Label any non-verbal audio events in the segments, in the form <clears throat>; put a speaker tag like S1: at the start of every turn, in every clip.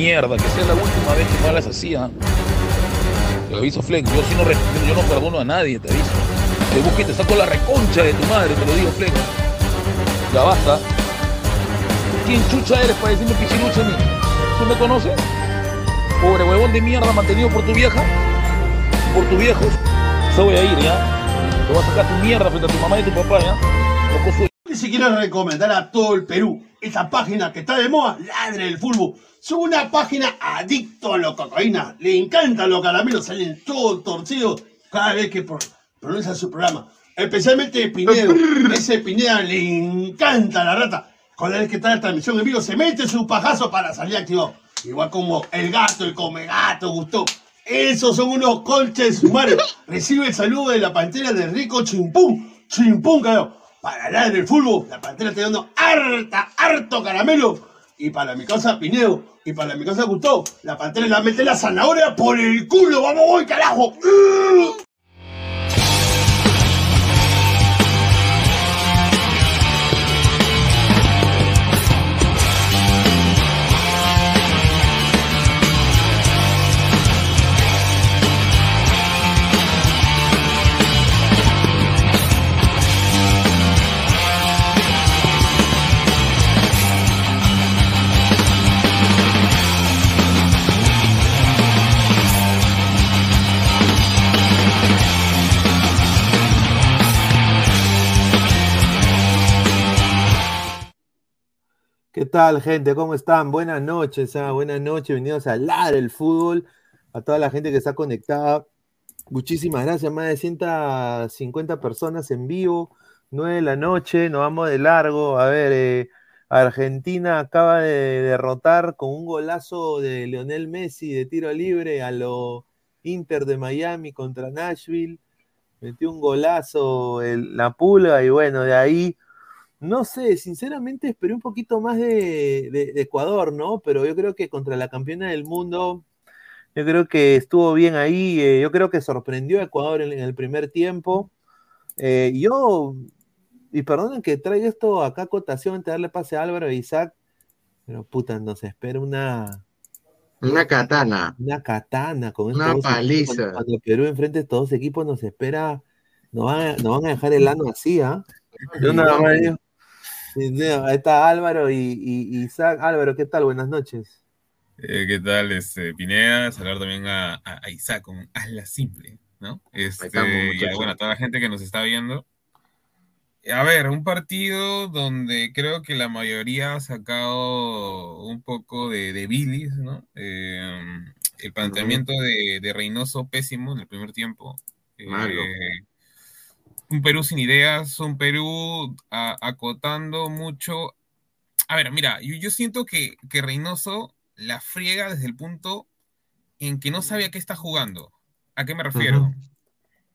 S1: Mierda, que sea la última vez que malas hacía. Te aviso, Flex, yo sí no, yo no perdono a nadie, te aviso. Te busco y te saco la reconcha de tu madre, te lo digo, Flex. Ya basta. ¿Quién chucha eres para decirme pichirucha a mí? ¿Tú me conoces? Pobre huevón de mierda mantenido por tu vieja, por tu viejo. Yo voy a ir, ¿ya? Te voy a sacar tu mierda frente a tu mamá y tu papá, ¿ya?
S2: Ni siquiera recomendar a todo el Perú esa página que está de moda, Ladre el Fútbol. Es una página adicto a la cocaína. Le encantan los caramelos, salen todos torcidos cada vez que pronuncia su programa. Especialmente Pinedo. <laughs> Ese Pineda le encanta la rata. Cada vez que está la transmisión en vivo, se mete su pajazo para salir activo. Igual como el gato, el come gato, gustó. Esos son unos colches sumarios. Recibe el saludo de la pantera de Rico Chimpún. Chimpún, carajo para hablar del fútbol, la pantera está dando harta, harto caramelo. Y para mi casa Pinedo, y para mi casa Gustavo, la pantera la mete la zanahoria por el culo. ¡Vamos, voy, carajo!
S3: Tal, gente? ¿Cómo están? Buenas noches, ah, buenas noches, bienvenidos a Lar el Fútbol, a toda la gente que está conectada. Muchísimas gracias, más de 150 personas en vivo, 9 de la noche, nos vamos de largo. A ver, eh, Argentina acaba de derrotar con un golazo de Lionel Messi de tiro libre a lo Inter de Miami contra Nashville. Metió un golazo en la pulga y bueno, de ahí no sé, sinceramente esperé un poquito más de, Ecuador, ¿no? Pero yo creo que contra la campeona del mundo, yo creo que estuvo bien ahí. Eh, yo creo que sorprendió a Ecuador en, el primer tiempo. Eh, yo, y perdonen que traiga esto acá a cotación antes de darle pase a Álvaro e Isaac, pero puta, nos espera una.
S4: Una katana.
S3: Una katana con
S4: Una paliza.
S3: Cuando, Perú enfrente a estos dos equipos nos espera, nos van, van a dejar el ano así, ¿ah? Yo nada más ahí está Álvaro y, Isaac. Álvaro, ¿qué tal? Buenas noches.
S5: Eh, ¿Qué tal, este, Pineda? Saludar también a, Isaac con Hazla Simple, ¿no? Este, y bueno, a toda la gente que nos está viendo. A ver, un partido donde creo que la mayoría ha sacado un poco de, de bilis, ¿no? Em, el planteamiento de, de, Reynoso pésimo en el primer tiempo.
S4: Malo.
S5: Eh, un Perú sin ideas, un Perú acotando mucho. A ver, mira, yo, siento que, que, Reynoso la friega desde el punto en que no sabe a qué está jugando. ¿A qué me refiero?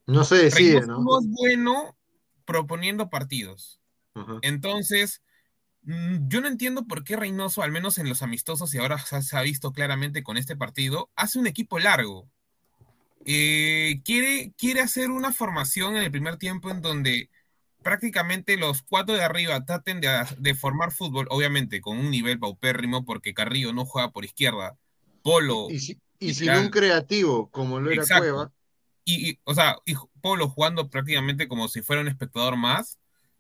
S4: No se decide, ¿no?
S5: No es bueno proponiendo partidos. Entonces, mm, yo no entiendo por qué Reynoso, al menos en los amistosos y ahora se ha visto claramente con este partido, hace un equipo largo. Eh, quiere, quiere hacer una formación en el primer tiempo en donde prácticamente los cuatro de arriba traten de, formar fútbol, obviamente con un nivel paupérrimo, porque Carrillo no juega por izquierda. Polo.
S4: Y, sin un creativo, como lo era Cueva.
S5: Y, o sea, Polo jugando prácticamente como si fuera un espectador más.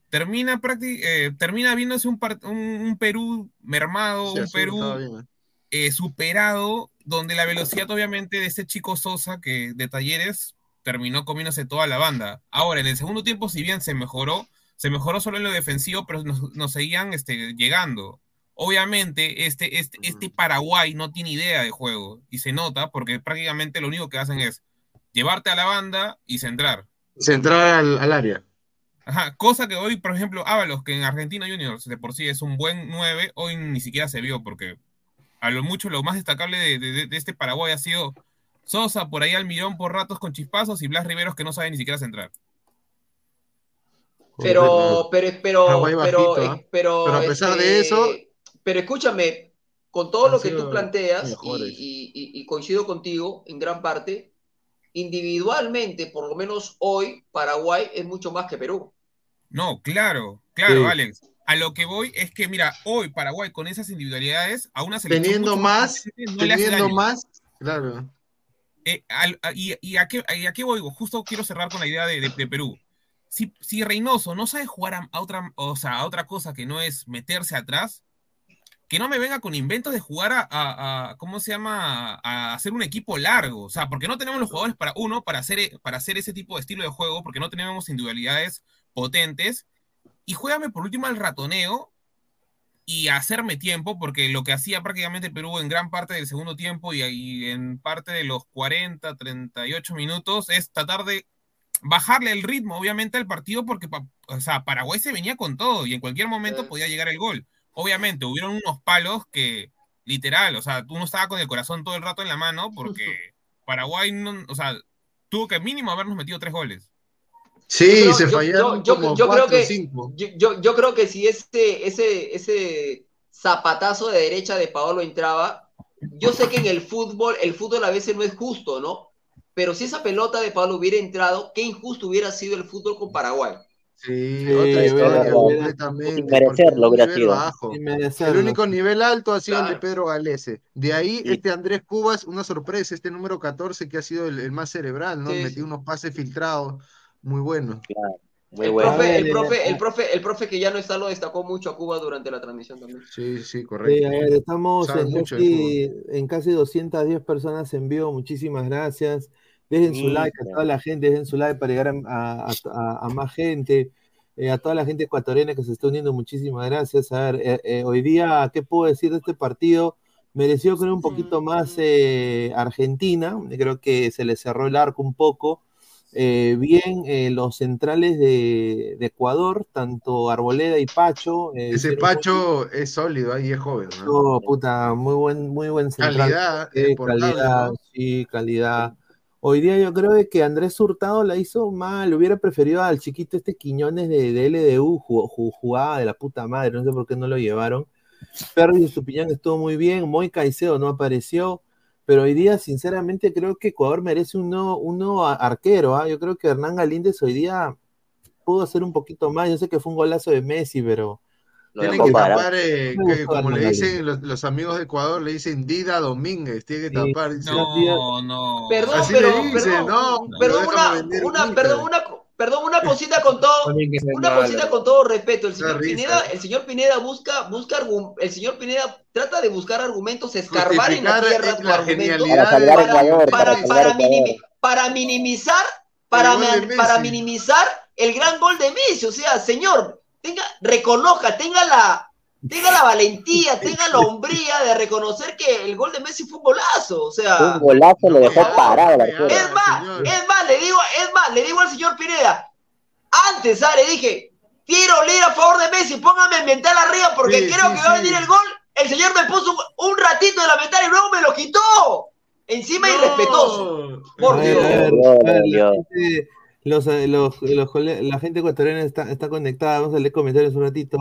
S5: Termina, eh, termina viéndose un, un, Perú mermado, un Perú eh, superado, donde la velocidad obviamente de ese chico Sosa que de Talleres terminó comiéndose toda la banda. Ahora, en el segundo tiempo, si bien se mejoró, se mejoró solo en lo defensivo, pero nos, seguían este, llegando. Obviamente, este, este, este Paraguay no tiene idea de juego y se nota porque prácticamente lo único que hacen es llevarte a la banda y centrar.
S4: Centrar al, área.
S5: Ajá, cosa que hoy, por ejemplo, Ábalos, que en Argentina Juniors de por sí es un buen 9, hoy ni siquiera se vio porque a lo mucho lo más destacable de, este Paraguay ha sido Sosa, por ahí al millón por ratos con chispazos y Blas Riveros que no sabe ni siquiera centrar.
S6: Pero, pero, pero, pero, ¿ah? eh, pero,
S4: a pesar de este, eso.
S6: Pero escúchame, con todo lo que tú planteas, y, coincido contigo en gran parte, individualmente, por lo menos hoy, Paraguay es mucho más que Perú.
S5: No, claro, claro, Alex. A lo que voy es que, mira, hoy Paraguay con esas individualidades, a una
S4: selección. Teniendo más, teniendo más, claro.
S5: Eh, y, a qué, voy? Justo quiero cerrar con la idea de, Perú. Si, si, Reynoso no sabe jugar a, otra, o sea, a otra cosa que no es meterse atrás, que no me venga con inventos de jugar a, ¿cómo se llama? A, hacer un equipo largo. O sea, porque no tenemos los jugadores para, uno, para hacer, para hacer ese tipo de estilo de juego, porque no tenemos individualidades potentes. Y juégame por último al ratoneo y hacerme tiempo, porque lo que hacía prácticamente Perú en gran parte del segundo tiempo y, en parte de los 40, 38 minutos es tratar de bajarle el ritmo, obviamente, al partido, porque o sea, Paraguay se venía con todo y en cualquier momento podía llegar el gol. Obviamente, hubieron unos palos que, literal, o sea, uno estaba con el corazón todo el rato en la mano porque <laughs> Paraguay, no, o sea, tuvo que mínimo habernos metido tres goles.
S4: Sí, se fallaron.
S6: Yo, creo que, yo, creo que si ese, ese, ese zapatazo de derecha de Paolo entraba, yo sé que en el fútbol, el fútbol a veces no es justo, ¿no? Pero si esa pelota de Paolo hubiera entrado, qué injusto hubiera sido el fútbol con Paraguay.
S4: Sí, otra historia completamente. Sin
S7: merecerlo,
S4: El único nivel alto ha sido el de Pedro Galese. De ahí, este Andrés Cubas, una sorpresa, este número 14 que ha sido el, más cerebral, ¿no? Metió unos pases filtrados muy buenos.
S6: el, Profe, el, profe, el, profe, el profe que ya no está lo destacó mucho a Cuba durante la transmisión también.
S4: Sí, sí, correcto.
S3: estamos en casi, 210 personas en vivo. Muchísimas gracias. Dejen su like a toda la gente, dejen su like para llegar a, más gente. Eh, a toda la gente ecuatoriana que se está uniendo, muchísimas gracias. A ver, eh, eh, hoy día, ¿qué puedo decir de este partido? Mereció creo un poquito más Argentina, creo que se le cerró el arco un poco. Eh, bien, eh, los centrales de, Ecuador, tanto Arboleda y Pacho.
S4: Eh, Ese Pacho es sólido ahí, es joven.
S3: ¿no? puta, muy buen, muy buen
S4: central. Calidad,
S3: calidad, sí, calidad. Hoy día yo creo que Andrés Hurtado la hizo mal, hubiera preferido al chiquito este Quiñones de, de LDU, jugaba de la puta madre, no sé por qué no lo llevaron. Perry Estupiñán estuvo muy bien, Moy Caicedo no apareció. Pero hoy día, sinceramente, creo que Ecuador merece un nuevo, arquero. ¿ah? Yo creo que Hernán Galíndez hoy día pudo hacer un poquito más. Yo sé que fue un golazo de Messi, pero.
S4: Tiene que tapar, eh, como le dicen los, amigos de Ecuador, le dicen Dida Domínguez, tiene que tapar.
S5: No, no.
S6: Perdón, pero, perdón, no, perdón, una, perdón, una, Perdón, una <laughs> cosita con todo, una cosita con todo respeto. El señor Pineda, el señor Pineda busca, busca el señor Pineda trata de buscar argumentos, escarbar en la tierra
S4: la argumentos
S6: para, para, minimizar, para, para minimizar el gran gol de Messi. O sea, señor, tenga, reconozca, tenga la, tenga la valentía, tenga la hombría de reconocer que el gol de Messi fue un golazo, o sea.
S7: Un golazo lo dejó parado.
S6: es más, es más, le digo, es más, le digo al señor Pineda, antes, ¿sabes? Le dije, tiro libre a favor de Messi, póngame el mental arriba porque creo que va a venir el gol. El señor me puso un, ratito de la mental y luego me lo quitó. Encima irrespetuoso. Por Dios.
S3: Los, eh, los, la gente ecuatoriana está, está, conectada, vamos a leer comentarios un ratito.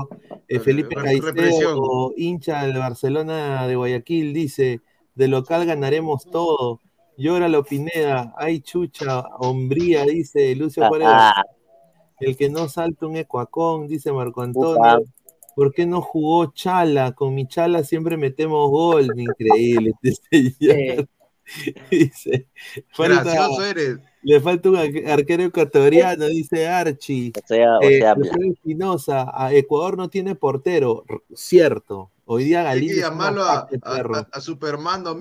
S3: Eh, Felipe Caicedo, hincha del Barcelona de Guayaquil, dice, de local ganaremos todo. Llora la Pineda, ay chucha, hombría, dice Lucio Juárez. El que no salta un ecuacón, dice Marco Antonio. ¿Por qué no jugó Chala? Con mi Chala siempre metemos gol. Increíble <laughs> Dice,
S4: Gracioso eres.
S3: Le falta un arquero ecuatoriano, dice Archie.
S7: O sea, o
S3: eh, Espinosa, a Ecuador no tiene portero, cierto. Hoy día Galicia.
S4: Hay que llamarlo a, a, a, Superman no,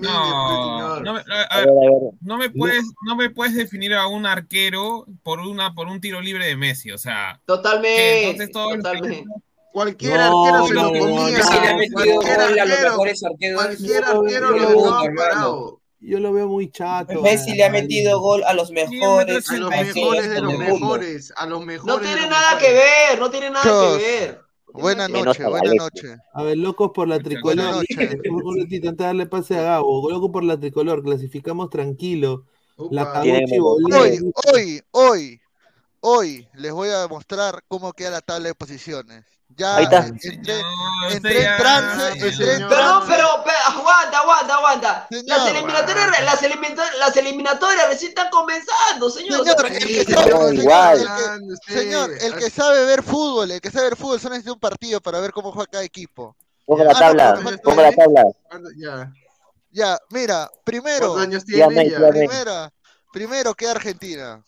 S5: no, me, puedes, no me puedes definir a un arquero por una por un tiro libre de Messi, o sea.
S6: Totalmente. Entonces totalmente.
S4: Cualquier arquero se lo comía.
S6: Cualquier arquero lo
S3: parado yo lo veo muy chato.
S8: Messi le ha metido gol a los mejores.
S4: A los mejores de los mejores. A los mejores.
S6: No tiene nada que ver, no tiene nada que ver.
S4: Buenas noches, buenas noches.
S3: A ver, locos por la tricolor. Un ratito, antes de darle pase a Gabo. Locos por la tricolor, clasificamos tranquilo. La
S9: hoy, hoy, hoy, hoy les voy a mostrar cómo queda la tabla de posiciones. Ya
S7: Ahí está.
S9: entré, entré en trance, entré en
S6: Perdón, pero, aguanta, aguanta, aguanta. Las eliminatorias, las, eliminatorias, las eliminatorias recién están comenzando, señor.
S9: Señor, el que sabe, señor, el que, señor, el que sabe ver fútbol, el que sabe ver fútbol, solo necesita un partido para ver cómo juega cada equipo.
S10: Ponga la
S9: Ah, no,
S10: tabla,
S9: pero-
S10: ponga la tabla.
S4: Ya.
S9: Ya, mira, primero,
S4: ¿Cuántos años
S10: Ya,
S4: tiene
S10: men,
S4: ella?
S10: ya,
S9: primera, primero queda Argentina.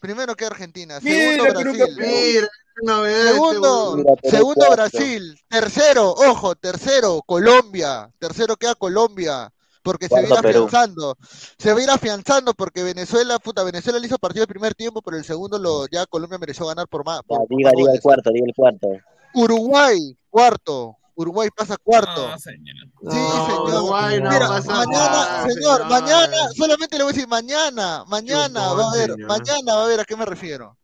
S9: Primero queda Argentina. Segundo Brasil.
S4: Mira, novedad este
S9: Segundo,
S10: Mira,
S9: segundo. Brasil. Tercero, ojo, tercero, Colombia. Tercero queda Colombia. Porque se va a ir afianzando. Se va a ir afianzando porque Venezuela, puta, Venezuela le hizo partido el primer tiempo, pero el segundo lo, ya Colombia mereció ganar por más. Por-
S10: diga, diga el cuarto, diga el cuarto.
S9: Uruguay, cuarto. Uruguay pasa cuarto.
S5: No, señor.
S9: Sí,
S4: No,
S9: señor.
S4: Uruguay no
S9: Mira,
S4: pasa
S9: mañana,
S4: nada,
S9: señor,
S4: señor.
S9: mañana, solamente le voy a decir mañana, mañana va a ver,
S4: señor.
S9: mañana va a ver a qué me refiero.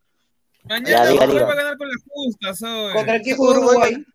S5: Mañana
S10: Ya, diga,
S5: Uruguay
S10: diga.
S5: va a ganar con las justas, hoy.
S8: ¿Contra quién juega Uruguay?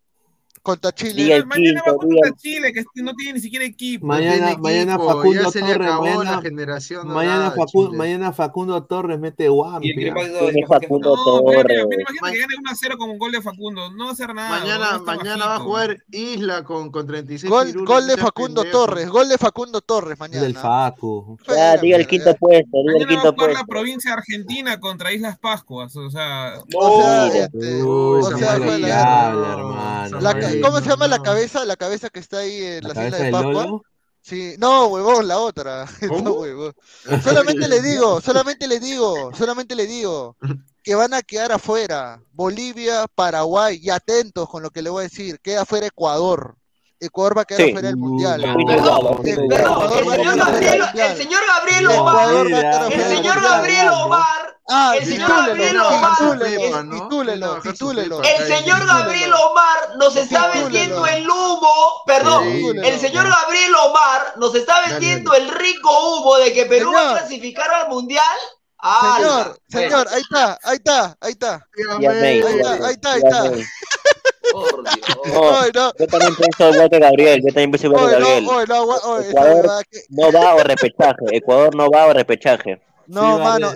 S9: Contra Chile.
S10: Diga el
S5: Mañana va
S10: quinto,
S5: contra
S10: diga el-
S5: Chile, que no tiene ni siquiera equipo.
S3: Mañana,
S4: tiene
S3: mañana
S4: equipo,
S3: Facundo
S4: ya se le
S3: Torres, mañana,
S4: generación
S3: mañana, Facu-
S4: Chile.
S3: mañana Facundo Torres mete ah.
S8: que
S10: Facundo
S5: No,
S10: Torres.
S5: mira, imagínate
S4: Ma-
S5: que gane 1 a 0 con un gol de Facundo. No va a hacer nada.
S4: Mañana, mañana va a jugar Isla con, con 36
S9: Gol,
S4: pirulos,
S9: gol de
S4: no
S9: Facundo
S4: pendejo.
S9: Torres, gol de Facundo Torres
S3: Del
S9: mañana.
S3: Facu.
S10: Ya,
S9: Fuera,
S10: diga el
S9: mierda,
S10: quinto
S9: ya.
S10: puesto, diga el
S5: Mañana va a
S10: quinto
S5: jugar la
S10: puesto.
S5: provincia Argentina contra Islas Pascuas. O sea,
S9: O sea,
S10: Mira,
S9: este,
S3: Uy,
S9: o sea, la-
S3: hermano.
S9: ¿Cómo se llama la cabeza? La cabeza que está ahí en
S3: La
S9: la,
S3: cabeza
S9: isla de.
S3: Lolo.
S9: Sí, no, huevón, la otra. <laughs> No, huevón. Solamente le digo, <laughs> solamente le digo, solamente le digo que van a quedar afuera Bolivia, Paraguay, y atentos con lo que le voy a decir, queda afuera Ecuador. Ecuador va a quedar
S10: Sí.
S9: afuera del mundial.
S6: Perdón, el señor Gabriel,
S9: mundial.
S6: el señor Gabriel Omar, el señor. Gabriel Omar,
S9: Ah,
S6: el señor
S9: titúlelo,
S6: Gabriel
S9: titúlelo,
S6: Omar,
S9: titúlelo,
S4: ¿no?
S9: titúlelo,
S4: Bajar su
S9: titúlelo.
S4: pepa.
S6: el señor Gabriel Omar nos está vendiendo el humo, perdón,
S4: Sí.
S6: el señor Gabriel Omar nos está vendiendo el rico humo de que Perú va a clasificar al mundial. Ah,
S9: Señor, señor, ahí está, ahí está, ahí está. Ahí está, ahí está, ahí está.
S6: Por <laughs> Dios.
S10: No,
S9: Ay, no,
S10: yo también pienso igual que Gabriel, yo también pienso igual que Gabriel.
S9: no, no,
S10: Ecuador
S9: huevada que-
S10: no va o repechaje, Ecuador no va o repechaje.
S9: No,
S3: Sí,
S9: mano,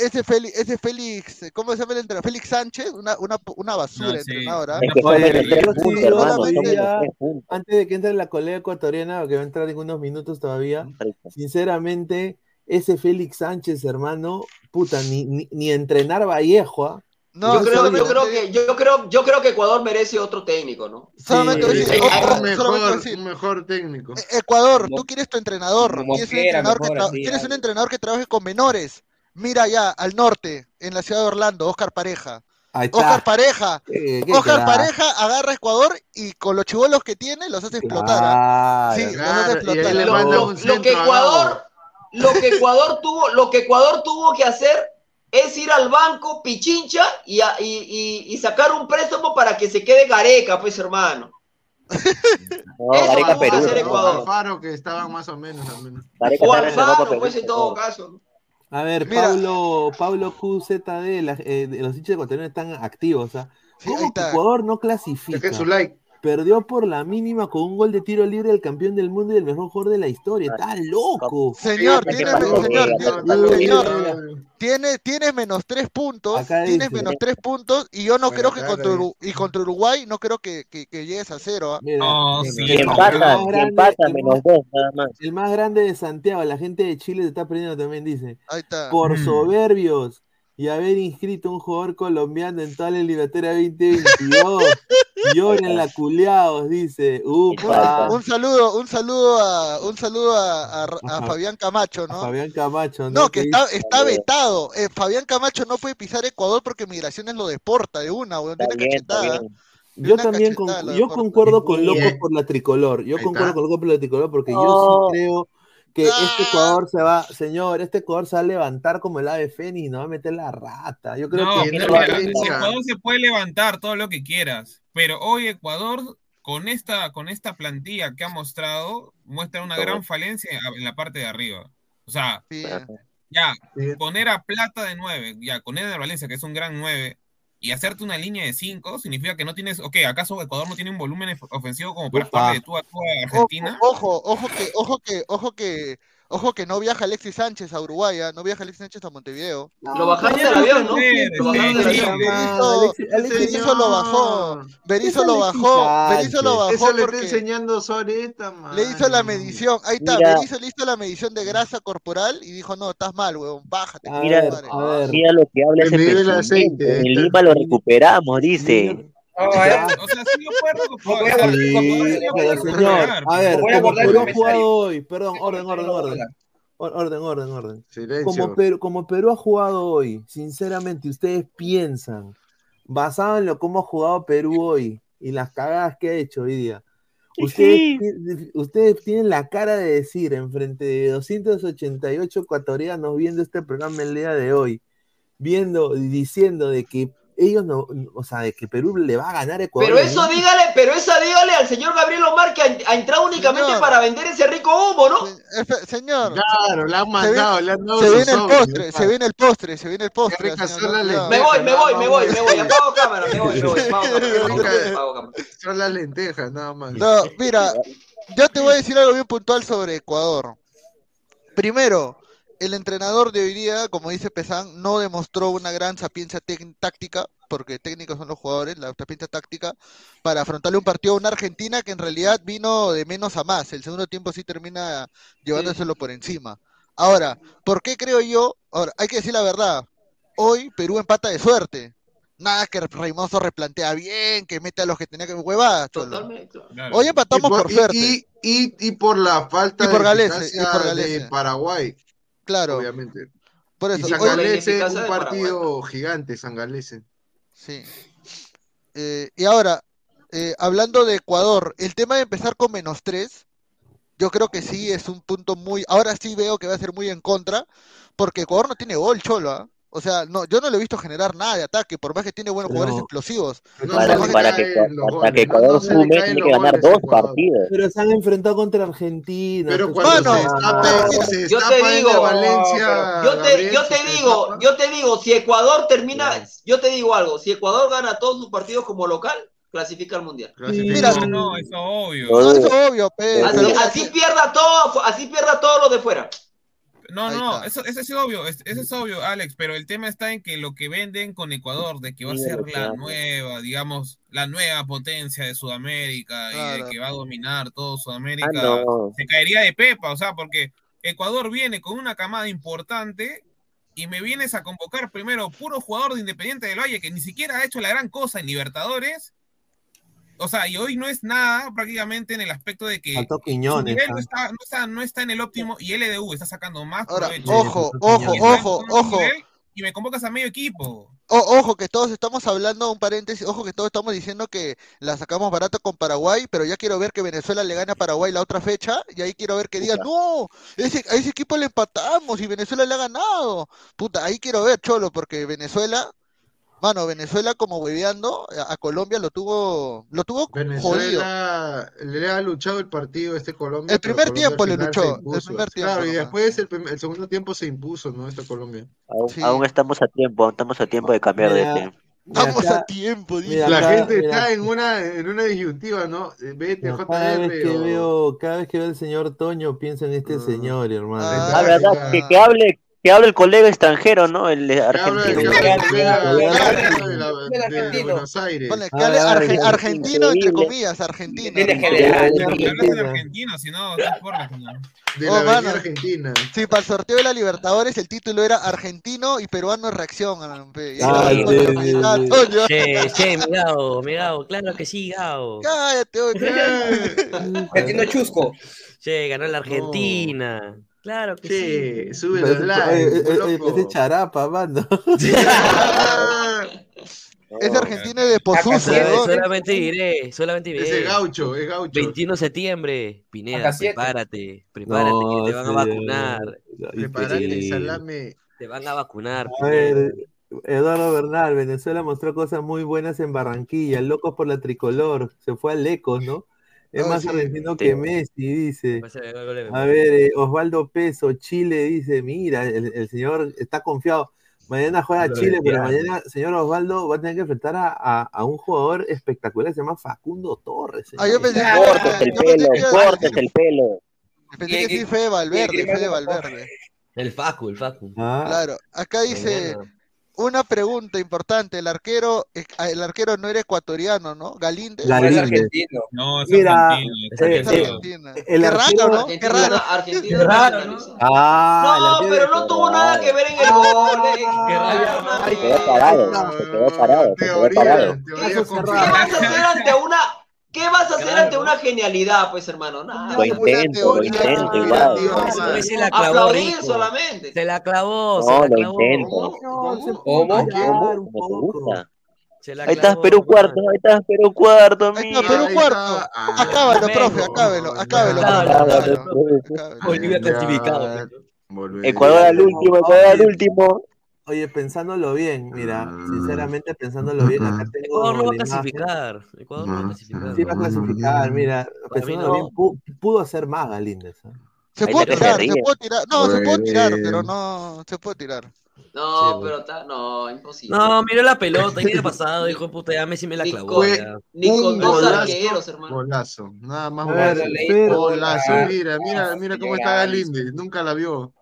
S9: ese Félix, ese Félix, ¿cómo se llama el entrenador? Félix Sánchez, una, una, una basura
S5: No, sí.
S9: entrenador, ¿ah?
S10: Es que
S3: sí
S10: hermano.
S3: Antes de que entre la colega ecuatoriana, que va a entrar en unos minutos todavía, sinceramente, ese Félix Sánchez, hermano, puta, ni, ni, ni entrenar Vallejo, ¿ah?
S9: No,
S6: yo, creo, yo, creo que, yo, creo, yo creo que Ecuador merece otro técnico, ¿no?
S9: Solamente decir,
S6: Sí,
S9: ojo,
S4: un
S9: solamente
S4: mejor,
S9: decir,
S4: mejor técnico.
S9: E- Ecuador,
S8: Como-
S9: tú quieres tu entrenador, quieres un entrenador, que
S8: mejor
S9: quieres un entrenador que trabaje con menores. Mira allá, al norte, en la ciudad de Orlando, Oscar Pareja. Oscar Pareja,
S3: qué
S9: Oscar. Pareja agarra a Ecuador y con los chivolos que tiene los hace explotar. ¿ah?
S3: Claro.
S9: Sí,
S4: Claro,
S9: los hace explotar.
S6: Lo, que Ecuador, lo que Ecuador tuvo, lo que Ecuador tuvo que hacer es ir al banco Pichincha y, a- y, y- y sacar un préstamo para que se quede Gareca, pues hermano. <laughs>
S10: No,
S6: Eso
S10: Gareca
S6: vamos a
S10: Perú.
S6: hacer
S10: ¿no?
S6: Ecuador.
S4: Alfaro que estaban más o menos al menos.
S6: O Alfaro, pues
S10: Perú.
S6: en todo caso.
S3: A ver,
S9: Mira.
S3: Pablo, Pablo QZD, la- eh, de los hinchas ecuatorianos están activos. ¿ah?
S9: Sí,
S3: ¿Cómo que
S9: está.
S3: Ecuador no clasifica?
S4: Dejen su like.
S3: Perdió por la mínima con un gol de tiro libre del campeón del mundo y el mejor jugador de la historia. Está loco.
S9: Señor, señor,
S10: acá
S3: está
S9: señor,
S3: loco.
S9: tiene, tiene menos tres puntos,
S3: Acá
S9: tienes
S3: dice.
S9: menos tres puntos, y yo no
S4: Bueno,
S9: creo que
S4: claro,
S9: contra, y contra Uruguay no creo que, que, que llegues a cero. ¿ah?
S5: No,
S3: el-
S5: sí,
S3: el,
S5: no,
S3: grande- el
S10: menos dos, nada más.
S3: el más grande de Santiago, la gente de Chile se está aprendiendo también, dice.
S9: Ahí está.
S3: Por
S5: Mm.
S3: soberbios y haber inscrito un jugador colombiano en toda la eliminatoria 2022. Lloren la culiados, dice. Upa.
S9: Un saludo, un saludo a, un saludo a, a-. Fabián Camacho,
S3: A
S9: ¿no?
S3: Fabián Camacho, ¿no?
S9: No, que está, está vetado. Eh, Fabián Camacho no puede pisar Ecuador porque Migraciones lo deporta de una, weón.
S10: Está
S9: Tiene
S10: bien, está
S9: cachetada.
S3: Yo
S9: una
S3: también con- yo
S9: deporta.
S3: concuerdo con. Loco por la tricolor. Yo concuerdo con Loco por la tricolor porque yo sí creo que este
S9: Ah.
S3: Ecuador se va, señor, este Ecuador se va a levantar como el ave fénix y no va a meter la rata. Yo creo
S5: No,
S3: que
S5: mira. Ecuador se puede levantar todo lo que quieras, pero hoy Ecuador con esta con esta plantilla que ha mostrado muestra una gran falencia en la parte de arriba. O sea,
S9: Sí.
S5: ya
S4: Sí.
S5: poner a Plata de 9, ya con Eder Valencia que es un gran 9 y hacerte una línea de 5 significa que no tienes, ok, ¿acaso Ecuador no tiene un volumen of- ofensivo como para
S3: Ufa.
S5: jugarle de tú a tú a
S9: Ojo,
S5: Argentina?
S9: ojo, ojo que, ojo que, ojo que, Ojo que no viaja Alexis Sánchez a Uruguay, ¿ah? no viaja Alexis Sánchez a Montevideo.
S6: Lo bajaron del avión, ¿no? Lo bajaron del avión.
S9: Berizzo lo bajó, Berizzo lo bajó, Berizzo lo bajó
S4: Eso le está enseñando Soreta, man.
S9: le hizo la medición, ahí está,
S10: Mira.
S9: Berizzo le hizo la medición de grasa corporal y dijo, no, estás mal, huevón, bájate.
S10: Mira,
S3: ver,
S9: madre".
S3: a ver.
S10: Mira lo que habla
S4: El
S10: ese personaje.
S4: aceite,
S10: En Lima lo recuperamos, dice.
S5: O sea, sí lo puede recuperar.
S3: Sí,
S5: sí
S3: pero señor, a ver, como Perú ha jugado hoy, perdón, orden, orden, orden. Or- Orden, orden, orden.
S4: Silencio.
S3: Como Perú, como Perú ha jugado hoy, sinceramente, ustedes piensan, basado en lo cómo ha jugado Perú hoy y las cagadas que ha hecho hoy día, ustedes, ustedes tienen la cara de decir enfrente de 288 ecuatorianos viendo este programa el día de hoy, viendo y diciendo de que ellos no, o sea, de que Perú le va a ganar a Ecuador.
S6: Pero eso dígale, pero esa dígale al señor Gabriel Omar que ha, ha entrado únicamente
S9: Señor.
S6: para vender ese rico humo, ¿no?
S9: Señor,
S4: Claro, le han
S9: se
S4: mandado,
S9: viene,
S4: le han dado
S9: se viene el postre, se viene el postre, se viene el postre.
S4: rica
S9: señor,
S4: son las
S9: cuidado.
S6: Me voy, me voy, me voy, me voy. Apago cámara, me voy, me voy. Apago cámara.
S4: Son las lentejas, nada más.
S9: No, mira, yo te voy a decir algo bien puntual sobre Ecuador. Primero, el entrenador de hoy día, como dice Pesán, no demostró una gran sapiencia táctica, porque técnicos son los jugadores, la sapiencia táctica, para afrontarle un partido a una Argentina que en realidad vino de menos a más. El segundo tiempo sí termina llevándoselo por encima. Ahora, ¿por qué creo yo? Ahora, hay que decir la verdad. Hoy Perú empata de suerte. Nada que Reymoso replantea bien, que mete a los que tenía que huevadas. cholo.
S6: Totalmente.
S5: Claro.
S9: Hoy empatamos
S4: y por,
S9: suerte.
S4: Y, y, y por la falta
S9: Y por
S4: de
S9: y por
S4: de Paraguay,
S9: Claro,
S4: obviamente.
S9: por
S4: Y
S9: eso.
S6: Ineficacia
S4: un partido gigante, San Galese.
S9: sí. Eh, y ahora, eh, hablando de Ecuador, el tema de empezar con menos tres, yo creo que sí es un punto muy. Ahora sí veo que va a ser muy en contra, porque Ecuador no tiene gol, cholo. ¿ah? O sea, no, yo no le he visto generar nada de ataque, por más que tiene buenos
S3: Pero-
S9: jugadores explosivos.
S4: No
S10: Para, para
S4: caen
S10: que, para que Ecuador sume, tiene que ganar dos
S4: Ecuador.
S10: partidos.
S3: Pero se han enfrentado contra Argentina.
S4: Pero
S3: pues,
S4: cuando se se
S6: yo te digo,
S4: Valencia.
S6: Yo te, yo te digo, yo te digo, si Ecuador termina, yo te digo algo, si Ecuador gana todos sus partidos como local, clasifica al mundial.
S9: Mira,
S5: No, no, eso es obvio.
S10: No,
S9: eso es obvio,
S10: Así,
S9: pero-
S6: así pierda todo, así pierda todo lo de fuera.
S5: No, no, eso, eso es obvio, es- eso es obvio, Alex, pero el tema está en que lo que venden con Ecuador, de que va a ser la nueva, digamos, la nueva potencia de Sudamérica y de que va a dominar todo Sudamérica,
S10: Ah, no.
S5: se caería de pepa, o sea, porque Ecuador viene con una camada importante y me vienes a convocar primero puro jugador de Independiente del Valle que ni siquiera ha hecho la gran cosa en Libertadores. O sea, y hoy no es nada prácticamente en el aspecto de que
S3: Faltó
S5: su
S3: Quiñones.
S5: nivel no está, no, está, no está en el óptimo y LDU está sacando más
S9: Ahora,
S5: provecho.
S9: ojo, ojo, ojo, ojo.
S5: Y me convocas a medio equipo.
S9: O- ojo, que todos estamos hablando, un paréntesis, ojo que todos estamos diciendo que la sacamos barata con Paraguay, pero ya quiero ver que Venezuela le gane a Paraguay la otra fecha, y ahí quiero ver que digan, no, ese, a ese equipo le empatamos y Venezuela le ha ganado. Puta, ahí quiero ver, Cholo, porque Venezuela, mano, Venezuela como hueveando a, a Colombia lo tuvo, lo tuvo jodido.
S4: Venezuela le ha luchado el partido este Colombia.
S9: El primer
S4: Colombia
S9: tiempo le luchó, el primer tiempo
S4: Claro, y después el, segundo tiempo se impuso, ¿no? Esta Colombia.
S10: Aún,
S9: Sí.
S10: aún estamos a tiempo, aún estamos a tiempo de cambiar de
S3: Mira,
S10: tema.
S9: Estamos
S3: acá-
S9: a tiempo, dice.
S3: mira,
S4: La
S3: acá-
S4: gente
S3: mira,
S4: está en una, en una disyuntiva, ¿no? Eh, Vete,
S3: mira, cada vez
S4: JR
S3: que
S4: o...
S3: veo, cada vez que veo al señor Toño, pienso en este
S4: Ah.
S3: señor, hermano.
S9: Ah,
S10: Ah, verdad, que, que hable, que hable el colega extranjero, ¿no? El
S4: Que habla-
S10: argentino.
S4: que habla el que habla. Buenos Aires.
S9: Que argentino, entre comillas, argentino.
S8: Tiene
S9: argentino.
S8: general.
S5: Si hablas en
S3: Argentina.
S5: argentino, si no.
S4: De
S9: Oh,
S4: la. Argentina.
S9: Sí, para el sorteo de la Libertadores el título era Argentino y Peruano. Toño.
S11: Che, che, mi Gao, mi Gao, claro que sí, Gao.
S9: Cállate, oye.
S8: Argentino Chusco.
S11: Che, ganó la Argentina. Claro que sí.
S4: Sí, sube los likes, loco.
S3: parece charapa, mano. <laughs>
S4: Ah, <laughs>
S9: Es Argentina de Pozuzo,
S11: Solamente,
S9: ¿no?
S11: solamente diré, solamente
S4: Ese
S11: diré.
S4: gaucho, es gaucho.
S11: 21 de septiembre, Pineda, prepárate, prepárate
S3: No,
S11: que te van a vacunar,
S3: no, increíble.
S4: salame.
S11: te van a vacunar.
S3: A ver, Eduardo Bernal, Venezuela mostró cosas muy buenas en Barranquilla, locos por la tricolor, se fue al Ecos, ¿no? Es
S9: Ah,
S3: más
S9: sí.
S3: argentino
S11: Sí.
S3: que Messi, dice.
S11: El gol de
S3: A ver, eh, Osvaldo Peso, Chile, dice, mira, el, el señor está confiado. Mañana juega Chile, pero mañana, señor Osvaldo, va a tener que enfrentar a, a- a un jugador espectacular, se llama Facundo Torres.
S9: Ah, yo
S3: señor.
S9: pensé.
S10: Cortes el
S9: yo pensé
S10: pelo,
S9: que iba a
S10: cortes
S9: decir-
S10: el pelo.
S9: Pensé que sí fue de Valverde, fue de Valverde.
S11: El Facu, el Facu.
S9: Claro, acá dice
S11: Mañana.
S9: Una pregunta importante, el arquero, eh, el arquero no era ecuatoriano, ¿no? Galíndez.
S3: Galíndez.
S8: argentino.
S5: No, es
S3: Mira,
S5: argentino.
S3: eh,
S5: es
S9: Es
S5: argentino.
S9: Argentina.
S3: el
S9: Qué raro,
S3: arquero-
S9: ¿no? Qué raro.
S11: Qué raro,
S6: nacionaliza.
S3: Ah,
S6: No, pero no tuvo nada que ver en el gol. eh.
S11: Qué
S6: ¿Qué
S7: quedó parado, se quedó parado, se quedó parado.
S4: Teoría, teoría
S9: Caso
S4: confirmada.
S6: vas a hacer ante una ¿Qué vas a hacer
S11: Claro.
S6: ante una genialidad, pues, hermano? Nada.
S7: Lo intento, lo intento igual.
S11: Ese se la clavó
S6: Aplaudir
S11: rico.
S6: solamente.
S11: Se la clavó, se
S7: No,
S11: la
S7: lo
S11: clavó.
S7: intento.
S8: ¿Cómo?
S7: Gusta.
S11: Se la
S7: Ahí estás, Perú cuarto, ahí estás, Perú cuarto,
S9: Ahí
S7: amigo.
S9: está, Perú cuarto.
S4: Ah,
S9: Acábalo, profe, acábelo, acábelo.
S11: Bolivia clasificado.
S7: Ecuador al último, Ecuador al último.
S3: Oye, pensándolo bien, mira,
S4: Mm.
S3: sinceramente pensándolo bien, acá tengo
S11: Ecuador no va a clasificar. Ecuador no va a clasificar.
S3: Sí va a clasificar, mira, pensándolo
S11: no.
S3: bien, pu- pudo hacer más Galíndez. ¿eh?
S9: Se
S7: Ahí
S9: puede tirar, se puede tirar. No, se puede tirar, pero no, se puede tirar.
S6: No,
S11: Sí,
S6: pero está, no, imposible.
S11: No, miró la pelota, y ha pasado, hijo de puta, ya Messi me la
S6: Ni
S11: clavó.
S6: Ni con dos arqueros, hermano.
S4: Golazo, nada más golazo.
S8: Ah,
S4: mira, mira, mira cómo está Galíndez, nunca la vio.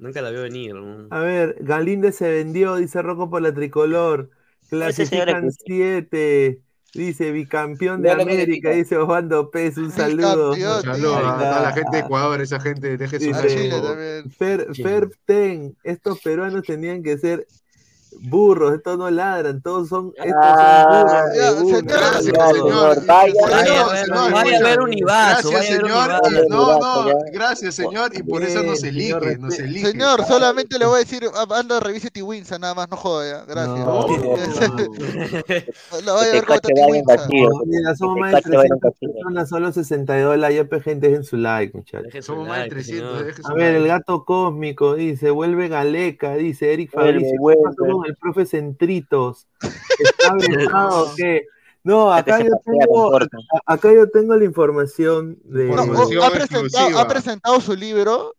S11: Nunca la vio venir. ¿no?
S3: A ver, Galíndez se vendió, dice Rocco por la tricolor. Clasifican
S7: es-
S3: siete. Dice bicampeón de América, dice Osvaldo Pez, un saludo.
S4: Un saludo a, la gente de Ecuador, esa gente, deje su.
S3: Fer. Fer Ten, estos peruanos tenían que ser burros, estos no ladran, todos son, estos
S7: Ah,
S3: son burros
S9: señor,
S7: señor,
S4: señor.
S7: vaya,
S4: Señor,
S11: vaya a ver-
S4: señor,
S11: vaya a
S4: escucha.
S11: ver Univaso,
S4: Gracias,
S11: vaya
S4: señor. No, no, gracias, señor. Y por eso no
S3: señor,
S4: elige, no se
S3: respe-
S4: elige.
S9: Señor, solamente le voy a decir, anda, revise Tiwinsa, nada más, no joda, ya. Gracias.
S3: No, <laughs> <laughs>
S9: Lo voy a ver cómo está
S7: vaya.
S3: No, mira, somos más de
S7: cache vaya en
S3: 300
S7: vacío.
S3: personas, solo 62 likes, ya, gente, dejen su like, muchachos.
S4: Somos más de
S11: like,
S4: 300,
S11: señor.
S4: deje su
S3: A ver, el gato cósmico dice, vuelve Galeca, dice Eric Fabricio. ¿Qué
S7: vuelve.
S3: pasó con el profe Centritos? ¿Está <laughs> vetado o qué? No, acá yo tengo, acá yo tengo la información de.
S9: No, ha, presentado, ha presentado su libro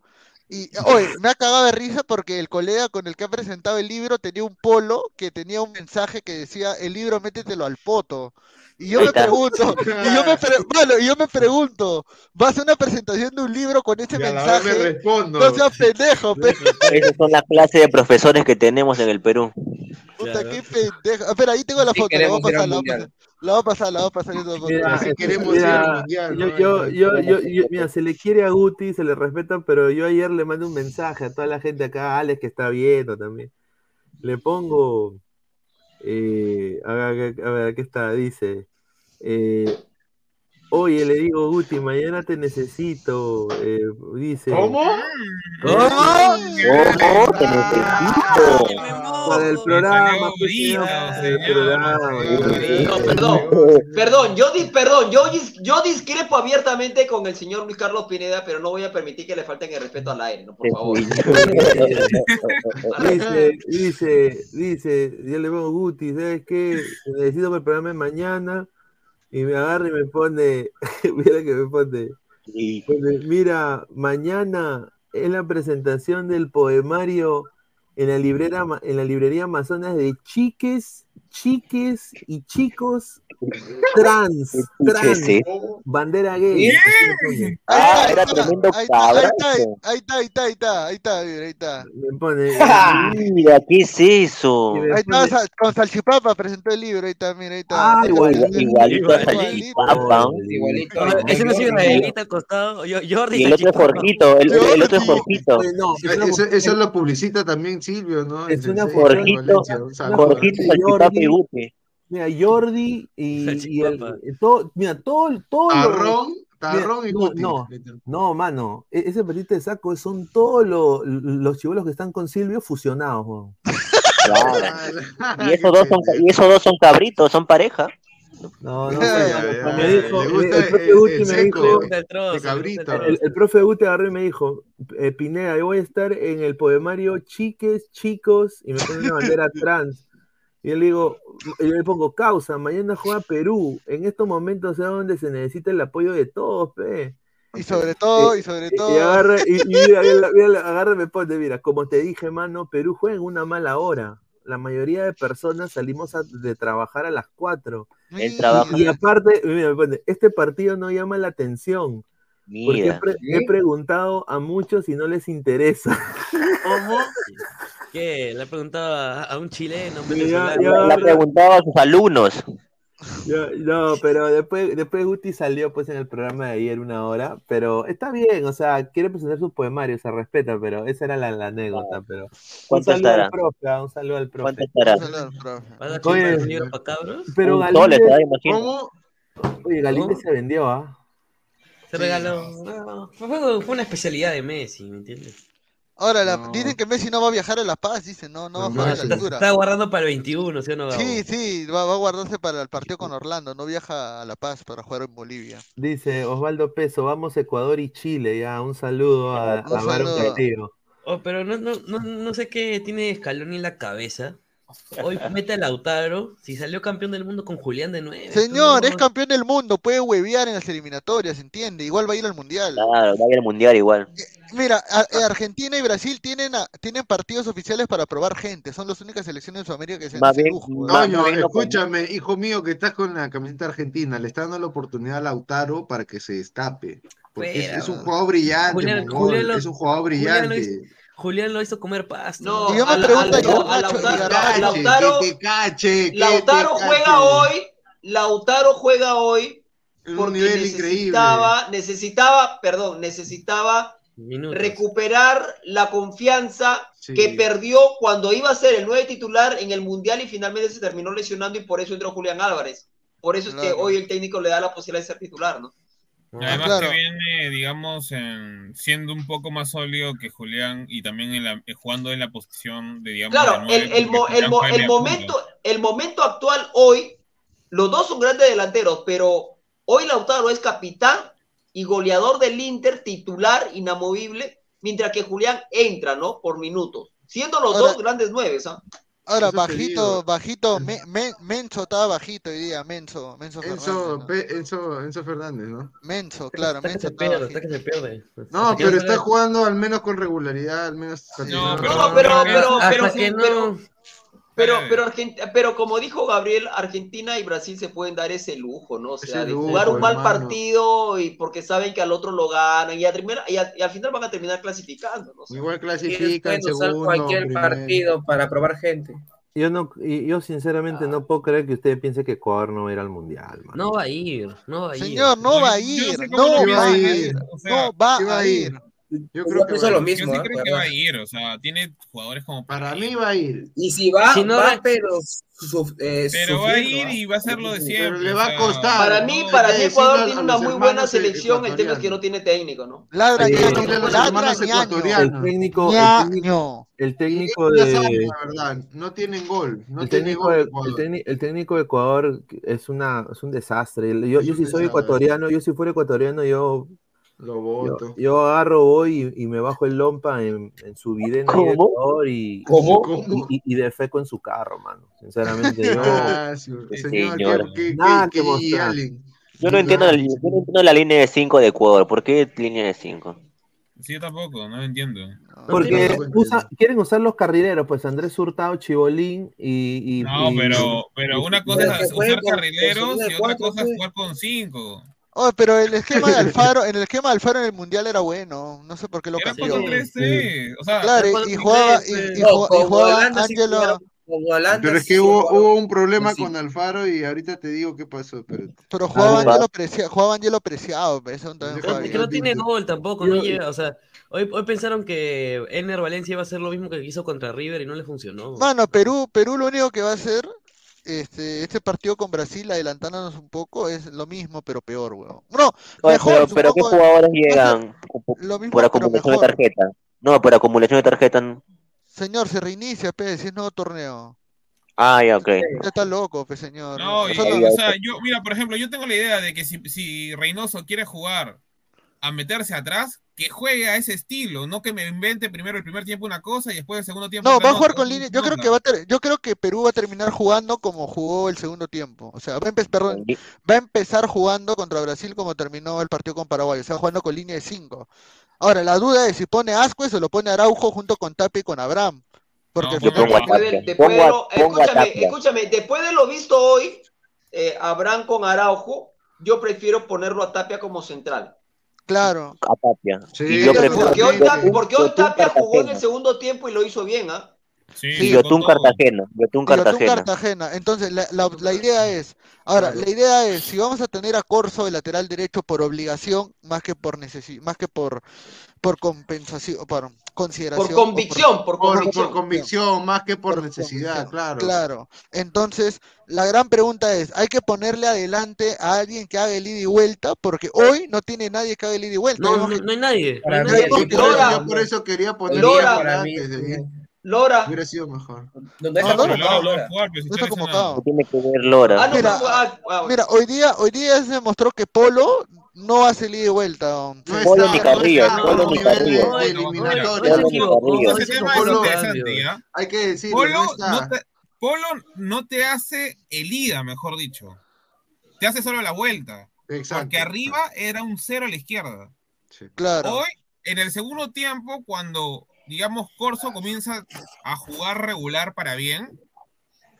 S9: y, oye, me ha cagado de risa porque el colega con el que ha presentado el libro tenía un polo que tenía un mensaje que decía, el libro métetelo al poto. Y yo me pregunto, y yo me, pre- mano, y yo me pregunto, ¿vas a una presentación de un libro con ese
S4: Y me
S9: mensaje?
S4: respondo.
S9: No seas pendejo, pe.
S7: Esas son las clases de profesores que tenemos en el Perú.
S9: Puta,
S11: Claro.
S9: qué pendejo. Espera, ahí tengo la
S8: Sí
S9: foto, la voy a pasar, la voy a
S8: mundial.
S9: pasar. La voy a pasar, la voy a pasar.
S3: Mira,
S4: Así
S3: este,
S4: queremos
S3: mira,
S4: ir al mundial,
S3: yo,
S4: ¿no?
S3: yo, yo, yo, yo- mira, se le quiere a Guti, se le respeta, pero yo ayer le mandé un mensaje a toda la gente acá, a Alex que está viendo también. Le pongo, eh, a ver, a ver, aquí está, dice, eh, oye, le digo Guti, mañana te necesito, eh, dice.
S4: ¿Cómo?
S7: ¡Oh, te necesito!
S3: Para el programa, pues,
S6: perdón, <laughs> perdón, yo, dis- perdón yo, dis- yo discrepo abiertamente con el señor Luis Carlos Pineda, pero no voy a permitir que le falten el respeto al aire, ¿no? Por favor. <laughs>
S3: Dice, dice, dice, yo le pongo Guti, ¿sabes qué? Necesito para el programa de mañana. Y me agarra y me pone, <laughs> mira que me pone, pone, mira, mañana es la presentación del poemario en la librera, en la librería Amazonas de chiques, chiques y chicos trans,
S7: ¿Qué
S3: trans, bandera gay.
S7: Ah, era
S9: está,
S7: tremendo
S9: ahí está, ahí está, ahí está, ahí está, ahí está, ahí está, mira, ahí está.
S3: Me pone,
S7: Mira, ¿qué es eso?
S9: Ahí está, con Salchipapa presentó el libro, ahí está, mira, ahí está.
S3: Ah,
S9: Ahí
S3: igual,
S7: Igualito a
S11: Igualito.
S7: Salchipapa.
S8: Igualito.
S11: Ese no es israelita al costado. Jordi
S7: Y el otro es. Jorgito, el, el otro es. Jorgito.
S3: No,
S4: Eso, lo publicita también Silvio, ¿no?
S3: Es una
S7: Jorgito. Jorgito, Salchipapa y Guti.
S3: Mira, Jordi y, <laughs> y el, todo, mira, todo, todo
S4: Tarrón, Tarrón y
S3: no,
S4: Guti.
S3: no. no, mano, e- ese petito de saco son todos lo- los chivolos que están con Silvio fusionados, weón.
S7: Claro. <laughs> Y esos dos son, y esos dos son cabritos, son pareja.
S3: No, no, <laughs> me dijo, el profe Guti me dijo,
S11: el
S3: profe Guti agarró y me dijo, eh, Pineda, yo voy a estar en el poemario Chiques, Chicos, y me pone una bandera trans. Y yo le digo, y yo le pongo causa, mañana juega Perú. En estos momentos es donde se necesita el apoyo de todos, pe.
S9: Y sobre todo, y sobre
S3: Y, y
S9: todo.
S3: agarra, y, y mira, <laughs> mira, mira, agarra y me pone, mira, como te dije, mano, Perú juega en una mala hora. La mayoría de personas salimos a- de trabajar a las 4.
S7: El trabajo.
S3: Y aparte, mira, me pone, este partido no llama la atención. Porque he,
S7: Mira.
S3: pre- he preguntado a muchos y no les interesa.
S4: ¿Cómo? <laughs>
S11: ¿Qué? Le he preguntado a, a un chileno, un
S3: Ya,
S11: venezolano.
S3: ya,
S7: Le ha preguntado a sus alumnos.
S3: Yo- no, pero después, después Guti salió pues en el programa de ayer una hora, pero está bien, o sea, quiere presentar sus poemarios, se respeta, pero esa era la, la anécdota, pero un
S7: ¿Cuánto
S3: saludo
S7: estará?
S3: al profe, ah, un saludo al profe.
S7: ¿Cuánto estará?
S11: ¿Vas a
S3: Oye,
S11: chupar un libro para cabros?
S3: Pero.
S7: Imagino.
S4: ¿Cómo?
S3: oye, Galíndez
S11: ¿Cómo?
S3: se vendió, ¿ah?
S11: Se regaló. No, fue, una especialidad de Messi, ¿me entiendes?
S9: Ahora, la-
S4: No.
S9: dicen que Messi no va a viajar a La Paz, dicen, no, no va a
S3: No,
S9: jugar a la altura.
S11: Está guardando para el 21, ¿sí o no, Gabo?
S9: Sí, sí, va, va a guardarse para el partido con Orlando, no viaja a La Paz para jugar en Bolivia.
S3: Dice Osvaldo Peso, vamos Ecuador y Chile, ya, un saludo a,
S9: Un
S3: a. Castillo.
S11: Oh, pero no, no, no, no sé qué tiene Scaloni en la cabeza. Hoy mete a Lautaro, si salió campeón del mundo con Julián de nueve.
S9: Señor,
S11: tú,
S9: es campeón del mundo, puede huevear en las eliminatorias, ¿entiende? Igual va a ir al Mundial.
S7: Claro, va a ir al mundial igual.
S9: Mira, a- eh, Argentina y Brasil tienen, a- tienen partidos oficiales para probar gente, son las únicas selecciones de Sudamérica que se
S7: bien no con-
S4: escúchame, hijo mío, que estás con la camiseta argentina, le está dando la oportunidad a Lautaro para que se destape. Porque es, un jugador brillante,
S11: Julián-
S4: mongol,
S11: Julián lo-
S4: es un jugador
S11: Julián lo
S4: brillante.
S11: Julián lo hizo comer pasto.
S6: No,
S9: Y yo me
S6: a la-
S9: pregunto,
S6: a
S9: ¿y
S6: la- a
S9: Garnacho? ¿Y
S6: Lautaro-? Lautaro-
S4: que te cache, que
S6: Lautaro
S4: te
S6: juega
S4: cache.
S6: hoy, Lautaro juega hoy
S4: En un
S6: porque
S4: nivel increíble.
S6: necesitaba, necesitaba, perdón, necesitaba
S11: Minutos.
S6: recuperar la confianza
S4: Sí.
S6: que perdió cuando iba a ser el nueve titular en el Mundial y finalmente se terminó lesionando y por eso entró Julián Álvarez. Por eso es que
S9: Claro.
S6: hoy el técnico le da la posibilidad de ser titular, ¿no?
S5: Además
S9: claro.
S5: que viene, digamos, en- siendo un poco más sólido que Julián y también en la- eh, jugando en la posición de, digamos,
S6: Claro,
S5: de
S6: el, el, mo- el, mo- el momento, el momento actual hoy, los dos son grandes delanteros, pero hoy Lautaro es capitán y goleador del Inter, titular, inamovible, mientras que Julián entra, ¿no? Por minutos, siendo los
S9: Ahora-
S6: dos grandes nueves, ¿ah?
S9: Ahora,
S4: Eso
S9: bajito, bajito, Me- Me- Menso estaba bajito hoy día, Menso, Menso Fernández.
S4: Enzo,
S9: ¿no?
S4: Pe- Enzo, Enzo Fernández, ¿no?
S9: Menso, claro,
S11: Está que
S9: Menso
S11: se
S9: estaba
S11: pierde, está que se pierde.
S4: No,
S11: que
S4: pero está
S11: se-
S4: jugando al menos con regularidad, al menos.
S5: No, pero,
S6: pero- pero- pero-
S11: que no-
S6: pero- Pero,
S5: Eh.
S6: pero, Argent- pero como dijo Gabriel, Argentina y Brasil se pueden dar ese lujo, ¿no? O sea, de
S4: lujo,
S6: jugar un mal
S4: hermano.
S6: partido y porque saben que al otro lo ganan y, a terminar- y, a- y al final van a terminar clasificando, ¿no? O sea,
S4: Igual clasifican
S8: pueden usar
S4: segundo,
S8: cualquier
S4: primero.
S8: partido para probar gente.
S3: Yo no, y yo sinceramente no puedo creer que usted piense que Ecuador no va a ir al mundial, man.
S11: No va a ir, no va a ir.
S9: Señor, no va a ir,
S5: sé
S9: no va a
S4: ir,
S9: no va a
S4: ir. Yo creo que va
S8: lo
S4: a ir.
S5: Yo
S8: mismo.
S5: sí creo que
S8: Pero-
S5: va a ir, o sea, tiene jugadores como
S4: Para
S5: ir.
S4: mí va a ir.
S8: Y si va,
S11: Si no
S8: va,
S11: va-
S8: pero, su- eh,
S5: Pero va a ir y va a ser lo de siempre.
S4: Pero le va a costar.
S6: para mí,
S4: no,
S6: para mí Ecuador tiene una muy buena selección, el tema es que no tiene técnico, ¿no?
S9: Ladra
S3: Sí,
S9: ladra.
S3: El técnico, el técnico, el técnico de,
S4: la verdad, no tienen gol. No
S3: el
S4: tiene
S3: técnico
S4: gol
S3: de,
S4: Ecuador.
S3: el, técnico, el técnico de Ecuador es una es un desastre. Yo, yo si soy ecuatoriano, yo si fuera ecuatoriano, yo,
S4: Lo
S3: yo,
S4: voto.
S3: yo agarro, voy y, y me bajo el lompa en, en su ahí de
S7: ¿Cómo?
S3: Ecuador y,
S8: ¿Cómo?
S3: Y, defeco en su carro, mano. Sinceramente, yo <laughs>
S4: sí, señor,
S7: Señora.
S4: ¿qué, qué,
S3: Nada
S4: qué,
S3: que
S4: qué
S3: mostrar.
S4: Allen?
S7: Yo no entiendo, la, yo no entiendo la línea de 5 de Ecuador. ¿Por qué línea de 5?
S5: Sí, yo tampoco, no lo entiendo.
S3: Porque usa- quieren usar los carrileros, pues Andrés Hurtado, Chibolín y. y-
S5: No,
S3: y-
S5: pero, pero una cosa es usar carrileros y otra cosa es jugar con cinco.
S9: Oh, pero el esquema de <laughs> Alfaro, en el esquema de Alfaro en el mundial era bueno, no sé por qué lo
S5: Era
S9: cambió.
S5: 4-3-3. O sea,
S9: Claro, y, y jugaba, y, y
S8: No,
S9: jugaba, y jugaba
S8: sí Holanda
S4: Pero es
S8: sí
S4: que hubo,
S8: jugaron.
S4: hubo un problema
S8: Sí.
S4: con Alfaro y ahorita te digo qué pasó. Pero
S9: pero jugaba Ángelo Preciado, jugaba Ángelo Preciado, pero eso también jugaba
S11: Es que no tiene gol tampoco,
S3: Yo-
S11: no llega, o sea, hoy, hoy pensaron que Ener Valencia iba a hacer lo mismo que hizo contra River y no le funcionó.
S9: Mano, Perú, Perú lo único que va a hacer este, este partido con Brasil, adelantándonos un poco, es lo mismo, pero peor, weón. No,
S7: Oye,
S9: mejor,
S7: pero, ¿qué jugadores llegan por,
S9: lo mismo,
S7: por
S9: pero
S7: acumulación de tarjeta? No, por acumulación de tarjeta.
S9: Señor, se reinicia, pe, si es nuevo torneo.
S7: Ah, ya, ok.
S9: Ya está loco, pe, señor.
S5: no- y, o sea, yo, mira, por ejemplo, yo tengo la idea de que si, si Reynoso quiere jugar a meterse atrás, que juegue a ese estilo, no que me invente primero el primer tiempo una cosa y después el segundo tiempo
S9: No, va a jugar con línea. Yo creo que va a ter- yo creo que Perú va a terminar jugando como jugó el segundo tiempo. O sea, va a empezar, perdón, va a empezar jugando contra Brasil como terminó el partido con Paraguay. O sea, jugando con línea de 5. Ahora, la duda es si pone Ascuez o lo pone Araujo junto con Tapia y con Abraham. Porque
S5: No,
S6: Después de, después lo- escúchame, escúchame, después de lo visto hoy, eh, Abraham con Araujo, yo prefiero ponerlo a Tapia como central.
S9: Claro.
S7: A Tapia.
S4: Sí,
S7: y yo prefiero
S6: Porque hoy, Tapia- porque hoy Tapia jugó en el
S7: Cartagena.
S6: segundo tiempo y lo hizo bien, ¿ah?
S7: Y Yotun Cartagena. Yotun
S9: Y Yotun
S7: Cartagena.
S9: Cartagena. Entonces, la, la- la idea es, ahora, la idea es, si vamos a tener a Corso de lateral derecho por obligación, más que por necesidad, más que por, por compensación, por consideración.
S6: Por convicción, por
S4: Por,
S6: convicción.
S4: por convicción, más que por necesidad, claro.
S9: Claro. Entonces, la gran pregunta es, ¿hay que ponerle adelante a alguien que haga el ida y vuelta? Porque hoy no tiene nadie que haga el ida y vuelta.
S11: No, no, hay nadie.
S8: Para
S4: Yo por,
S6: Lora.
S4: eso, yo por eso quería poner
S6: Lora. Lora.
S4: Hubiera sido mejor.
S8: No, no
S9: No,
S8: está
S9: no,
S8: convocado,
S5: Lora.
S6: Ah, ah, ah,
S9: Mira, hoy día, hoy día se demostró que Polo no hace el ida y vuelta. don.
S4: No
S7: Polo
S4: está,
S7: ni
S4: no
S7: Carrillo, Polo ni Carrillo. Polo.
S4: Hay que decirlo,
S5: Polo
S4: no
S5: te, Polo no te hace el ida, mejor dicho. Te hace solo la vuelta.
S4: Exacto.
S5: Porque arriba era un cero a la izquierda.
S4: Sí.
S9: Claro.
S5: Hoy, en el segundo tiempo, cuando, digamos, Corso comienza a jugar regular para bien,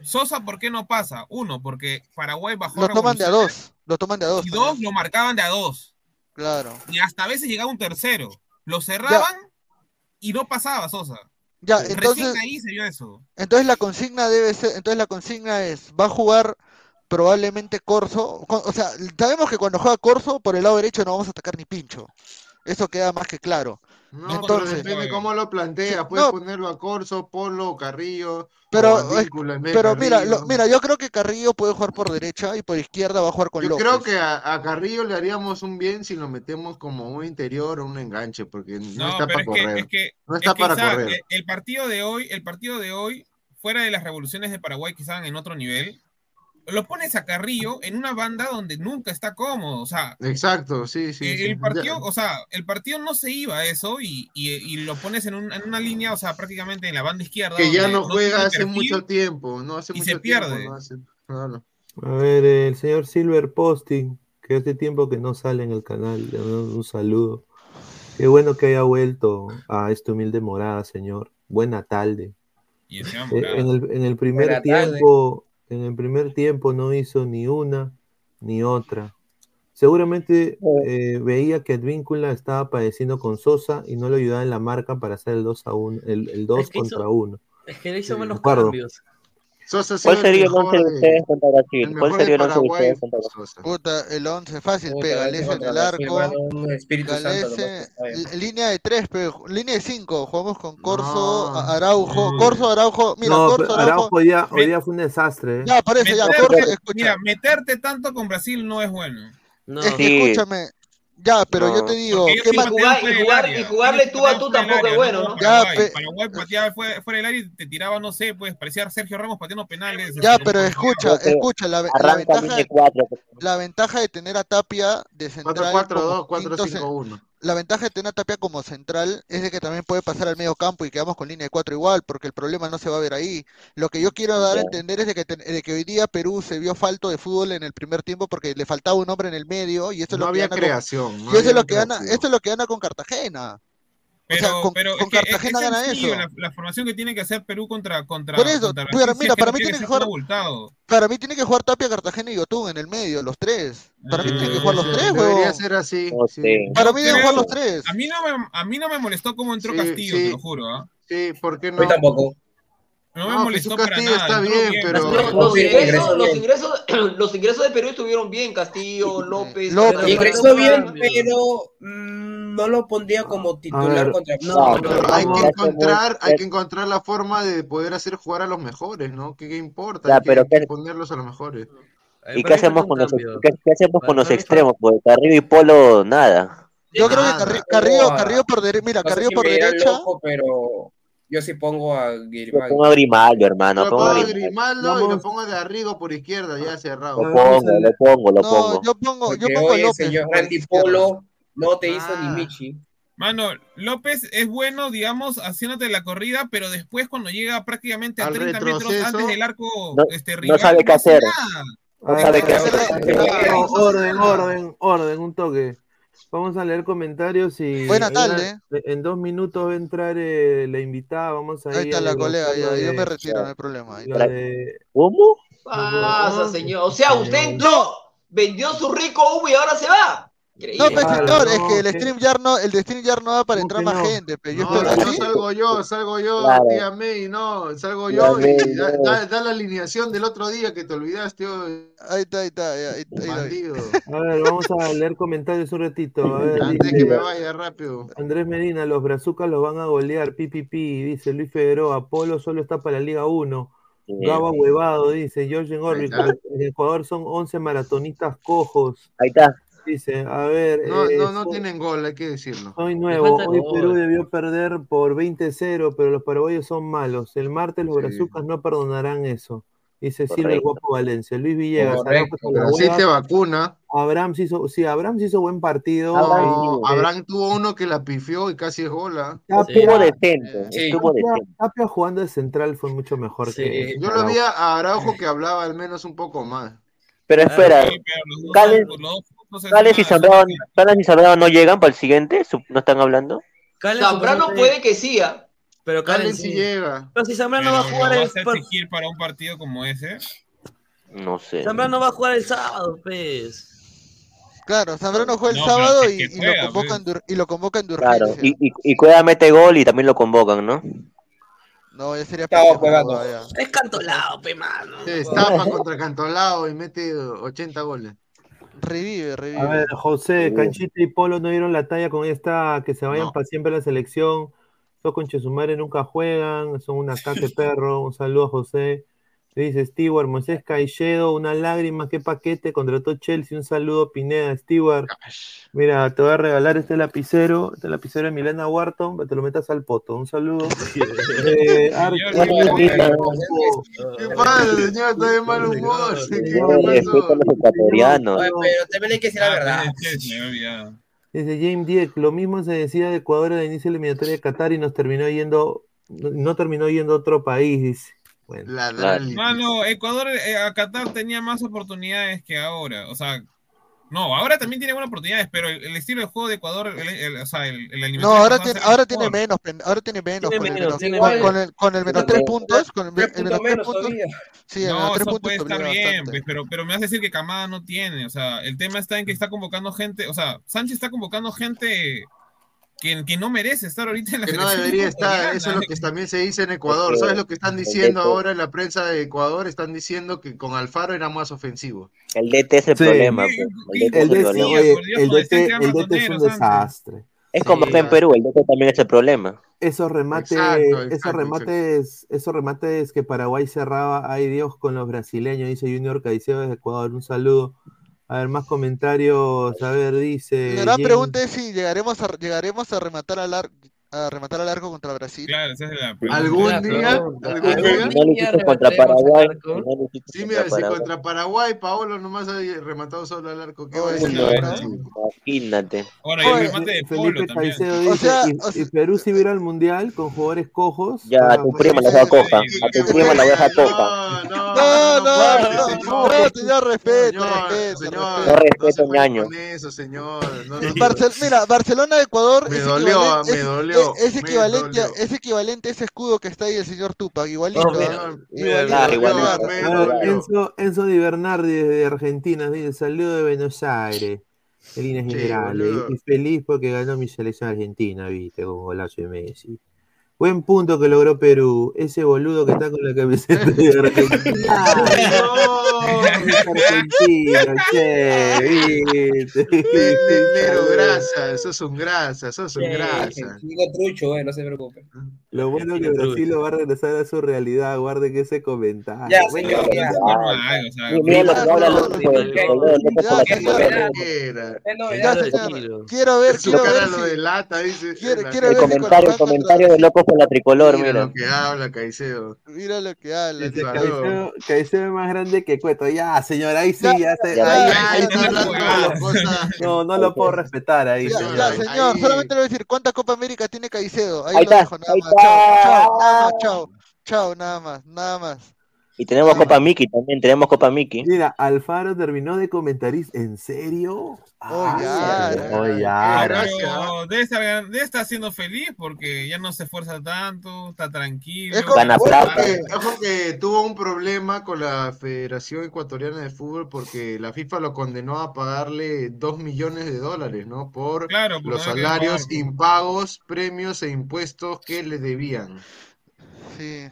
S5: Sosa, ¿por qué no pasa? Uno, porque Paraguay bajó
S9: Lo toman de a dos. Lo toman de a dos.
S5: Y dos,
S9: también.
S5: lo marcaban de a dos.
S9: Claro.
S5: Y hasta a veces llegaba un tercero. Lo cerraban y no pasaba Sosa.
S9: Ya,
S5: Recién
S9: entonces,
S5: ahí se vio eso.
S9: entonces la consigna debe ser, entonces la consigna es, va a jugar probablemente Corso, o sea, sabemos que cuando juega Corso por el lado derecho no vamos a atacar ni pincho. Eso queda más que claro.
S4: No,
S9: Entonces-
S4: pero depende cómo lo plantea.
S9: Sí,
S4: Puedes
S9: no.
S4: ponerlo a Corso, Polo, Carrillo.
S9: Pero, Pero mira, lo- mira, yo creo que Carrillo puede jugar por derecha y por izquierda va a jugar con
S4: Yo
S9: López.
S4: creo que a, a Carrillo le haríamos un bien si lo metemos como un interior o un enganche, porque no,
S5: No,
S4: está para
S5: es que,
S4: correr.
S5: es que,
S4: no
S5: es
S4: está
S5: que,
S4: para correr.
S5: el- el partido de hoy, el partido de hoy, fuera de las revoluciones de Paraguay que estaban en otro nivel, lo pones a Carrillo en una banda donde nunca está cómodo. O sea,
S4: Exacto, sí, sí. sí.
S5: el partido,
S4: Ya-
S5: o sea, el partido no se iba a eso y, y- y lo pones en, un- en una línea, o sea, prácticamente en la banda izquierda.
S4: que ya no juega hace
S5: perfil.
S4: mucho tiempo, no hace
S5: y
S4: mucho
S5: se pierde.
S4: tiempo. no hace- claro.
S3: A ver, el señor Silver Posting, que hace tiempo que no sale en el canal, le un saludo. Qué bueno que haya vuelto a esta humilde morada, señor. Buena tarde.
S5: Y
S3: Eh, en, el, en el primer
S8: Buena tarde.
S3: En el primer tiempo no hizo ni una ni otra. Seguramente eh, veía que Advíncula estaba padeciendo con Sosa y no le ayudaba en la marca para hacer el 2 a 1, el, el 2
S11: Es que hizo-
S3: contra 1.
S11: Es que le hizo malos
S3: Guardo.
S11: cambios.
S4: Sosa
S7: ¿Cuál sería el
S4: mejor
S7: 11 de
S4: de-
S7: ustedes contra
S4: el
S7: Brasil? ¿Cuál sería el 11 de ustedes contra Brasil?
S9: Puta, el 11 fácil,
S8: Puta,
S9: Galese en el arco. Galese, línea de 3, pero línea de 5, jugamos con Corso,
S4: No.
S9: Araujo,
S5: Mm.
S9: Corso, Araujo, mira,
S3: no,
S9: Corso, Araujo,
S3: Araujo hoy día, hoy día fue un desastre. ¿eh?
S9: ya, por eso, ya, Corso, escucha,
S5: mira, meterte tanto con Brasil no es bueno.
S11: No.
S9: es que
S7: Sí.
S9: escúchame, ya, pero yo
S7: No.
S9: te digo, ¿qué más?
S6: Y jugar- y jugar- y jugarle tú a tú tampoco es bueno, ¿no?
S9: Ya,
S5: Paraguay.
S9: pe-
S5: Paraguay pateaba fuera, fuera del área y te tiraba, no sé, pues parecía Sergio Ramos pateando penales.
S9: Ya, pero escucha,
S7: Yo creo-
S9: escucha, la, la ventaja,
S7: 4.
S9: la ventaja de tener a Tapia de central
S4: 4-4-2,
S9: como quinto ce-
S4: 4-5-1.
S9: La ventaja de tener a Tapia como central es de que también puede pasar al medio campo y quedamos con línea de cuatro igual, porque el problema no se va a ver ahí. Lo que yo quiero dar a entender es de que, de que hoy día Perú se vio falto de fútbol en el primer tiempo porque le faltaba un hombre en el medio y eso es
S4: No
S9: lo que
S4: había
S9: con,
S4: creación. no
S9: y eso es lo que gana, esto es lo que gana con Cartagena.
S5: Pero,
S9: sea, con-
S5: pero
S9: con
S5: es que es-
S9: Cartagena
S5: es
S9: gana eso.
S5: La, la formación que tiene que hacer Perú contra contra
S9: Por eso,
S5: contra
S9: mira,
S5: que
S9: para mí tiene que
S5: ser
S9: jugar-. Para mí tiene que jugar Tapia, Cartagena y Yotun en el medio, los tres. Para mí
S5: Mm,
S9: tienen que jugar los
S4: Sí,
S9: tres,
S4: Debería
S9: huevón.
S4: ser así. Sí.
S7: sé.
S9: Para
S5: Yo
S9: mí deben jugar los tres.
S5: A mí no me, a mí no me molestó cómo entró
S4: Sí,
S5: Castillo,
S4: sí.
S5: te lo juro. ¿ah?
S4: Sí, ¿por qué
S8: Hoy
S4: no?
S8: tampoco.
S5: No me
S4: No,
S5: molestó
S4: Jesús
S5: para
S4: Castillo
S5: nada.
S4: está bien,
S5: bien,
S4: pero-.
S6: Los,
S8: No,
S6: los ingresos, los, ingresos, <clears throat> los ingresos de Perú estuvieron bien, Castillo, López.
S9: López.
S8: Ingresó bien, pero mm, no lo pondría como titular
S3: ver,
S8: contra
S11: no,
S8: Brasil.
S4: Pero hay que encontrar, hay que encontrar la forma de poder hacer jugar a los mejores, ¿no? ¿Qué, qué importa?
S7: Ya,
S4: hay que,
S7: pero
S4: que
S7: ¿qué-
S4: ponerlos a los mejores.
S7: ¿Y qué hacemos con los, qué, qué hacemos con los extremos? Porque Carrillo y Polo, nada.
S9: Yo creo que Carrillo,
S8: No,
S9: Carrillo por derecha, mira,
S8: No
S9: Carrillo por derecha,
S8: loco, pero yo sí pongo a
S7: Yo
S8: Grimaldo.
S7: pongo a Grimaldo, hermano.
S4: Lo
S7: Pongo a Grimaldo.
S4: Y lo pongo de Arrigo por izquierda, ya cerrado.
S7: Lo pongo, lo pongo, lo
S9: no,
S7: pongo.
S9: yo pongo, yo pongo
S8: hoy el
S9: López
S8: señor
S9: por
S8: Randy. Polo no te hizo
S4: Ah.
S8: ni Michi.
S5: Mano, López es bueno, digamos, haciéndote la corrida, pero después cuando llega prácticamente a
S4: Al
S5: 30 metros
S4: retroceso,
S5: antes del arco
S7: no-
S5: este,
S7: no
S5: rival,
S7: sabe qué
S5: hace
S7: hacer.
S3: ver,
S7: sabe qué hacer.
S3: no, orden, orden, orden, un toque. Vamos a leer comentarios y
S9: Buena
S3: en
S9: tarde.
S3: una- en dos minutos va a entrar eh, la invitada. Vamos a
S9: Ahí está
S3: a
S9: la colega, ya, yo me retiro, no hay problema.
S3: de-
S7: ¿Cómo?
S6: Pasa, señor. O sea, usted entró, vendió su rico humo y ahora se va.
S9: No,
S3: Claro,
S9: señor, es que el
S3: que-
S9: stream ya no, el de stream ya no da para entrar
S3: que
S9: más
S3: no?
S9: gente, pero yo
S4: No,
S9: espero
S4: salgo yo, salgo yo,
S7: Claro.
S4: tía May, no, salgo
S7: Tía
S4: yo
S7: May,
S4: y da,
S7: no.
S4: da- da la alineación del otro día que te olvidaste,
S9: Ahí está, ahí está, ahí está, ahí.
S3: A ver, vamos a leer comentarios un ratito. A ver,
S4: Antes que
S3: dice
S4: me vaya rápido.
S3: Andrés Medina, los brazucas los van a golear, pipipi, dice Luis Figueroa, Polo solo está para la Liga 1. Gaba huevado, dice George
S4: está.
S3: en Ecuador son 11 maratonistas cojos.
S7: Ahí está.
S3: Dice, a ver,
S4: No,
S3: eh,
S4: no, no
S3: soy-
S4: tienen gol, hay que decirlo.
S3: Soy nuevo, hoy
S11: gol.
S3: Perú debió perder por 20-0, pero los paraguayos son malos. El martes los
S4: Sí.
S3: brazucas no perdonarán eso. Dice Silvio el. Guapo Valencia. Luis Villegas,
S4: Brasil te vacuna.
S3: Abraham hizo, sí, Abraham hizo buen partido.
S4: No,
S3: Eh,
S4: Abraham tuvo uno que la pifió y casi es gola.
S3: Tapia,
S7: Estuvo decente.
S8: Sí.
S3: Tapia- jugando de central fue mucho mejor
S11: Sí.
S3: que
S4: Yo lo vi a Araujo que hablaba al menos un poco más.
S7: Pero espera,
S5: Sí,
S7: Cales- Cales y Zambrano, Cales y Zambrano no llegan para el siguiente, ¿no están hablando?
S6: Zambrano puede que sí, ¿ah?
S11: Pero Calen
S4: si
S11: sí.
S4: llega.
S11: Pero si Zambrano
S5: pero
S11: va a jugar
S5: ¿lo
S11: el
S5: exigir para un partido como ese?
S7: No sé.
S11: Zambrano va a jugar el sábado, pues.
S9: Claro, Zambrano juega el
S5: No,
S9: sábado y,
S5: que
S9: y
S5: juega,
S9: lo convocan ur- y lo convocan de
S7: Claro, y, y, y Cueva mete gol y también lo convocan, ¿no?
S9: No, ya sería
S8: Estaba jugando.
S9: no.
S11: Es cantolado, pe mano.
S4: Se destapa contra Cantolao y mete 80 goles.
S9: Revive, revive.
S3: A ver, José. Canchita y Polo no dieron la talla con esta, que se vayan
S4: No.
S3: para siempre a la selección. Esos con Chesumare nunca juegan, son una caca de perro. Un saludo a José. Dice Stewart, Moisés Caicedo, una lágrima, qué paquete, contrató Chelsea, un saludo Pineda, Stewart. Mira, te voy a regalar este lapicero, este lapicero de Milena Wharton, te lo metas al poto. Un saludo. Eh,
S4: ¿Qué pasa, señor? Está de mal humor. ¿Qué
S8: pero también hay que decir la
S5: Ah,
S8: verdad.
S3: Dice James Dieck, lo mismo se decía de Ecuador al inicio de la eliminatoria de Qatar y nos terminó yendo, no, no terminó yendo a otro país, dice. Bueno,
S4: Ladrar.
S5: Mano, Ecuador eh, a Qatar tenía más oportunidades que ahora. O sea, no, ahora también tiene buenas oportunidades, pero el, el estilo de juego de Ecuador, el, el- o sea, el, el
S9: No, ahora tiene, ahora tiene menos, ahora tiene menos,
S11: Tiene
S9: con, el
S11: menos,
S9: menos,
S11: tiene
S9: con,
S11: menos.
S9: con el, con el menos tres puntos, con el, menos tres puntos,
S8: todavía.
S9: sí, el menos
S5: No,
S9: tres
S5: eso
S9: puntos
S5: puede estar bien, pues, pero, pero me vas a decir que Camada no tiene. O sea, el tema está en que está convocando gente. O sea, Sánchez está convocando gente que, que no merece estar ahorita en la
S4: Que no debería <laughs> estar, eso es lo que también se dice en Ecuador. ¿Sabes lo que están diciendo ahora en la prensa de Ecuador? Están diciendo que con Alfaro era más ofensivo.
S7: El DT es el
S3: Sí.
S7: problema.
S5: Sí,
S7: pues. El DT
S3: el DT, el el es un desastre.
S7: Es como
S4: Sí,
S7: acá en. Perú, el DT también es el problema.
S3: Esos remates,
S4: Exacto,
S3: esos
S4: exacto,
S3: remates, esos remates que Paraguay cerraba, ay Dios, con los brasileños, dice Junior Caicedo desde Ecuador, un saludo. A ver, más comentarios, a ver, dice.
S9: La gran
S3: James-
S9: pregunta es si llegaremos a, llegaremos a rematar al arco a rematar al arco contra Brasil.
S5: Claro, esa es la pregunta.
S4: ¿Algún día? ¿Algún
S8: ¿Algún
S4: día?
S7: Y no lo
S8: día
S7: hiciste contra Paraguay. no hiciste
S4: Sí,
S7: contra
S4: mira, si
S7: Paraguay.
S4: contra Paraguay Paolo nomás ha rematado solo al arco, ¿qué va a decir.
S7: Imagínate.
S5: Ahora, y el remate de Polo
S3: Felipe
S5: también.
S3: Caicedo
S9: O
S3: dice,
S9: sea,
S3: y,
S9: o
S3: y
S9: sea-
S3: Perú si hubiera al mundial con jugadores cojos.
S7: Ya, a tu prima la deja coja. A tu prima la deja coja.
S4: No, no,
S9: No, no,
S4: señor.
S9: no, señor, respeto,
S4: Señor,
S9: respeto,
S4: señor,
S7: No
S9: respeto.
S7: ñaño.
S4: con eso, señor.
S9: Mira, Barcelona-Ecuador
S4: Me dolió, me dolió,
S9: es, equivalente, es equivalente a ese escudo que está ahí el señor Tupac, igualito.
S3: Enzo, Enzo Di Bernardi desde Argentina dice, saludo de Buenos Aires, en líneas
S4: Sí,
S3: y feliz porque ganó mi selección argentina, viste, con golazo de Messi. Buen punto que logró Perú, ese boludo que está con la camiseta de Argentina. Argentino, che, viste.
S4: Ne- ne- Negro grasa, sos un grasa, sos un grasa.
S8: Trucho, eh, no se preocupe.
S3: Lo bueno que Brasil lo va a regresar a su realidad, guarde que ese comentario.
S8: Ya, señor, ya.
S5: Es
S9: no, no, no,
S8: no. Es
S9: quiero ver,
S4: Su
S9: quiero ver quiero, ver
S7: el comentario de loco la tricolor,
S4: Mira
S7: mira.
S4: lo que habla Caicedo.
S9: Mira lo que habla.
S4: Este.
S3: Caicedo, Caicedo es más grande que Cueto. Ya, señor, ahí sí,
S9: Ya,
S3: se-
S7: ya,
S3: ahí-
S9: ya,
S3: ahí
S9: ya,
S3: sí,
S9: ya,
S3: no, no, no lo puedo respetar ahí,
S9: Ya,
S3: señor.
S9: ya,
S4: Ahí-
S9: señor,
S4: ahí-
S9: solamente le voy a decir cuánta Copa América tiene Caicedo. Ahí,
S7: Ahí
S9: lo
S7: está,
S9: dejo, nada
S7: ahí
S9: más. Chao, chao, nada
S7: está.
S9: más, chao. Chao, nada más, nada más.
S7: Y tenemos Copa Mickey también, tenemos Copa Mickey.
S3: Mira, Alfaro terminó de comentarista. ¿En serio?
S9: Oh, ya.
S3: Oh, ya.
S5: Pero debe estar, debe estar siendo feliz porque ya no se esfuerza tanto, está tranquilo.
S4: Es como- ojo que, ojo que tuvo un problema con la Federación Ecuatoriana de Fútbol porque la FIFA lo condenó a pagarle dos millones de dólares, ¿no? Por
S5: Claro,
S4: los salarios impagos, premios e impuestos que le debían.
S9: Sí.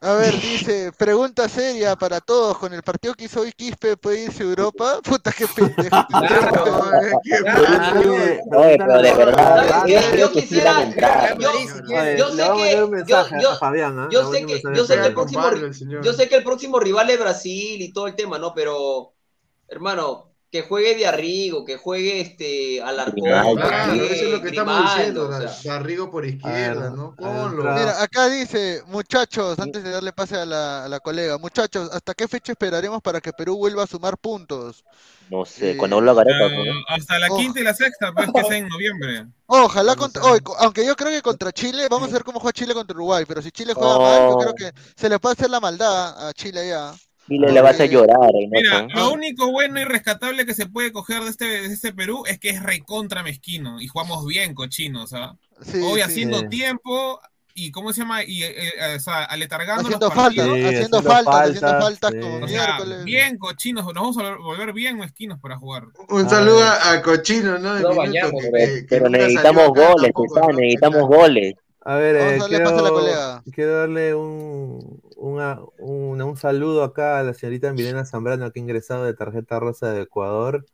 S9: A ver, <laughs> dice, pregunta seria para todos, con el partido que hizo hoy Quispe, ¿puede irse a Europa? <laughs> Puta, qué pendejo. <laughs>
S7: Oye, pero de verdad, yo creo que sí.
S9: Yo,
S6: sé que- yo- sé que, yo sé que el próximo, yo sé que el próximo rival es Brasil y todo el tema, ¿no? Pero, hermano, que juegue de Arrigo, que juegue este Alarcón,
S7: Grimaldo.
S6: que
S4: Claro,
S6: juegue
S4: eso es lo que estamos diciendo,
S6: o sea.
S4: Darrigo por izquierda, ¿no? Ponlo.
S9: Mira, acá dice, muchachos, antes de darle pase a la, a la colega, muchachos, ¿hasta qué fecha esperaremos para que Perú vuelva a sumar puntos?
S7: No sé, cuando lo Gareca,
S5: Ah,
S7: ¿no?
S5: hasta la
S9: Oh.
S5: quinta y la sexta, pues que sea en <laughs> noviembre.
S9: Ojalá contra, hoy, co- aunque yo creo que contra Chile, vamos a ver cómo juega Chile contra Uruguay, pero si Chile juega mal, yo
S7: Oh.
S9: creo que se le puede hacer la maldad a Chile ya.
S7: Chile le va a llorar,
S5: Mira, lo único bueno y rescatable que se puede coger de este, de este Perú es que es recontra mezquino y jugamos bien cochinos, ¿ah?
S9: Sí,
S5: Hoy
S9: sí.
S5: haciendo
S3: Sí.
S5: tiempo y, ¿cómo se llama? Y, eh, eh, o sea, aletargando
S9: Haciendo
S5: los partidos.
S3: Sí,
S9: haciendo
S3: haciendo
S9: faltas, haciendo
S3: faltas,
S9: faltas
S3: sí.
S9: como
S5: O sea,
S9: miércoles.
S5: bien cochinos, nos vamos a vol- volver bien mezquinos para jugar.
S4: Un
S3: Ah,
S4: saludo a, a Cochino, ¿no?
S8: Bañamos,
S4: que-
S7: Pero,
S4: que-
S7: necesitamos goles, necesitamos goles.
S3: A ver,
S9: Vamos
S3: eh,
S9: a darle paso a la
S3: quiero,
S9: colega.
S3: quiero darle un, una- un, un saludo acá a la señorita Milena Zambrano que ha ingresado de tarjeta rosa de Ecuador.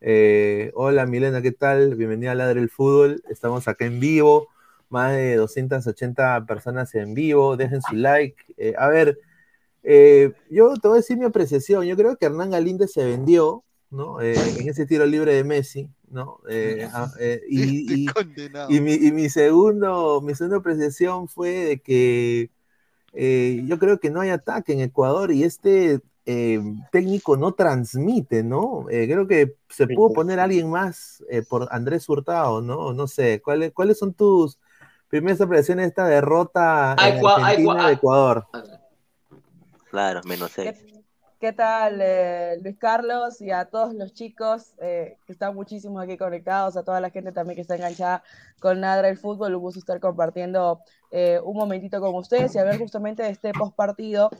S3: Eh, hola Milena, ¿qué tal? Bienvenida a Ladre el Fútbol. Estamos acá en vivo, más de 280 personas en vivo. Dejen su like. Eh, a ver, eh, yo te voy a decir mi apreciación. Yo creo que Hernán Galíndez se vendió, ¿no? En ese tiro libre de Messi, ¿no? <laughs> Y, y-
S9: Condenado.
S3: y mi, y mi segundo, mi segunda apreciación fue de que eh, yo creo que no hay ataque en Ecuador y este eh, técnico no transmite, ¿no? Eh, creo que se pudo poner alguien más eh, por Andrés Hurtado, ¿no? No sé, ¿cuáles, cuáles son tus primeras apreciaciones de esta derrota en Argentina de Ecuador?
S7: Claro, menos seis.
S12: ¿Qué tal, eh, Luis Carlos? Y a todos los chicos eh, que están muchísimos aquí conectados, a toda la gente también que está enganchada con Nadra el Fútbol. Un gusto estar compartiendo eh, un momentito con ustedes y hablar justamente de este postpartido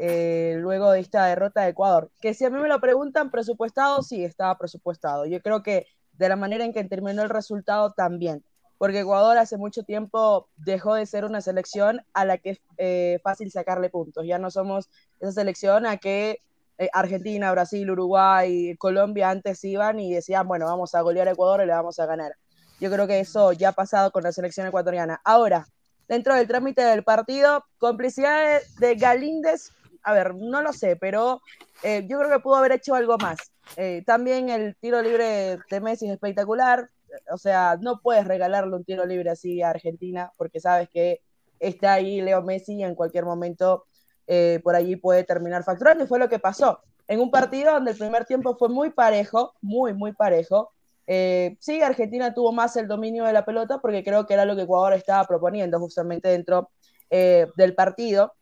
S12: eh, luego de esta derrota de Ecuador. Que si a mí me lo preguntan, presupuestado, sí, estaba presupuestado. Yo creo que de la manera en que terminó el resultado también. Porque Ecuador hace mucho tiempo dejó de ser una selección a la que es fácil sacarle puntos. Ya no somos esa selección a que eh, Argentina, Brasil, Uruguay, Colombia antes iban y decían, bueno, vamos a golear a Ecuador y le vamos a ganar. Yo creo que eso ya ha pasado con la selección ecuatoriana. Ahora, dentro del trámite del partido, complicidad de, de Galíndez, a ver, no lo sé, pero eh, yo creo que pudo haber hecho algo más. Eh, también el tiro libre de Messi es espectacular, o sea, no puedes regalarle un tiro libre así a Argentina porque sabes que está ahí Leo Messi y en cualquier momento eh, por allí puede terminar facturando y fue lo que pasó. En un partido donde el primer tiempo fue muy parejo, muy, muy parejo. Eh, sí, Argentina tuvo más el dominio de la pelota porque creo que era lo que Ecuador estaba proponiendo justamente dentro eh, del partido.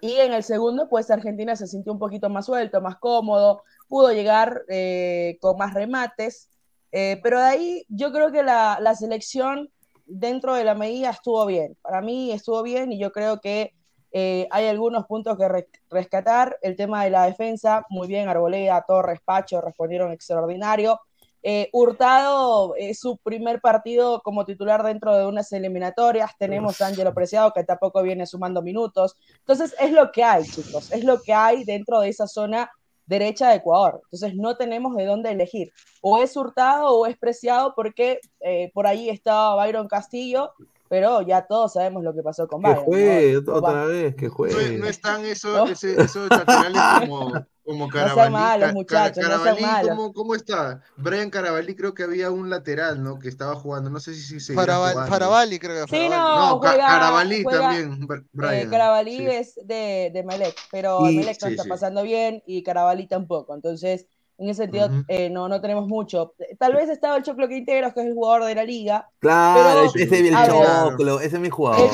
S12: Y en el segundo, pues Argentina se sintió un poquito más suelto, más cómodo, pudo llegar eh, con más remates, pero de ahí yo creo que la, la, selección dentro de la medida estuvo bien. Para mí estuvo bien y yo creo que eh, hay algunos puntos que re rescatar. El tema de la defensa, muy bien, Arboleda, Torres, Pacho respondieron extraordinario. Eh, Hurtado es su primer partido como titular dentro de unas eliminatorias. Tenemos a Ángelo Preciado que tampoco viene sumando minutos. Entonces es lo que hay, chicos. Es lo que hay dentro de esa zona derecha de Ecuador. Entonces no tenemos de dónde elegir. O es Hurtado o es Preciado porque eh, por ahí estaba Byron Castillo, pero ya todos sabemos lo que pasó con
S3: Que
S12: Byron.
S3: juegue
S12: ¿no?
S3: otra vez, que juegue.
S4: No, no están esos, ese, esos laterales como, como Carabalí. <laughs>
S12: No sean malos, muchachos, no sean
S4: Carabalí,
S12: malos.
S4: ¿cómo, ¿cómo está? Brian Carabalí creo que había un lateral, ¿no? Que estaba jugando, no sé si, si seguirá
S9: Farabal,
S4: jugando.
S9: Faraballi, creo que
S12: Sí, no,
S4: No,
S12: juega,
S4: Carabalí
S12: juega,
S4: también, Br- Brian.
S12: Eh, Carabalí
S4: sí.
S12: es de, de Melec, pero
S3: Y-
S12: Melec no
S4: sí,
S12: está
S4: sí.
S12: pasando bien y Carabalí tampoco. Entonces, En ese sentido, eh, no, no tenemos mucho. Tal vez estaba el Choclo Quinteros, que es el jugador de la liga.
S3: Claro, ese es el Choclo, ese es mi jugador.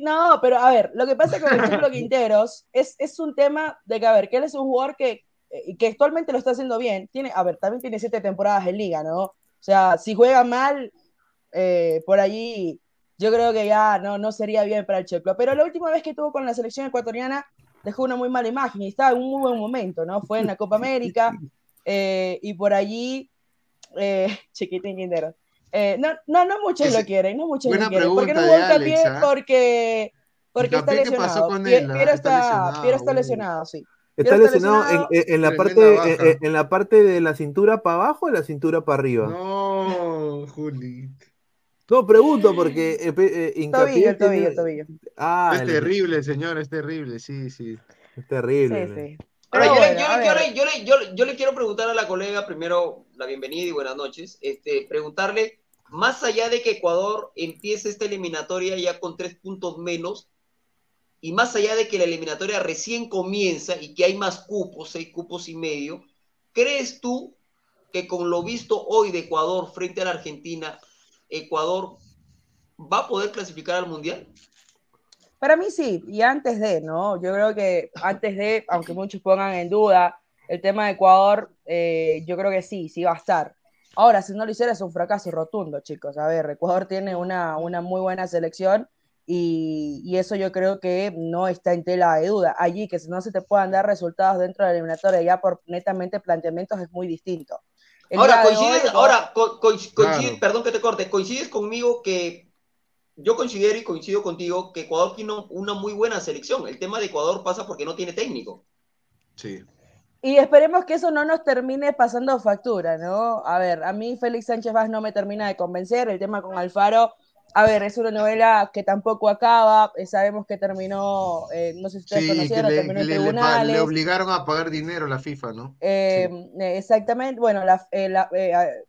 S12: no, pero a ver, lo que pasa con el <laughs> Choclo Quinteros es, es un tema de que, a ver, que él es un jugador que, eh, que actualmente lo está haciendo bien. Tiene, a ver, también tiene siete temporadas en liga, ¿no? O sea, si juega mal, eh, por allí yo creo que ya no, no sería bien para el Choclo. Pero la última vez que estuvo con la selección ecuatoriana dejó una muy mala imagen y estaba en un muy buen momento, ¿no? Fue en la Copa América, eh, y por allí, eh, <laughs> chiquitín Quintero. Eh, no, no, no muchos lo quieren, no muchos lo quieren. Porque no hubo pie ¿ah? porque, porque está lesionado. Piero, está, está, Piero está lesionado, sí.
S3: Está lesionado, En, en, la parte, en, la parte de la cintura para abajo o la cintura para arriba.
S4: No, Juli.
S3: No, pregunto porque eh,
S12: eh, tobillo, tobillo, tobillo.
S4: Ah, es terrible, señor, es terrible, sí, sí.
S3: Es terrible.
S6: Sí, sí. Ahora, yo, le, quiero preguntar a la colega primero la bienvenida y buenas noches. Este, preguntarle, más allá de que Ecuador empiece esta eliminatoria ya con tres puntos menos, y más allá de que la eliminatoria recién comienza y que hay más cupos, seis cupos y medio, ¿crees tú que con lo visto hoy de Ecuador frente a la Argentina, Ecuador va a poder clasificar al Mundial?
S12: Para mí sí, y antes de, ¿no? Yo creo que antes de, aunque muchos pongan en duda el tema de Ecuador, eh, yo creo que sí, sí va a estar. Ahora, si no lo hiciera es un fracaso rotundo, chicos. A ver, Ecuador tiene una, una muy buena selección y, y, eso yo creo que no está en tela de duda. Allí que si no se te puedan dar resultados dentro de la eliminatoria ya por netamente planteamientos es muy distinto.
S6: ahora, coincides, ahora perdón que te corte, coincides conmigo que yo considero y coincido contigo que Ecuador tiene una muy buena selección. El tema de Ecuador pasa porque no tiene técnico.
S4: Sí.
S12: Y esperemos que eso no nos termine pasando factura, ¿no? A ver, a mí Félix Sánchez Vaz no me termina de convencer. El tema con Alfaro a ver, es una novela que tampoco acaba, eh, sabemos que terminó, eh, no sé si ustedes conocieron, le, terminó en
S4: le,
S12: tribunales.
S4: Le, obligaron a pagar dinero la FIFA, ¿no?
S12: Eh, exactamente, bueno, la,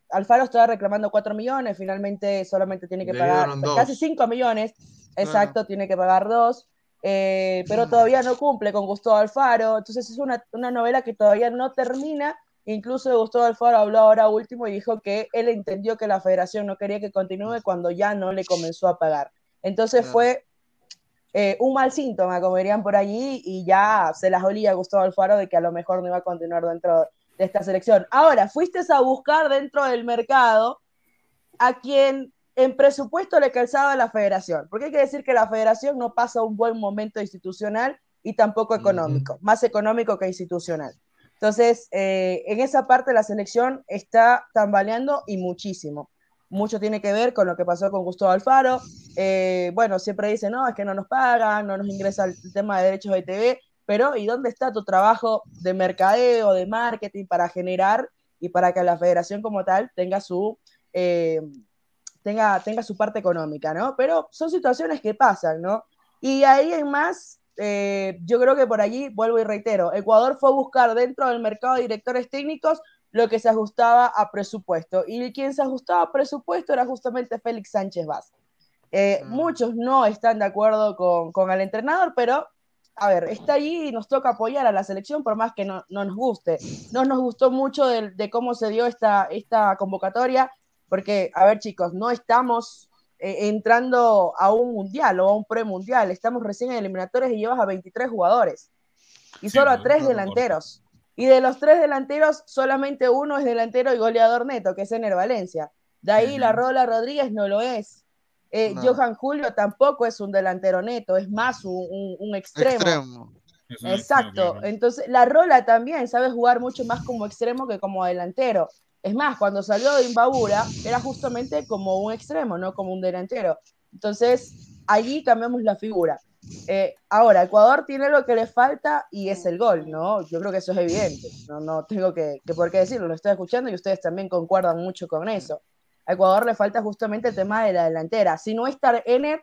S12: Alfaro estaba reclamando 4 millones, finalmente solamente tiene que pagar casi 5 millones, exacto, tiene que pagar 2. pero todavía no cumple con Gustavo Alfaro, entonces es una, una novela que todavía no termina Incluso Gustavo Alfaro habló ahora último y dijo que él entendió que la federación no quería que continúe cuando ya no le comenzó a pagar. Entonces fue eh, un mal síntoma, como dirían por allí, y ya se las olía a Gustavo Alfaro de que a lo mejor no iba a continuar dentro de esta selección. Ahora, fuiste a buscar dentro del mercado a quien en presupuesto le calzaba la federación, porque hay que decir que la federación no pasa un buen momento institucional y tampoco económico, más económico que institucional. Entonces, eh, en esa parte la selección está tambaleando y muchísimo. Mucho tiene que ver con lo que pasó con Gustavo Alfaro. Eh, bueno, siempre dicen, no, es que no nos pagan, no nos ingresa el tema de derechos de TV, pero ¿y dónde está tu trabajo de mercadeo, de marketing para generar y para que la federación como tal tenga su, eh, tenga, tenga su parte económica, ¿no? Pero son situaciones que pasan, ¿no? Y ahí en más, eh, yo creo que por allí, vuelvo y reitero, Ecuador fue a buscar dentro del mercado de directores técnicos lo que se ajustaba a presupuesto. Y quien se ajustaba a presupuesto era justamente Félix Sánchez Vaz. Eh, mm. Muchos no están de acuerdo con, con, el entrenador, pero a ver, está allí y nos toca apoyar a la selección por más que no, no nos guste. No nos gustó mucho de, de, cómo se dio esta, esta convocatoria, porque, a ver chicos, no estamos eh, entrando a un mundial o a un premundial. Estamos recién en eliminatorios y llevas a 23 jugadores y solo a tres delanteros. Y de los tres delanteros, solamente uno es delantero y goleador neto, que es Ener Valencia. De ahí la Rola Rodríguez no lo es. Eh, Johan Julio tampoco es un delantero neto, es más un, extremo. Exacto. Entonces, la Rola también sabe jugar mucho más como extremo que como delantero. Es más, cuando salió de Imbabura era justamente como un extremo, no como un delantero. Entonces, allí cambiamos la figura. Eh, ahora, Ecuador tiene lo que le falta y es el gol, ¿no? Yo creo que eso es evidente. No, no tengo que, por qué decirlo, lo estoy escuchando y ustedes también concuerdan mucho con eso. A Ecuador le falta justamente el tema de la delantera. Si no está Ener,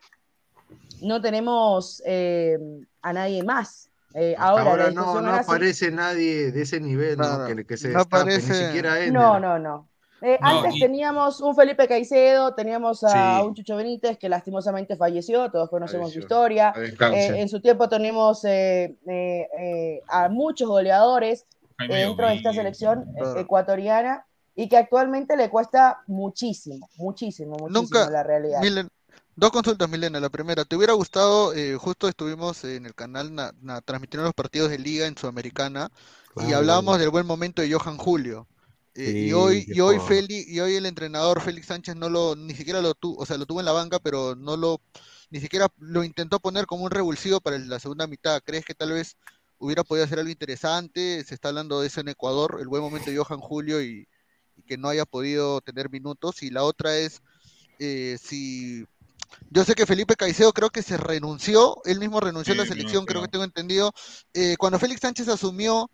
S12: no tenemos eh, a nadie más. Eh, ahora,
S4: no, aparece nadie de ese nivel que, se no ni siquiera él.
S12: No, no, no. Eh, antes teníamos un Felipe Caicedo, teníamos a un Chucho Benítez que lastimosamente falleció, todos conocemos su historia. Eh, en su tiempo tenemos a muchos goleadores, dentro de esta selección ecuatoriana y que actualmente le cuesta muchísimo, muchísimo, muchísimo
S9: Nunca,
S12: la realidad.
S9: Milen, dos consultas, Milena. La primera, ¿te hubiera gustado, eh, justo estuvimos en el canal na- na- transmitiendo los partidos de liga en Sudamericana y hablábamos del buen momento de Johan Julio. Eh,
S3: Sí,
S9: y hoy, y hoy. Feli- y hoy el entrenador Félix Sánchez no lo, ni siquiera lo tuvo, o sea, lo tuvo en la banca, pero no lo, ni siquiera lo intentó poner como un revulsivo para la segunda mitad. ¿Crees que tal vez hubiera podido hacer algo interesante? Se está hablando de eso en Ecuador, el buen momento de Johan Julio y, y que no haya podido tener minutos. Y la otra es eh, si yo sé que Felipe Caicedo creo que se renunció, él mismo renunció a la selección, creo que tengo entendido. Eh, cuando Félix Sánchez asumió,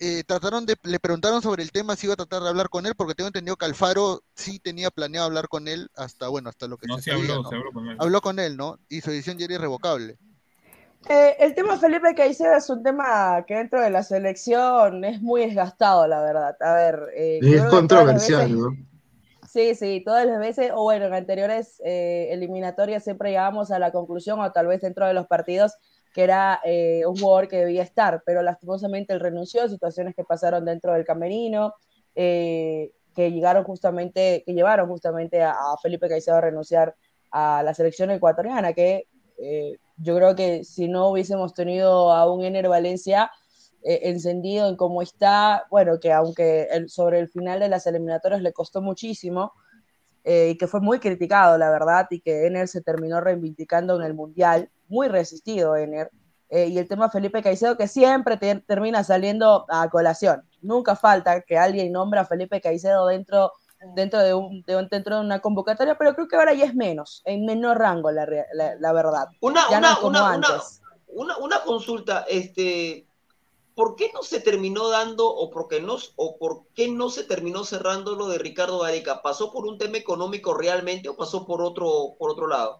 S9: eh, trataron de, le preguntaron sobre el tema si iba a tratar de hablar con él, porque tengo entendido que Alfaro sí tenía planeado hablar con él hasta, bueno, hasta lo que
S5: No,
S9: se sabía,
S5: habló,
S9: ¿no?
S5: se habló con él.
S9: Habló con él, ¿no? Y su decisión ya era irrevocable.
S12: Eh, el tema Felipe Caicedo es un tema que dentro de la selección es muy desgastado, la verdad. A ver, eh,
S4: Es controversial,
S12: veces-
S4: ¿no?
S12: Sí, sí, todas las veces, o bueno, en anteriores eh, eliminatorias siempre llegábamos a la conclusión, o tal vez dentro de los partidos, que era eh, un jugador que debía estar, pero lastimosamente él renunció, situaciones que pasaron dentro del camerino, eh, que llegaron justamente, que llevaron justamente a, a Felipe Caicedo a renunciar a la selección ecuatoriana, que eh, yo creo que si no hubiésemos tenido a un Ener Valencia eh, encendido en cómo está, bueno, que aunque el- sobre el final de las eliminatorias le costó muchísimo eh, y que fue muy criticado, la verdad, y que Ener se terminó reivindicando en el Mundial, muy resistido Ener, eh, y el tema Felipe Caicedo que siempre te- termina saliendo a colación. Nunca falta que alguien nombra a Felipe Caicedo dentro, dentro, de un, de un- dentro de una convocatoria, pero creo que ahora ya es menos, en menor rango, la, rea- la, la verdad.
S6: Una,
S12: Ya no es como
S6: una,
S12: antes.
S6: una, una consulta, este, ¿por qué no se terminó dando o por qué no, o por qué no se terminó cerrando lo de Ricardo Gareca? ¿Pasó por un tema económico realmente o pasó por otro, por otro lado?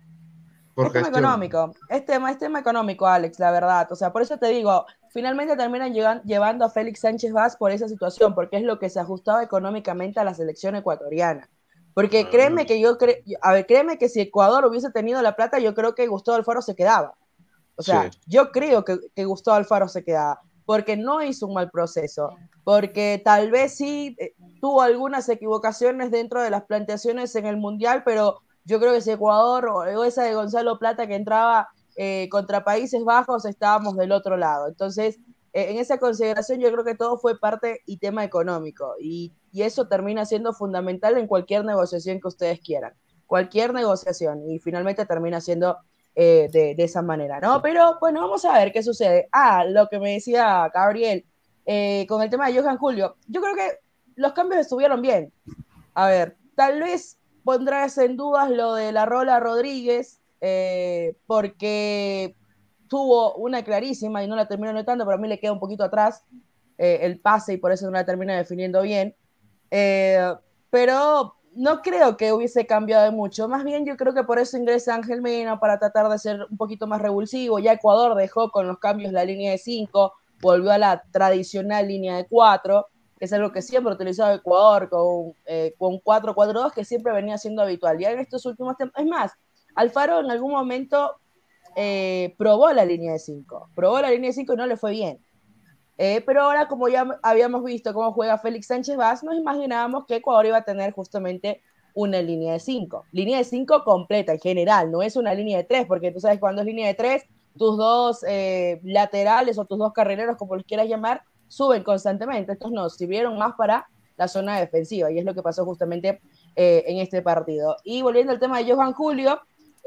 S12: Es tema económico, es tema, es tema económico, Alex, la verdad. O sea, por eso te digo, finalmente terminan llegan- llevando a Félix Sánchez Vaz por esa situación, porque es lo que se ajustaba económicamente a la selección ecuatoriana. Porque créeme que yo, cre- a ver, créeme que si Ecuador hubiese tenido la plata, yo creo que Gustavo Alfaro se quedaba. O sea,
S13: Sí.
S12: yo creo que, que Gustavo Alfaro se quedaba, porque no hizo un mal proceso, porque tal vez sí eh, tuvo algunas equivocaciones dentro de las planteaciones en el Mundial, pero yo creo que si Ecuador o esa de Gonzalo Plata que entraba eh, contra Países Bajos, estábamos del otro lado. Entonces, eh, en esa consideración yo creo que todo fue parte y tema económico, y eso termina siendo fundamental en cualquier negociación que ustedes quieran, cualquier negociación, y finalmente termina siendo eh, de, de esa manera, ¿no? Pero bueno, vamos a ver qué sucede. Ah, lo que me decía Gabriel eh, con el tema de Johan Julio, yo creo que los cambios estuvieron bien. A ver, tal vez pondrás en dudas lo de la Rola Rodríguez, eh, porque tuvo una clarísima y no la terminó notando, pero a mí le queda un poquito atrás el pase y por eso no la termina definiendo bien. Pero no creo que hubiese cambiado mucho. Más bien yo creo que por eso ingresa Ángel Mena para tratar de ser un poquito más revulsivo. Ya Ecuador dejó con los cambios la línea de 5, volvió a la tradicional línea de 4, que es algo que siempre ha utilizado Ecuador con, eh, con 4-4-2, que siempre venía siendo habitual. Ya en estos últimos tiempos, es más, Alfaro en algún momento eh, probó la línea de 5, probó la línea de 5 y no le fue bien. Eh, pero ahora, como ya habíamos visto cómo juega Félix Sánchez Vaz, nos imaginábamos que Ecuador iba a tener justamente una línea de 5. Línea de 5 completa en general, no es una línea de 3, porque tú sabes cuando es línea de 3, tus dos eh, laterales o tus dos carrileros, como los quieras llamar, suben constantemente. Estos no, sirvieron más para la zona defensiva y es lo que pasó justamente eh, en este partido. Y volviendo al tema de Johan Julio,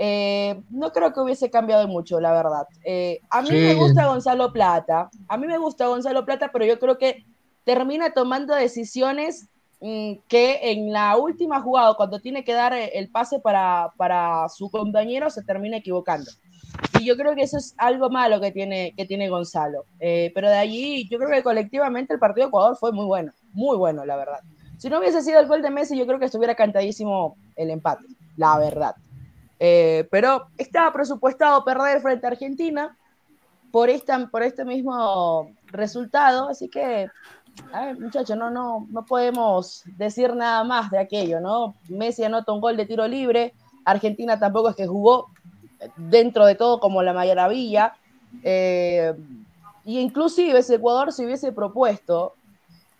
S12: eh, no creo que hubiese cambiado mucho, la verdad. Eh, a mí
S4: Sí.
S12: me gusta Gonzalo Plata, a mí me gusta Gonzalo Plata, pero yo creo que termina tomando decisiones mm, que en la última jugada, cuando tiene que dar eh, el pase para, para su compañero, se termina equivocando. Y yo creo que eso es algo malo que tiene, que tiene Gonzalo. Eh, pero de allí, yo creo que colectivamente el partido de Ecuador fue muy bueno, muy bueno, la verdad. Si no hubiese sido el gol de Messi, yo creo que estuviera cantadísimo el empate, la verdad. Eh, pero estaba presupuestado perder frente a Argentina por, esta, por este mismo resultado, así que, muchachos, no, no, no podemos decir nada más de aquello, ¿no? Messi anota un gol de tiro libre, Argentina tampoco es que jugó dentro de todo como la maravilla, eh, y inclusive si Ecuador se hubiese propuesto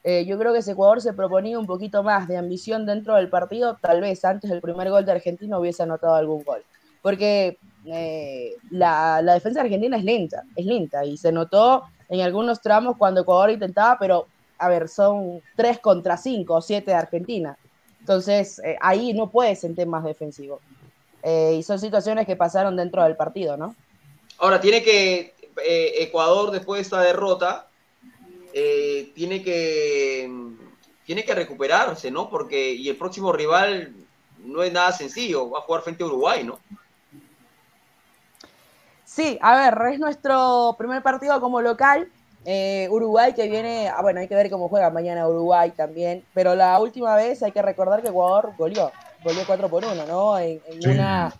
S12: Eh, yo creo que si Ecuador se proponía un poquito más de ambición dentro del partido, tal vez antes del primer gol de Argentina hubiese anotado algún gol. Porque eh, la, la, defensa argentina es lenta, es lenta, y se notó en algunos tramos cuando Ecuador intentaba, pero a ver, son 3 contra 5 o 7 de Argentina. Entonces, eh, ahí no puedes en temas defensivos. y son situaciones que pasaron dentro del partido, ¿no?
S6: Ahora, tiene que Ecuador, después de esta derrota, eh, tiene que tiene que recuperarse, ¿no? Porque y el próximo rival no es nada sencillo, va a jugar frente a Uruguay, ¿no?
S12: Sí, a ver, es nuestro primer partido como local. Eh, Uruguay que viene, ah, bueno, hay que ver cómo juega mañana Uruguay también, pero la última vez hay que recordar que Ecuador goleó, goleó 4 por 1, ¿no? En, una,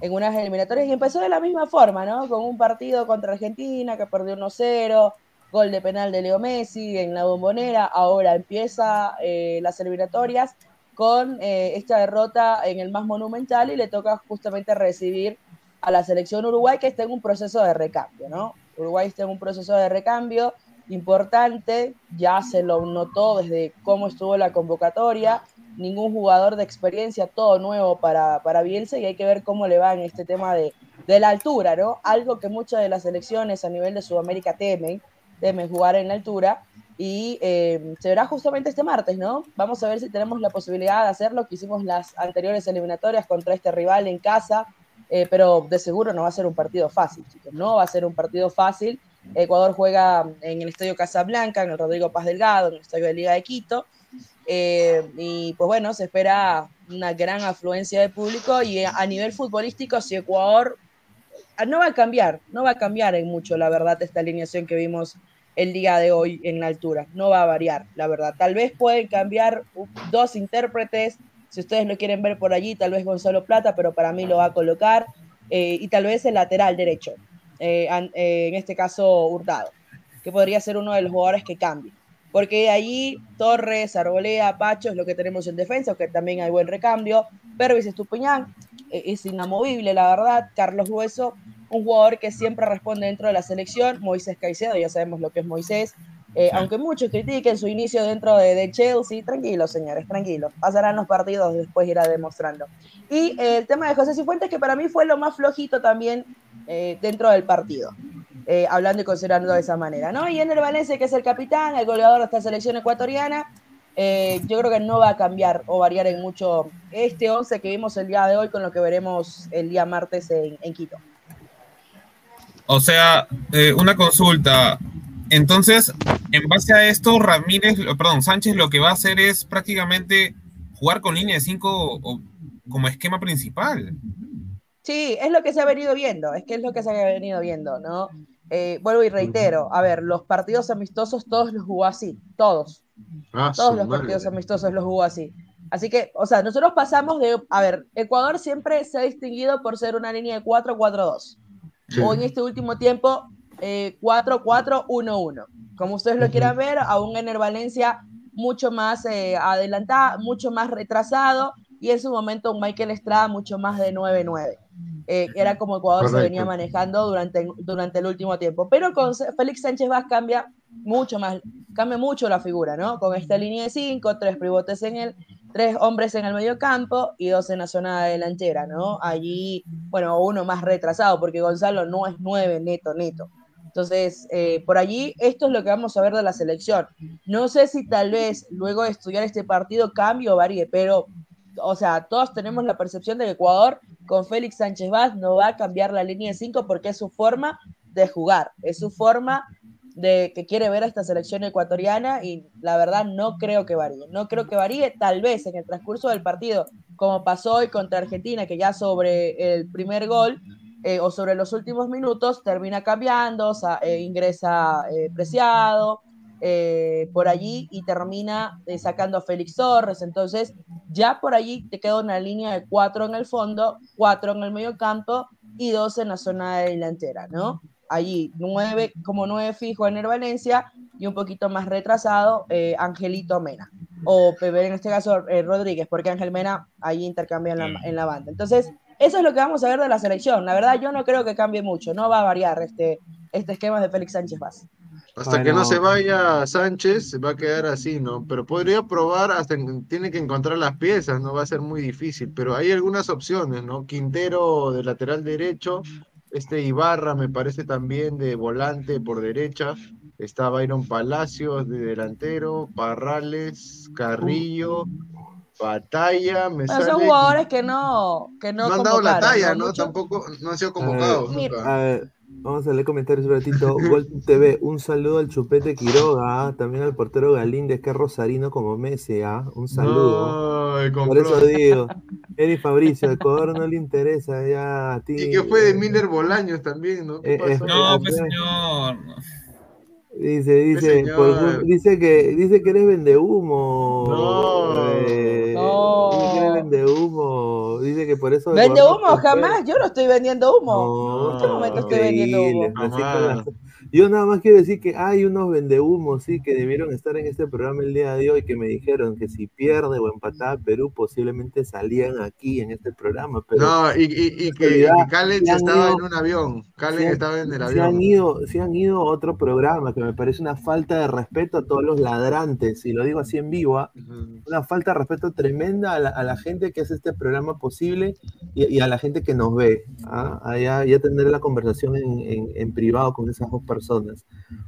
S12: en unas eliminatorias y empezó de la misma forma, ¿no? Con un partido contra Argentina que perdió 1-0, gol de penal de Leo Messi en la bombonera, ahora empieza eh, las eliminatorias con eh, esta derrota en el más monumental y le toca justamente recibir a la selección Uruguay que está en un proceso de recambio, ¿no? Uruguay está en un proceso de recambio importante, ya se lo notó desde cómo estuvo la convocatoria, ningún jugador de experiencia, todo nuevo para, para Bielsa y hay que ver cómo le va en este tema de, de la altura, ¿no? Algo que muchas de las selecciones a nivel de Sudamérica temen, de jugar en la altura. Y eh, se verá justamente este martes, ¿no? Vamos a ver si tenemos la posibilidad de hacerlo, que hicimos las anteriores eliminatorias contra este rival en casa, eh, pero de seguro no va a ser un partido fácil, chicos, no va a ser un partido fácil. Ecuador juega en el Estadio Casablanca, en el Rodrigo Paz Delgado, en el Estadio de Liga de Quito. Eh, y pues bueno, se espera una gran afluencia de público y a nivel futbolístico, si Ecuador no va a cambiar, no va a cambiar en mucho, la verdad, esta alineación que vimos el día de hoy en la altura. No va a variar, la verdad. Tal vez pueden cambiar dos intérpretes, si ustedes lo quieren ver por allí, tal vez Gonzalo Plata, pero para mí lo va a colocar, eh, y tal vez el lateral derecho, eh, eh, en este caso Hurtado, que podría ser uno de los jugadores que cambie. Porque allí Torres, Arbolea, Pacho es lo que tenemos en defensa, que también hay buen recambio. Pervis Estupiñán es inamovible, la verdad. Carlos Hueso un jugador que siempre responde dentro de la selección, Moisés Caicedo, ya sabemos lo que es Moisés, eh, aunque muchos critiquen su inicio dentro de, Chelsea, tranquilos señores, tranquilos, pasarán los partidos, después irá demostrando. Y eh, el tema de José Cifuentes, que para mí fue lo más flojito también eh, dentro del partido, hablando y considerando de esa manera, ¿no? Y en el Valencia, que es el capitán, el goleador de esta selección ecuatoriana, yo creo que no va a cambiar o variar en mucho este 11 que vimos el día de hoy con lo que veremos el día martes en Quito.
S5: O sea, eh, una consulta. Entonces, en base a esto, Ramírez, perdón, Sánchez lo que va a hacer es prácticamente jugar con línea de 5 como esquema principal.
S12: Sí, es lo que se ha venido viendo, es que es lo que se ha venido viendo, ¿no? Eh, vuelvo y reitero, a ver, los partidos amistosos todos los jugó así, todos. Ah, todos los partidos amistosos los jugó así. Así que, o sea, nosotros pasamos de, a ver, Ecuador siempre se ha distinguido por ser una línea de 4-4-2 o en este último tiempo 4-4-1-1. Eh, Como ustedes lo quieran ver, aún en el Valencia mucho más eh, adelantado, mucho más retrasado y en su momento un Michael Estrada mucho más de 9-9. Eh, era como Ecuador se venía manejando durante, durante el último tiempo. Pero con Félix Sánchez Vaz cambia mucho más, cambia mucho la figura, ¿no? Con esta línea de 5, tres pivotes en el, tres hombres en el medio campo y dos en la zona delantera, ¿no? Allí, bueno, uno más retrasado, porque Gonzalo no es nueve neto, neto. Entonces, eh, por allí, esto es lo que vamos a ver de la selección. No sé si tal vez luego de estudiar este partido cambio o varíe, pero, o sea, todos tenemos la percepción de que Ecuador con Félix Sánchez Vaz no va a cambiar la línea de cinco porque es su forma de jugar, es su forma de que quiere ver a esta selección ecuatoriana y la verdad no creo que varíe. No creo que varíe, tal vez en el transcurso del partido, como pasó hoy contra Argentina, que ya sobre el primer gol eh, o sobre los últimos minutos termina cambiando, eh, ingresa eh, Preciado por allí y termina sacando a Félix Torres. Entonces, ya por allí te queda una línea de cuatro en el fondo, cuatro en el medio campo y dos en la zona delantera, ¿no? Allí nueve, como nueve fijo en el Valencia y un poquito más retrasado eh, Angelito Mena. O en este caso eh, Rodríguez porque Ángel Mena ahí intercambia en la, banda. Entonces eso es lo que vamos a ver de la selección. La verdad yo no creo que cambie mucho no va a variar este, este esquema de Félix Sánchez Vaz.
S4: Hasta que no se vaya Sánchez, se va a quedar así, ¿no? Pero podría probar, hasta en- tiene que encontrar las piezas, ¿no? Va a ser muy difícil, pero hay algunas opciones, ¿no? Quintero de lateral derecho, este Ibarra me parece también de volante por derecha, está Byron Palacios de delantero, Parrales, Carrillo, Batalla, me
S12: son jugadores que no, que no,
S4: No han dado la talla,
S12: ¿no?
S4: Tampoco, no han sido convocados.
S12: Mira.
S3: A ver, vamos a leer comentarios un ratito. Gol TV, un saludo al Chupete Quiroga, ¿ah? también al portero Galíndez, que es rosarino como Messi, ¿ah? Un saludo.
S4: Ay,
S3: Por eso digo, <laughs> Eri Fabricio, Ecuador no le interesa ya a ti.
S4: Y que fue de Miller Bolaños también, ¿no? ¿Qué
S3: Eh,
S4: pasó?
S3: eh,
S5: No,
S3: eh,
S5: pues
S3: eh,
S5: señor.
S3: Dice, dice,
S4: señor.
S3: por- dice que dice que eres vendehumo.
S4: No.
S3: eh,
S12: No.
S3: Eres vendehumo. Dice que por eso.
S12: ¿Vende humo? Jamás. Yo no estoy vendiendo humo.
S3: No,
S12: en este momento estoy vendiendo humo.
S3: Yo nada más quiero decir que hay unos vendehumos, sí, que debieron estar en este programa el día de hoy, que me dijeron que si pierde o empataba Perú, posiblemente salían aquí en este programa. Pero
S4: No, y, y, y que, Calen
S3: se
S4: estaba
S3: ido-
S4: en un avión. Calen
S3: se
S4: estaba en el
S3: se
S4: avión.
S3: han ido, se han ido a otro programa, que me parece una falta de respeto a todos los ladrantes, y lo digo así en vivo, ¿ah?
S4: Ujú.
S3: una falta de respeto tremenda a la, a la gente que hace este programa posible y, y a la gente que nos ve. ¿ah? A ya, tener la conversación en, en- en privado con esas dos personas.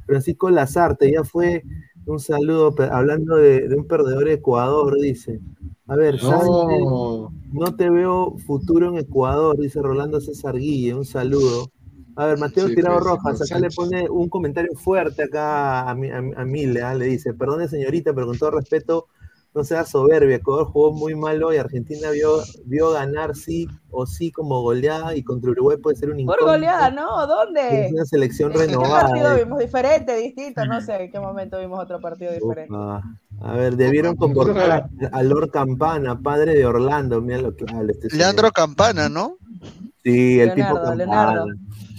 S3: Francisco Lazarte, ya fue un saludo, hablando de, de un perdedor de Ecuador, dice. A ver, Sánchez,
S4: No.
S3: no te veo futuro en Ecuador, dice Rolando César Guille, un saludo. A ver, Mateo
S4: Sí,
S3: Tirado
S4: pues,
S3: Rojas, acá le pone un comentario fuerte acá a, mi- a, a Mile, ¿ah? le dice, perdone señorita, pero con todo respeto, no sea soberbia, Ecuador jugó muy mal hoy, Argentina vio, vio ganar sí o sí como goleada y contra Uruguay puede ser un
S12: Por
S3: incógnito,
S12: goleada, ¿no, ¿dónde?
S3: es una selección <laughs>
S12: ¿En qué
S3: renovada.
S12: partido
S3: eh.
S12: vimos? Diferente, distinto, no sé en qué momento vimos otro partido diferente.
S3: A ver, debieron convocar a, a Lord Campana, padre de Orlando, mira lo que habla este señor.
S9: Leandro Campana, ¿no?
S3: Sí, el tipo
S12: Leonardo,
S3: Campana.
S12: Leonardo.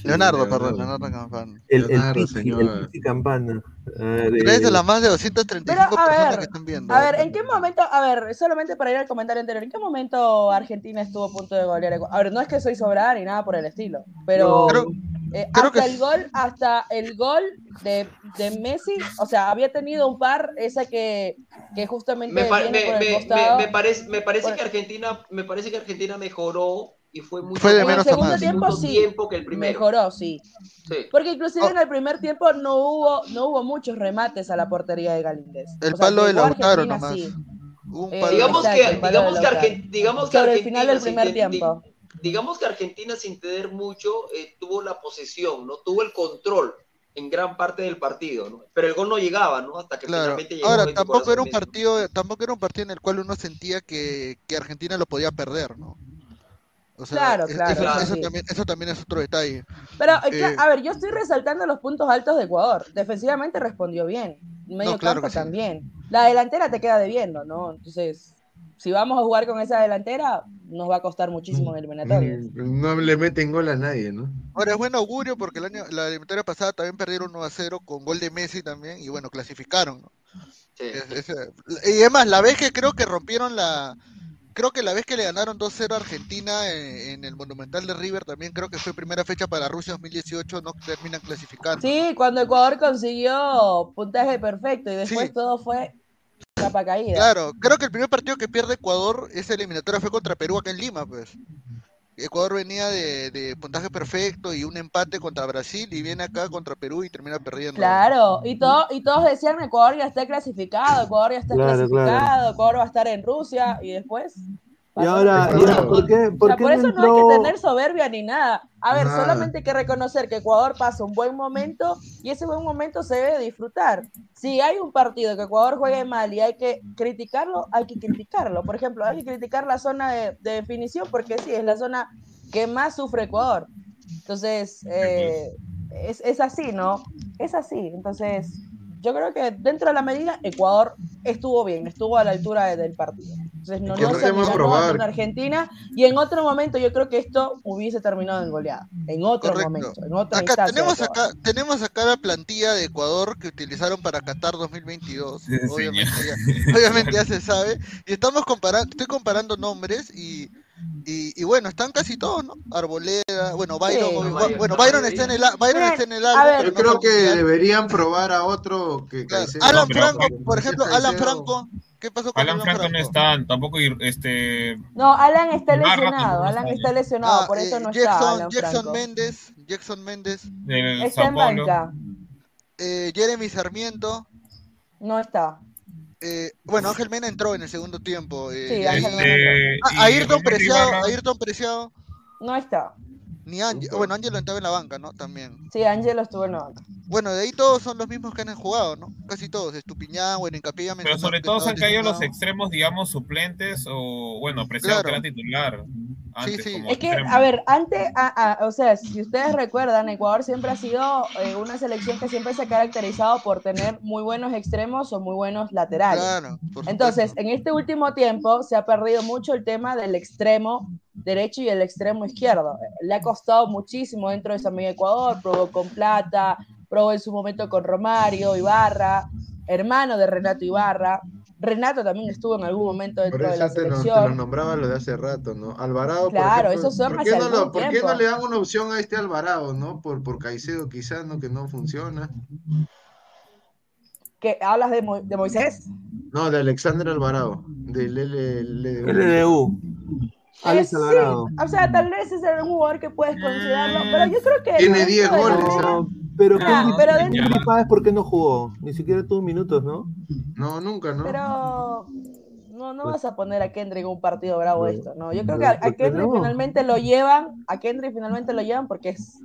S9: Leonardo, perdón, Leonardo Campana.
S3: El, el,
S4: Leonardo,
S3: Pizzi,
S4: señor.
S3: el Pizzi Campana. A ver,
S9: Tres de las más de
S12: Pero,
S9: 235
S12: a
S9: personas
S12: ver,
S9: que están viendo.
S12: A ver, ¿en qué momento? A ver, solamente para ir al comentario anterior, ¿en qué momento Argentina estuvo a punto de golear? a ver, no es que soy sobrada ni nada por el estilo, pero
S9: Creo-
S12: eh,
S9: creo
S12: hasta
S9: que-
S12: el gol, hasta el gol de, de Messi, o sea, había tenido un par, esa que, que justamente
S6: Me, pa-
S12: viene
S6: me-
S12: por el
S6: me-
S12: costado.
S6: me- me parece, me parece
S12: Por-
S6: que Argentina, me parece que Argentina mejoró y fue mucho
S9: Fue de
S12: en el
S9: menos a
S12: segundo
S9: más.
S12: tiempo
S6: segundo
S12: sí,
S6: tiempo que el primero.
S12: mejoró, sí.
S6: Sí.
S12: Porque inclusive
S9: Oh.
S12: en el primer tiempo no hubo, no hubo muchos remates a la portería de Galíndez.
S9: El
S12: O sea,
S9: palo de Lautaro
S12: Argentina,
S9: nomás.
S12: sí.
S9: Un
S12: Eh,
S9: palo-
S6: Digamos
S12: Exacto,
S6: que,
S12: el palo de
S6: digamos que. Argen- digamos que
S12: Sobre el final del
S6: Argentina,
S12: primer
S6: sin
S12: tiempo.
S6: digamos que Argentina sin tener mucho eh, tuvo la posesión, no tuvo el control en gran parte del partido, ¿no? Pero el gol no llegaba, ¿no? Hasta que
S9: Claro.
S6: finalmente llegó
S9: Ahora,
S6: 24
S9: tampoco era un partido, tampoco era un partido en el cual uno sentía que, que Argentina lo podía perder, ¿no? O sea,
S12: Claro,
S9: es-
S12: claro,
S9: eso,
S6: claro.
S9: eso
S12: sí.
S9: también, eso también es otro detalle.
S12: Pero, eh,
S9: Eh,
S12: a ver, yo estoy resaltando los puntos altos de Ecuador. Defensivamente respondió bien. Medio
S9: No, claro
S12: campo
S9: sí.
S12: también. La delantera te queda debiendo, ¿no? Entonces, si vamos a jugar con esa delantera, nos va a costar muchísimo en eliminatorias.
S4: Mm, No le meten gol a nadie, ¿no?
S9: Ahora es buen augurio porque el año, la eliminatoria pasada también perdieron 1 a 0 con gol de Messi también y bueno, clasificaron, ¿no?
S6: Sí.
S9: Es- es- y además, la vez que creo que rompieron la. Creo que la vez que le ganaron 2-0 a Argentina en, en el Monumental de River también creo que fue primera fecha para Rusia 2018, no terminan clasificando.
S12: Sí, cuando Ecuador consiguió puntaje perfecto y después
S9: Sí.
S12: todo fue capa caída.
S9: Claro, creo que el primer partido que pierde Ecuador, esa eliminatoria fue contra Perú acá en Lima, pues. Ecuador venía de, de puntaje perfecto y un empate contra Brasil y viene acá contra Perú y termina perdiendo.
S12: Claro, y, todo, y todos decían Ecuador ya está clasificado, Ecuador ya está
S3: Claro,
S12: clasificado, Ecuador va a estar en Rusia y después...
S3: Y ahora. ¿por qué,
S12: O sea,
S3: qué
S12: por eso no
S3: entró?
S12: hay que tener soberbia ni nada. A ver, solamente hay que reconocer que Ecuador pasa un buen momento y ese buen momento se debe disfrutar. Si hay un partido que Ecuador juegue mal y hay que criticarlo, hay que criticarlo. Por ejemplo, hay que criticar la zona de, de definición porque sí, es la zona que más sufre Ecuador. Entonces, eh, es, es así, ¿no? Es así. Entonces, yo creo que dentro de la medida, Ecuador estuvo bien, estuvo a la altura de- del partido. Entonces, no, no se con Argentina y en otro momento yo creo que esto hubiese terminado en goleada. En otro
S9: Correcto.
S12: momento, en otra
S9: Acá
S12: instancia.
S9: tenemos acá, tenemos acá la plantilla de Ecuador que utilizaron para Qatar 2022.
S5: Sí,
S9: obviamente, ya, obviamente <laughs> ya se sabe. Y estamos comparando, estoy comparando nombres y Y, y bueno, están casi todos, ¿no? Arboleda, bueno, Byron,
S12: Sí.
S9: bueno, Byron está en el, Byron está en el
S12: a
S9: álbum.
S4: Yo
S9: no
S4: creo que deberían probar a otro que.
S9: Alan Franco, por ejemplo,
S4: Caicedo-
S9: Alan Franco, ¿qué pasó con
S5: Alan Franco no está, tampoco ir- este
S12: No, Alan está lesionado, Alan
S5: está
S12: está lesionado,
S9: Ah,
S12: por eso
S9: eh,
S12: no está
S9: Jackson,
S12: Alan
S9: Jackson
S12: Franco.
S9: Méndez, Jackson Méndez,
S12: Está en banca,
S9: eh, Jeremy Sarmiento,
S12: no está.
S9: Eh, bueno, Ángel Mena entró en el segundo tiempo. eh,
S12: Sí, Ángel Mena
S5: Este,
S9: Ah, Ayrton Preciado, Ayrton Preciado,
S12: No está.
S9: Ni Ángel, bueno, Ángel estaba en la banca, ¿no? También.
S12: Sí, Angelo estuvo en la banca.
S9: Bueno, de ahí todos son los mismos que han jugado, ¿no? Casi todos, Estupiñán, bueno, Hincapié ya
S5: Pero sobre todo se han caído los extremos, digamos, suplentes o, bueno, Preciado
S9: Claro.
S5: que era titular. Antes,
S9: sí.
S5: como
S12: Es que,
S5: extremo.
S12: a ver, antes, a- a- o sea, si ustedes recuerdan, Ecuador siempre ha sido eh, una selección que siempre se ha caracterizado por tener muy buenos extremos o muy buenos laterales.
S9: Claro, por
S12: Entonces, en este último tiempo se ha perdido mucho el tema del extremo derecho y el extremo izquierdo. Le ha costado muchísimo dentro de esa media Ecuador, probó con Plata, probó en su momento con Romario, Ibarra, hermano de Renato Ibarra. Renato también estuvo en algún momento dentro de la
S4: te lo, te lo
S12: selección.
S4: nombraba lo de hace rato, ¿no? Alvarado,
S12: Claro,
S4: por ejemplo,
S12: esos son
S4: ¿por qué, no lo- por qué no le dan una opción a este Alvarado, ¿no? Por, por Caicedo quizás, ¿no? Que no funciona.
S12: ¿Que hablas de, Mo- de Moisés?
S4: No, de Alexander Alvarado, del LLU.
S3: LDU. Alex
S12: Eh,
S3: Alvarado.
S12: Sí, o sea, tal vez es un jugador que puedes considerarlo, pero yo creo que...
S4: Tiene
S12: dentro
S4: 10
S12: de la
S4: goles,
S3: No, pero
S12: Ah,
S3: Kendrick
S12: pero
S3: ¿por qué no jugó? Ni siquiera tuvo minutos, ¿no?
S4: No, nunca, ¿no?
S12: Pero no, no vas a poner a Kendrick en un partido bravo esto, ¿no? Yo creo que a, a
S3: ¿por qué
S12: Kendrick
S3: no?
S12: finalmente lo llevan, a Kendrick finalmente lo llevan porque es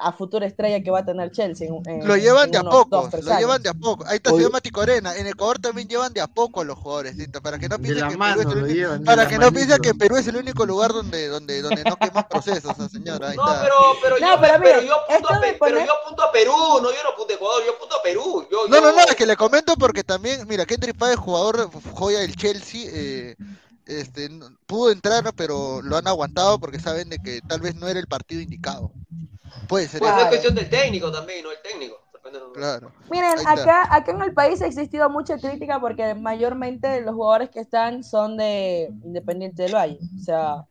S12: a, futura estrella que va a tener Chelsea. en-
S9: Lo llevan
S12: en
S9: de a
S12: unos
S9: poco,
S12: dos,
S9: lo
S12: años.
S9: llevan de a poco. Ahí está
S3: Oye.
S9: señor Mati Corena. En Ecuador también llevan de a poco a los jugadores, ¿listo? para que no piensen que
S4: mano
S9: Perú es
S4: llevan,
S9: para que no que Perú es el único lugar donde, donde, donde no queman procesos, señora. Ahí
S6: No,
S9: está.
S6: pero, pero,
S12: No,
S6: yo,
S12: pero
S6: pero, yo apunto
S12: esto
S6: a, Pe- pero
S12: poner-
S6: yo apunto a Perú, no, yo no apunto a Ecuador, yo apunto a Perú. Yo,
S9: No,
S6: yo-
S9: no, no, es que le comento porque también, mira, Kendrick Páez, jugador joya del Chelsea, eh, este, pudo entrar, pero lo han aguantado porque saben de que tal vez no era el partido indicado. Puede ser,
S6: Pues es cuestión del técnico también, no el técnico. Depende de-
S9: claro.
S12: Miren, acá, acá en el país ha existido mucha crítica porque mayormente los jugadores que están son de Independiente del Valle. O sea,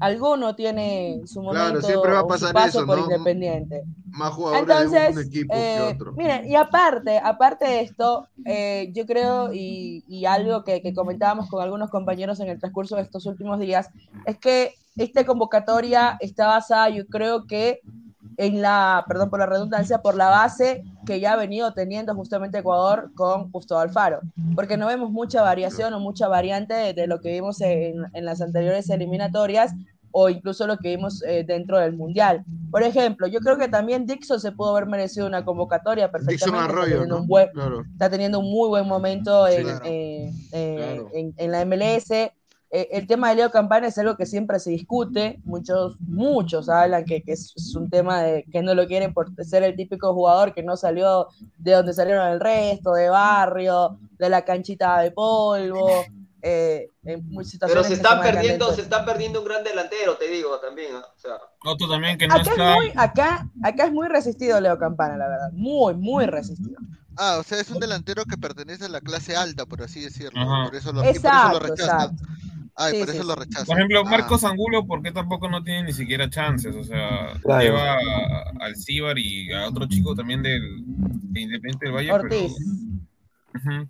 S12: alguno tiene su
S4: Claro,
S12: momento
S4: siempre va a pasar
S12: paso
S4: eso,
S12: por
S4: ¿no?
S12: Independiente.
S4: Más jugadores de
S12: Entonces,
S4: un equipo
S12: eh,
S4: que otro.
S12: miren, y aparte, aparte de esto, eh, yo creo, y, y algo que, que comentábamos con algunos compañeros en el transcurso de estos últimos días, es que esta convocatoria está basada, yo creo que en la, perdón por la redundancia, por la base que ya ha venido teniendo justamente Ecuador con Gustavo Alfaro, porque no vemos mucha variación o mucha variante de, de lo que vimos en, en las anteriores eliminatorias o incluso lo que vimos eh, dentro del Mundial. Por ejemplo, yo creo que también Dixon se pudo haber merecido una convocatoria
S4: Dixon
S12: perfectamente. está,
S4: Arroyo,
S12: teniendo
S4: ¿no?
S12: un buen,
S4: Claro.
S12: está teniendo un muy buen momento en,
S9: claro.
S12: eh, eh,
S4: Claro.
S12: en- en la MLS. Eh, el tema de Leo Campana es algo que siempre se discute. Muchos, muchos hablan que, que es, es un tema de que no lo quieren por ser el típico jugador que no salió de donde salieron el resto, de barrio, de la canchita de polvo. eh, en muchas
S6: Pero se están perdiendo, se están perdiendo un gran delantero, te digo también. ¿ah? O sea,
S5: Otro también que no
S12: Acá es,
S5: está.
S12: muy, acá, acá es muy resistido Leo Campana, la verdad. Muy, muy resistido.
S9: Ah, o sea, es un delantero que pertenece a la clase alta, por así decirlo.
S5: Ajá.
S9: Por eso lo, y por eso lo
S12: Exacto,
S9: rechazan.
S12: exacto.
S9: Ay,
S12: Sí,
S9: por
S12: sí,
S9: eso lo
S12: sí.
S9: rechazan.
S5: Por ejemplo,
S9: Ah.
S5: Marcos Angulo, ¿por qué tampoco no tiene ni siquiera chances? O sea,
S3: Claro.
S5: lleva a- al Cibar y a otro chico también del de Independiente del Valle.
S12: Ortiz.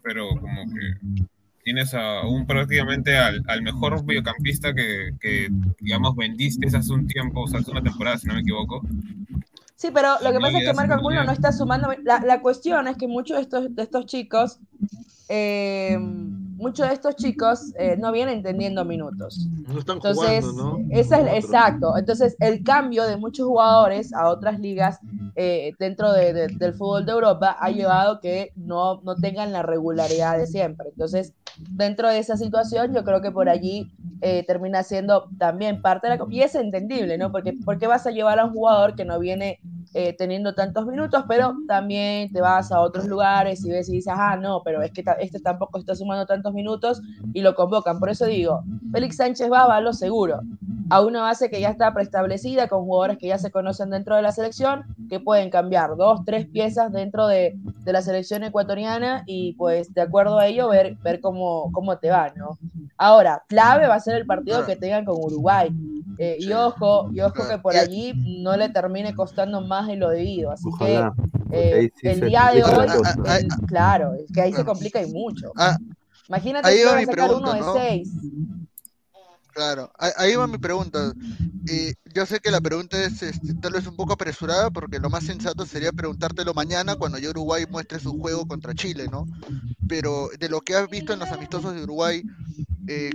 S5: Pero, como que tienes a un prácticamente al, al mejor mediocampista que, que, digamos, vendiste hace un tiempo, o sea, hace una temporada, si no me equivoco.
S12: Sí, pero lo que
S5: No
S12: pasa es que Marco Angulo no está sumando. La, la cuestión es que muchos de estos, de estos chicos, eh, muchos de estos chicos eh, no vienen teniendo minutos.
S4: No están
S12: Entonces,
S4: jugando, ¿no?
S12: esa es, exacto. Entonces, el cambio de muchos jugadores a otras ligas eh, dentro de- de- del fútbol de Europa ha llevado que no, no tengan la regularidad de siempre. Entonces, dentro de esa situación, yo creo que por allí eh, termina siendo también parte de la... Y es entendible, ¿no? Porque, porque vas a llevar a un jugador que no viene eh, teniendo tantos minutos, pero también te vas a otros lugares y ves y dices, ah, no, pero es que este tampoco está sumando tantos minutos y lo convocan. Por eso digo, Félix Sánchez va a lo seguro, a una base que ya está preestablecida, con jugadores que ya se conocen dentro de la selección, que pueden cambiar dos, tres piezas dentro de, de la selección ecuatoriana y pues de acuerdo a ello ver, ver cómo, cómo te va, ¿no? Ahora, clave va a ser el partido que tengan con Uruguay. Eh, y ojo, y ojo que por allí no le termine costando más de lo debido. Así
S3: Ojalá,
S12: que eh,
S3: sí
S12: el día de hoy, el- claro, es que ahí se complica y mucho. Imagínate
S9: ahí
S12: que
S9: va
S12: a
S9: mi
S12: sacar
S9: pregunta,
S12: uno de
S9: ¿no?
S12: seis.
S9: Claro, ahí- ahí va mi pregunta. Eh, yo sé que la pregunta es este, tal vez un poco apresurada porque lo más sensato sería preguntártelo mañana cuando ya Uruguay muestre su juego contra Chile, ¿no? Pero de lo que has visto en los amistosos de Uruguay, eh,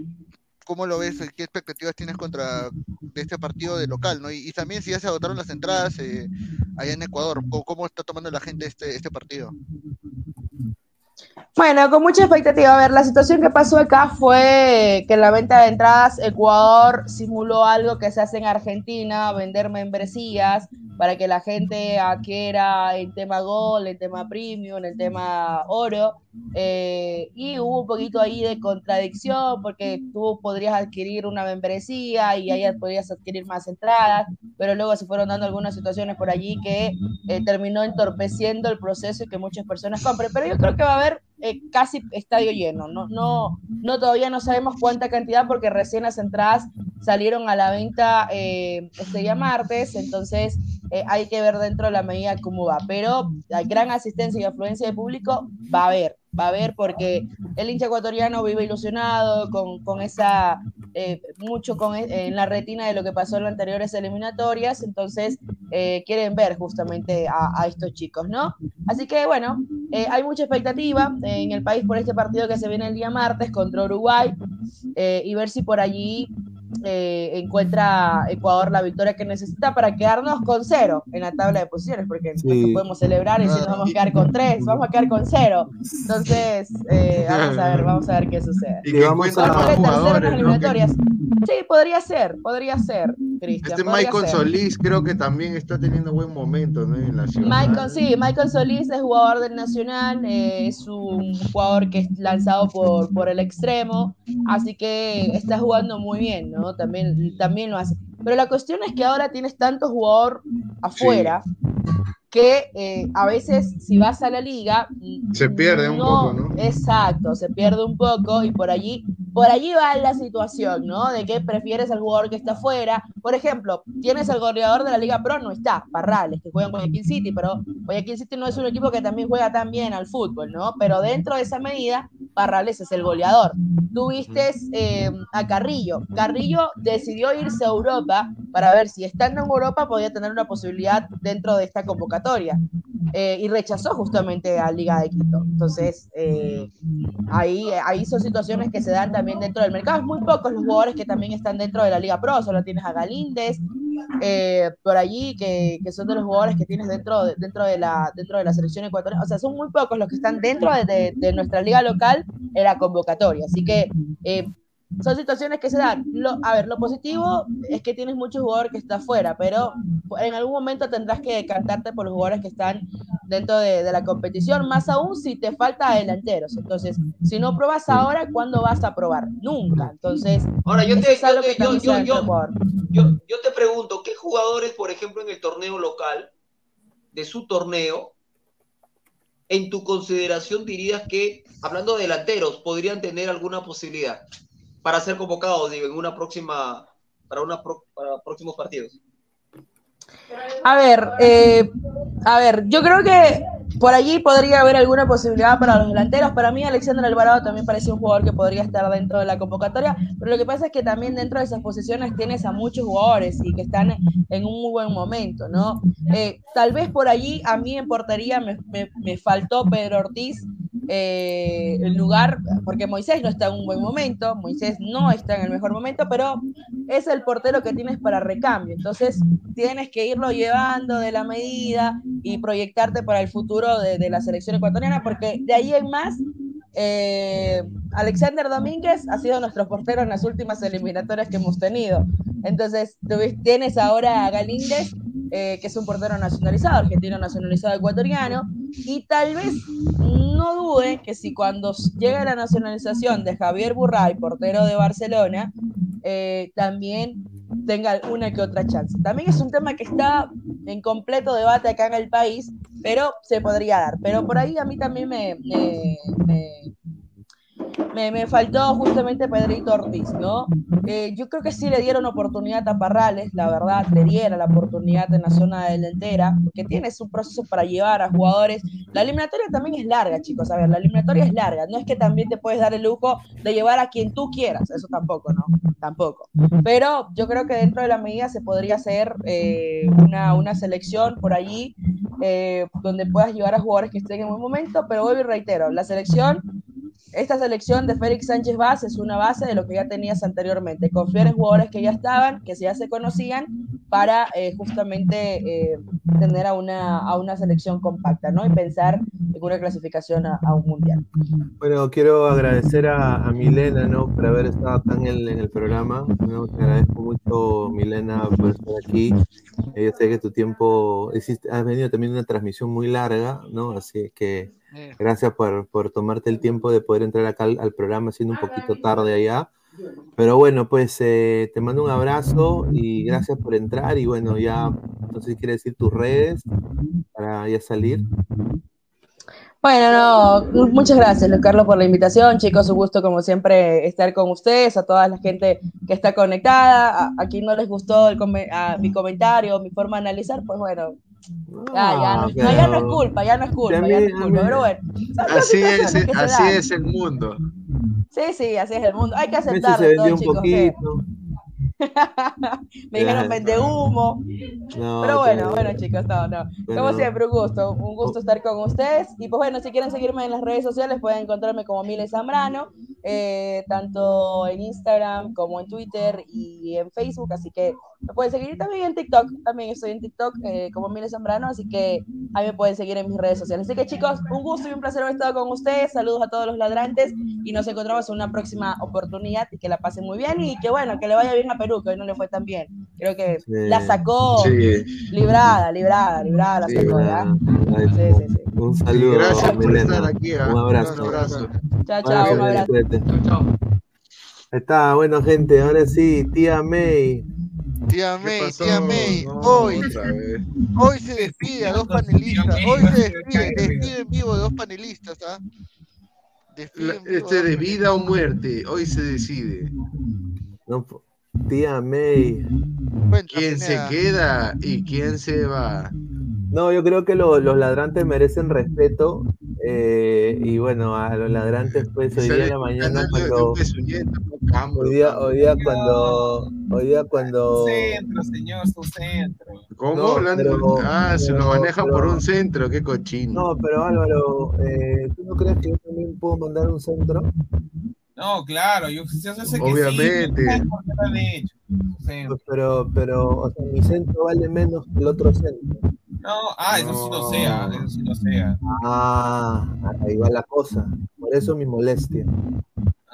S9: ¿cómo lo ves? ¿Qué expectativas tienes contra de este partido de local, ¿no? Y, y también si ya se agotaron las entradas eh, allá en Ecuador, ¿cómo, cómo está tomando la gente este, este partido?
S12: Bueno, con mucha expectativa. A ver, la situación que pasó acá fue que en la venta de entradas Ecuador simuló algo que se hace en Argentina, vender membresías para que la gente adquiera el tema Gol, el tema Premium, el tema Oro. Eh, y hubo un poquito ahí de contradicción porque tú podrías adquirir una membresía y ahí podrías adquirir más entradas, pero luego se fueron dando algunas situaciones por allí que eh, terminó entorpeciendo el proceso y que muchas personas compren. Pero yo creo que va a haber eh, casi estadio lleno. No, no, no, todavía no sabemos cuánta cantidad porque recién las entradas salieron a la venta eh, este día martes, entonces hay que ver dentro de la medida cómo va. Pero la gran asistencia y afluencia de público va a haber, va a haber porque el hincha ecuatoriano vive ilusionado con, con esa, eh, mucho con, eh, en la retina de lo que pasó en las anteriores eliminatorias, entonces eh, quieren ver justamente a, estos chicos, ¿no? Así que bueno, eh, hay mucha expectativa en el país por este partido que se viene el día martes contra Uruguay y ver si por allí eh, encuentra Ecuador la victoria que necesita para quedarnos con cero en la tabla de posiciones, porque
S3: Sí.
S12: no podemos celebrar y si nos vamos a quedar con tres, vamos a quedar con cero. Entonces, eh, vamos a ver, vamos a ver qué sucede.
S4: Y que
S3: vamos a-
S12: las
S4: jugadores, ¿no?
S12: Eliminatorias. Sí, podría ser, podría ser, Cristian.
S4: Este Michael
S12: ser.
S4: Solís creo que también está teniendo buen momento ¿no? en la ciudad.
S12: Michael, sí, Michael Solís es jugador del Nacional, eh, es un jugador que es lanzado por, por el extremo, así que está jugando muy bien, ¿no? También, también lo hace. Pero la cuestión es que ahora tienes tanto jugador afuera que eh, a veces si vas a la liga
S4: Se pierde un poco, ¿no?
S12: Exacto, se pierde un poco y por allí, por allí va la situación, ¿no? De que prefieres al jugador que está afuera. Por ejemplo, tienes al goleador de la Liga Pro, no está, Parrales, que juega en Guayaquil City, pero Guayaquil City no es un equipo que también juega tan bien al fútbol, ¿no? Pero dentro de esa medida, Parrales es el goleador. Tuviste eh, a Carrillo. Carrillo decidió irse a Europa para ver si estando en Europa podía tener una posibilidad dentro de esta convocatoria. Eh, y rechazó justamente a Liga de Quito. Entonces, eh, ahí, ahí son situaciones que se dan también dentro del mercado. Es muy pocos los jugadores que también están dentro de la Liga Pro. Solo tienes a Galíndez eh, por allí, que, que son de los jugadores que tienes dentro de, dentro, de la, dentro de la selección ecuatoriana. O sea, son muy pocos los que están dentro de, de- de nuestra liga local en la convocatoria. Así que eh, son situaciones que se dan. Lo, a ver, lo positivo es que tienes muchos jugadores que están fuera, pero en algún momento tendrás que decantarte por los jugadores que están dentro de, de la competición, más aún si te falta delanteros. Entonces, si no pruebas ahora, ¿cuándo vas a probar? Nunca. Entonces,
S6: Ahora, yo te,
S12: es algo
S6: yo, te- yo- yo- yo te pregunto, ¿qué jugadores, por ejemplo, en el torneo local, de su torneo, en tu consideración dirías que, hablando de delanteros, podrían tener alguna posibilidad para ser convocados, digo, en una próxima, para, una pro- para próximos partidos?
S12: A ver, eh, a ver, yo creo que por allí podría haber alguna posibilidad para los delanteros. Para mí, Alexander Alvarado también parece un jugador que podría estar dentro de la convocatoria, pero lo que pasa es que también dentro de esas posiciones tienes a muchos jugadores y que están en un muy buen momento, ¿no? Eh, tal vez por allí a mí en portería me, me- me faltó Pedro Ortiz. Eh, el lugar, porque Moisés no está en un buen momento, Moisés no está en el mejor momento, pero es el portero que tienes para recambio. Entonces, tienes que irlo llevando de la medida y proyectarte para el futuro de, la selección ecuatoriana, porque de ahí en más, eh, Alexander Domínguez ha sido nuestro portero en las últimas eliminatorias que hemos tenido. Entonces, tuvi- tienes ahora a Galíndez, eh, que es un portero nacionalizado, argentino nacionalizado ecuatoriano, y tal vez no dude que si cuando llegue la nacionalización de Javier Burray, portero de Barcelona, eh, también tenga una que otra chance. También es un tema que está en completo debate acá en el país, pero se podría dar. Pero por ahí a mí también me- me, me faltó justamente Pedrito Ortiz, ¿no? Eh, yo creo que sí le dieron oportunidad a Parrales, la verdad, le diera la oportunidad en la zona delantera, porque tienes un proceso para llevar a jugadores. La eliminatoria también es larga, chicos, a ver, la eliminatoria es larga, no es que también te puedes dar el lujo de llevar a quien tú quieras, eso tampoco, ¿no? Tampoco. Pero yo creo que dentro de la medida se podría hacer eh, una, una selección por allí eh, donde puedas llevar a jugadores que estén en un momento, pero vuelvo y reitero, la selección esta selección de Félix Sánchez Vaz es una base de lo que ya tenías anteriormente. Confiar en jugadores que ya estaban, que ya se conocían, para eh, justamente eh, tener a una, a una selección compacta, ¿no? Y pensar en una clasificación a, a un mundial.
S3: Bueno, quiero agradecer a, a Milena, ¿no? Por haber estado tan en, en el programa. ¿no? Te agradezco mucho, Milena, por estar aquí. Eh, yo sé que tu tiempo, has venido también una transmisión muy larga, ¿no? Así que gracias por, por tomarte el tiempo de poder entrar acá al, al programa, siendo un poquito tarde allá. Pero bueno, pues eh, te mando un abrazo y gracias por entrar. Y bueno, ya, no sé si quieres decir tus redes para ya salir.
S12: Bueno, no, muchas gracias, Luis Carlos, por la invitación. Chicos, un gusto, como siempre, estar con ustedes, a toda la gente que está conectada. A, a quien no les gustó el a mi comentario, mi forma de analizar, pues bueno, ya, ya, no,
S4: pero-
S12: ya no es culpa, ya no es culpa, ya no es culpa. Pero bueno,
S4: Así es, así es el mundo.
S12: Sí, sí, así es el mundo. Hay que aceptarlo todo,
S3: un
S12: chicos. que-. <laughs> Me dijeron vende humo.
S3: No,
S12: Pero bueno, bueno chicos, no, no. Como siempre, un gusto, un gusto estar con ustedes. Y pues bueno, si quieren seguirme en las redes sociales, pueden encontrarme como Miles Zambrano, eh, tanto en Instagram como en Twitter y en Facebook. Así que me pueden seguir también en TikTok. También estoy en TikTok eh, como Miles Zambrano, así que ahí me pueden seguir en mis redes sociales. Así que chicos, un gusto y un placer haber estado con ustedes. Saludos a todos los ladrantes y nos encontramos en una próxima oportunidad y que la pasen muy bien y que bueno, que le vaya bien a Perú, que hoy no le fue tan bien. Creo que
S3: Sí.
S12: la sacó
S3: Sí.
S12: librada, librada, librada la sacó, ¿ya? Sí, sí, sí.
S3: Un saludo,
S4: gracias por
S3: Milena.
S4: estar aquí, ¿ah?
S3: Un abrazo.
S4: Un abrazo.
S12: Chao, chao, un abrazo.
S3: cuídate. Ahí está, bueno, gente, ahora sí, tía May.
S9: Tía May, tía May,
S4: No,
S9: hoy, hoy se despide a dos panelistas, hoy se despide, despide en vivo de dos panelistas, ¿ah?
S4: La- Este de vida o muerte, hoy se decide.
S3: No, tía May.
S4: ¿Quién se queda y quién se va?
S3: No, yo creo que lo- los ladrantes merecen respeto. eh, y bueno, a los ladrantes, pues hoy día en la mañana, cuando. Hoy día, hoy día cuando. Hoy día cuando.
S5: Centro, señor, su centro.
S4: ¿Cómo?
S3: No,
S4: Hablando-
S3: pero-
S4: ah, se lo
S3: pero-
S4: maneja por un centro, qué cochino.
S3: No, pero Álvaro, eh, ¿tú no crees que yo también puedo mandar un centro?
S5: No, claro, yo, yo sé que
S3: Obviamente.
S5: sí. ¿sabes por qué lo han hecho? Centro.
S3: Pero, pero, o sea, mi centro vale menos que el otro centro.
S5: No, ah, eso sí lo sea, eso sí lo sea.
S3: Ah, ahí va la cosa. Por eso mi molestia.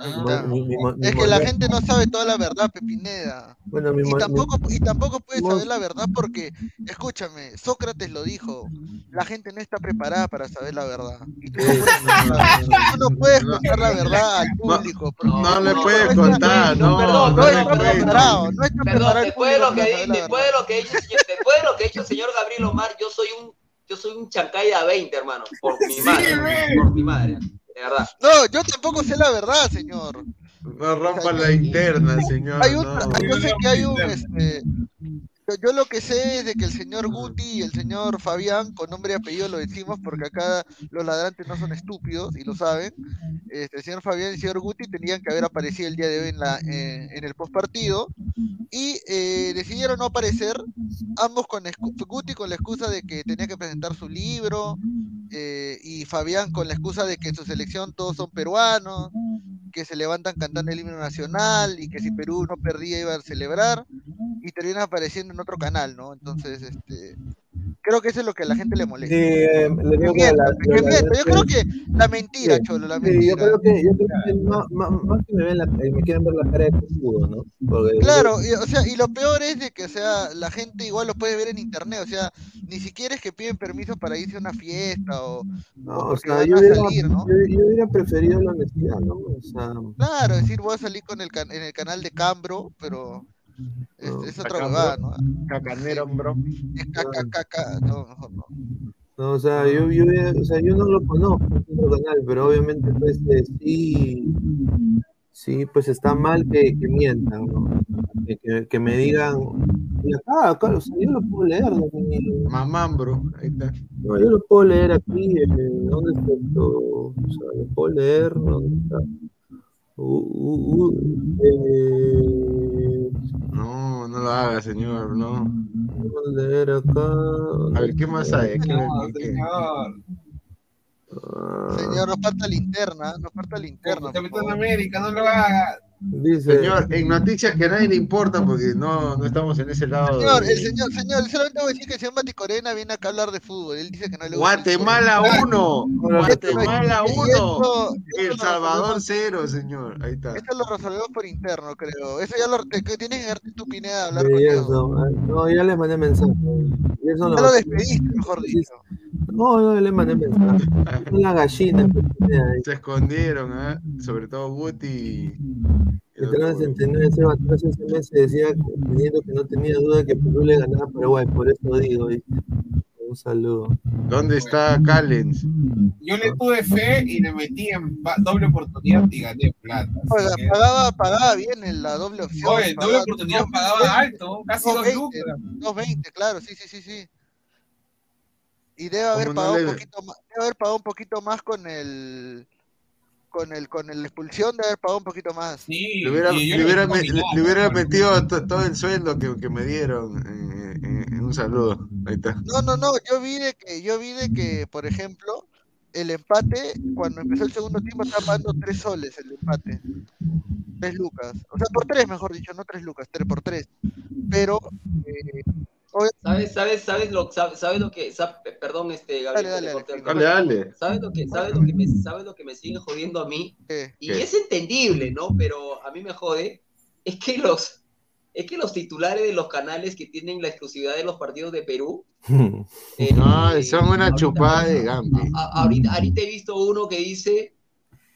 S5: Ah.
S3: Mi- mi- mi- mi
S9: Es que la gente no sabe toda la verdad, Pepineda.
S3: Bueno, mi
S9: Y tampoco, y tampoco puede saber la verdad porque, escúchame, Sócrates lo dijo, la gente no está preparada para saber la verdad. Y tú no puedes contar, tú no puedes contar la verdad al público.
S4: no le puedes
S9: no
S4: contar, no,
S9: perdón,
S4: no
S9: no está preparado, no está preparado
S6: después de lo que después de lo que hizo, después de lo que ha hecho el señor Gabriel Omar, yo soy un yo soy un chancay de a 20, hermano, por mi <laughs> madre, por mi madre, de verdad.
S9: No, yo tampoco sé la verdad, señor.
S4: No rompa la interna, señor.
S9: Hay un,
S4: no.
S9: yo sé que hay un, este, yo, lo que sé es de que el señor Guti y el señor Fabián, con nombre y apellido lo decimos porque acá los ladrantes no son estúpidos y lo saben. Este, el señor Fabián y el señor Guti tenían que haber aparecido el día de hoy en, la, eh, en el postpartido y eh, decidieron no aparecer, ambos con Guti con la excusa de que tenía que presentar su libro eh, y Fabián con la excusa de que en su selección todos son peruanos, que se levantan cantando el himno nacional y que si Perú no perdía iba a celebrar y terminan apareciendo en otro canal, ¿no? Entonces, este, creo que eso es lo que a la gente le molesta.
S3: Sí, eh, le digo que la-.
S9: Yo creo que la mentira,
S3: Sí,
S9: Cholo, la
S3: sí,
S9: mentira.
S3: yo creo que, yo creo que más, más, más que me, ven la, eh, me quieren ver la cara de escudo, ¿no? Porque-
S9: Claro, y, o sea, y lo peor es de que, o sea, la gente igual lo puede ver en internet, o sea, ni siquiera es que piden permiso para irse a una fiesta o,
S3: No,
S9: o
S3: sea,
S9: van
S3: yo
S9: a
S3: hubiera,
S9: salir, ¿no?
S3: yo, yo hubiera preferido la honestidad, ¿no? O sea,
S9: Claro, decir voy a salir con el can- en el canal de Cambro, pero es, es otra huevada, ¿no?
S4: Cacanero, bro.
S9: Es caca, caca, no, mejor no.
S3: No, o sea, yo, yo, o sea, yo no lo conozco, otro canal, pero obviamente pues eh, sí, sí, pues está mal que, que mientan, ¿no? Que, que- que me digan, acá, acá, o sea, yo lo puedo leer, ¿no?
S4: Mamambro, ahí está.
S3: No, yo lo puedo leer aquí, eh, ¿dónde está esto? O sea, lo puedo leer, ¿dónde está? U- u- u- eh,
S4: No, no lo haga, señor, no.
S3: A leer acá.
S4: A ver, ¿qué más hay? Aquí
S5: No, señor.
S9: Señor, nos falta linterna, nos falta linterna.
S5: Capitán. América, no lo haga.
S3: Dice,
S4: Señor, en noticias que a nadie le importa porque no, no estamos en ese lado.
S9: Señor,
S4: de-
S9: el señor, señor, solamente voy a decir que el señor Mati Corena viene acá a hablar de fútbol. Él dice que no le gusta.
S4: Guatemala
S9: fútbol.
S4: 1, Guatemala
S9: Y
S4: 1,
S9: esto- esto
S4: El Salvador
S9: resolvemos-
S4: 0, señor. Ahí está.
S9: Esto lo resolvemos por interno, creo. Eso ya lo que tienes que darte tu pineda a hablar con
S3: Sí, eso, no, ya les mandé mensaje. Y eso
S9: Ya lo despediste, mejor dicho.
S3: No, no, le mandé mensaje. <laughs> Tiene ahí.
S4: Se escondieron, ¿ah? Sobre todo Guti.
S3: Que te van a entender, ese atrás ese mes se decía, teniendo que no tenía duda que Perú le ganaba a Paraguay, por eso digo, dice. un saludo.
S4: ¿Dónde está Callens?
S5: Yo le tuve fe y le metí en doble oportunidad y gané plata.
S9: Oiga,
S5: que-
S9: pagaba, pagaba bien en la doble opción.
S5: Oye, doble
S9: pagaba
S5: oportunidad pagaba alto, casi dos
S9: 2.20,
S5: lucas.
S9: 2.20, claro, sí, sí, sí, sí. Y debe haber
S4: ¿Cómo no
S9: pagado
S4: le-
S9: un poquito más, debe haber pagado un poquito más con el con el con el expulsión, debe haber pagado un poquito más.
S5: Sí,
S4: Le hubiera, le hubiera,
S5: metí
S4: me- le-
S5: combinado,
S4: le hubiera
S5: ¿no?
S4: metido to- todo el sueldo que, que me dieron en, en- en un saludo. Ahí está.
S9: No, no, no, yo vi de que, yo vi de que, por ejemplo, el empate, cuando empezó el segundo tiempo, estaba pagando tres soles el empate. Tres lucas. O sea, por tres, mejor dicho, no tres lucas, tres por tres. Pero, eh,
S6: ¿Sabes, sabes, sabes lo, sabes, sabes lo que, sab- perdón, este, Gabriel,
S9: Dale, dale,
S4: Dale,
S6: cabello.
S4: dale.
S6: ¿Sabes lo que, sabes lo que me, sabes lo que me sigue jodiendo a mí? Y
S4: ¿Qué?
S6: es entendible, ¿no? Pero a mí me jode, es que los, es que los titulares de los canales que tienen la exclusividad de los partidos de Perú, eh,
S4: No,
S6: eh,
S4: son una
S6: ahorita-
S4: chupada de Gambi.
S6: ahorita, ahorita he visto uno que dice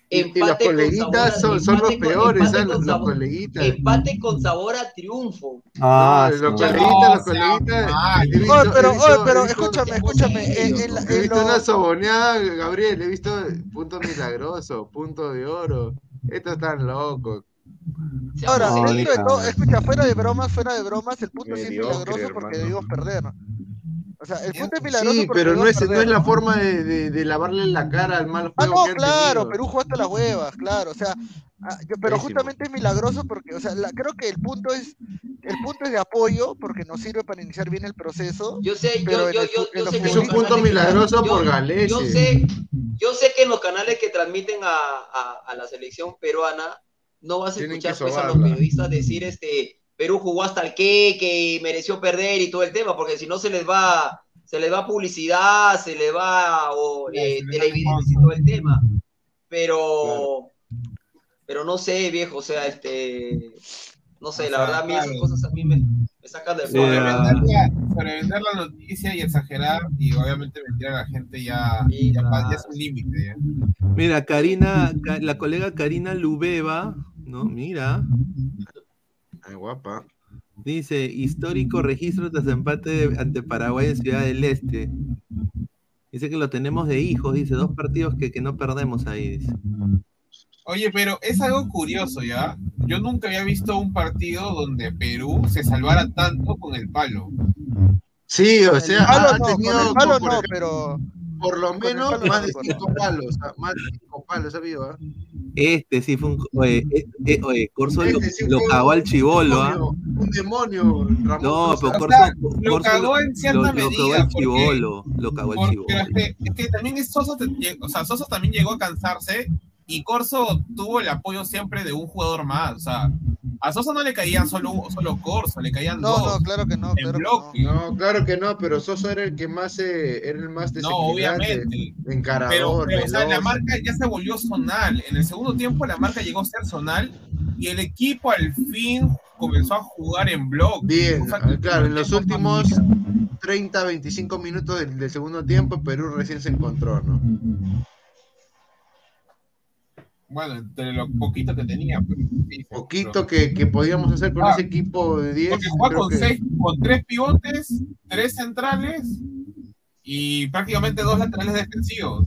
S4: Y, y los
S6: empate con sabor
S4: coleguitas
S6: a-
S4: son, son los
S6: empate con-
S4: peores,
S6: empate
S4: ¿sabes? Los,
S6: sabor-
S4: coleguitas.
S6: empate con sabor a triunfo.
S3: Ah,
S4: No, los coleguitas,
S5: No,
S4: los coleguitas.
S9: Oye, pero,
S4: he visto-
S9: oye, pero escúchame, escúchame.
S4: He visto
S9: lo-
S4: una soboneada, Gabriel, he visto punto milagroso, punto de oro. Estos están locos.
S9: Ahora,
S3: No,
S9: dentro de
S3: hija.
S9: todo, escucha, fuera de bromas, fuera de bromas, el punto sí es milagroso porque debimos perder. O sea, el punto es milagroso
S4: Sí, pero no es, no es la forma de, de, de lavarle la cara al mal
S9: Ah,
S4: juego
S9: no,
S4: que han
S9: claro. Perú jugó hasta las huevas, claro, o sea, ah, yo- pero justamente es milagroso porque, o sea, la- creo que el punto es, el punto es de apoyo porque nos sirve para iniciar bien el proceso.
S6: Yo sé, yo, yo,
S9: el
S6: yo, yo sé que
S4: Es
S6: en
S4: un
S6: los
S4: punto
S6: canales que-
S4: milagroso
S6: yo-
S4: por Galese.
S6: Yo sé, yo sé que en los canales que transmiten a, a, a la selección peruana no vas a
S4: Tienen
S6: escuchar pues, a los periodistas decir este Perú jugó hasta el que, que mereció perder y todo el tema, porque si no se les va, se les va publicidad, se les va o, eh, y todo el tema. Pero, pero no sé, viejo, o sea, este, no sé,
S5: O
S6: la
S5: sea,
S6: verdad a mí esas
S5: claro.
S6: cosas a mí me, me sacan
S3: ah.
S5: Sobrevender la, noticia y exagerar y obviamente mentir a la gente ya,
S6: Sí,
S5: ya,
S6: claro.
S5: es un límite. ¿ya?
S3: Mira, Karina, la colega Karina Lubeva, ¿no? Mira,
S4: Ay, guapa.
S3: dice, histórico registro tras empate ante Paraguay en Ciudad del Este. Dice que lo tenemos de hijos, dice, dos partidos que, que no perdemos ahí, dice.
S5: Oye, pero es algo curioso, ¿ya? Yo nunca había visto un partido donde Perú se salvara tanto con el palo.
S4: Sí, o
S9: Con
S4: sea,
S9: el palo
S4: ha
S9: no, con
S4: tenido
S9: el palo
S4: por
S9: no,
S4: ejemplo,
S9: pero
S4: por lo menos
S9: palo
S4: más de cinco palos, ah, más de cinco palos, ah?
S3: Este sí fue un... Oye, eh, eh, oye Corso lo,
S4: Este sí
S3: lo cagó al chivolo, ¿ah?
S4: Un demonio, Ramón.
S3: No, pero
S5: O
S3: Corso,
S5: lo cagó en cierta
S3: lo- cagó al chivolo, lo cagó al chivolo.
S5: pero es, que, es que también es Sosa, te- o sea, Sosa también llegó a cansarse y Corso tuvo el apoyo siempre de un jugador más. O sea, a Sosa no le caían solo, solo Corso, le caían
S9: no,
S5: dos.
S9: no, claro que no,
S5: en
S9: claro que
S5: bloque.
S4: No, claro que no, pero Sosa era el que más eh, era el más
S5: No,
S4: desequilibrante,
S5: obviamente.
S4: Encarador,
S5: pero, o sea, la marca ya se volvió zonal. En el segundo tiempo la marca llegó a ser zonal y el equipo al fin comenzó a jugar en bloque.
S4: Bien,
S5: O sea, que
S4: ah, claro, en los últimos
S5: también-
S4: 30, 25 minutos del, del segundo tiempo, Perú recién se encontró, ¿no?
S5: Bueno, entre lo poquito que tenía. Pero, sí,
S4: Poquito
S5: pero-
S4: que, que podíamos hacer con
S5: Ah,
S4: ese equipo de 10.
S5: Porque
S4: creo
S5: con,
S4: que-
S5: seis, con tres pivotes, tres centrales y prácticamente dos laterales defensivos.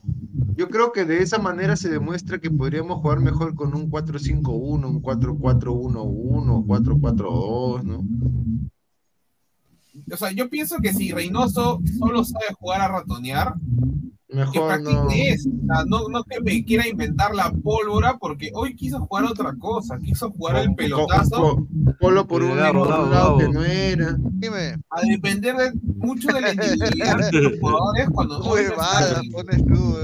S4: Yo creo que de esa manera se demuestra que podríamos jugar mejor con un 4-5-1, un 4-4-1-1, 4-4-2, ¿no?
S5: O sea, yo pienso que si Reynoso solo sabe jugar a ratonear,
S4: Mejor no.
S5: O sea, no, no que me quiera inventar la pólvora, porque hoy quiso jugar otra cosa, quiso jugar el pelotazo.
S4: Polo por un, lado que no era.
S9: Dime.
S5: A depender de, mucho de la individualidad de los <laughs> jugadores cuando
S9: Huevada, pones tú.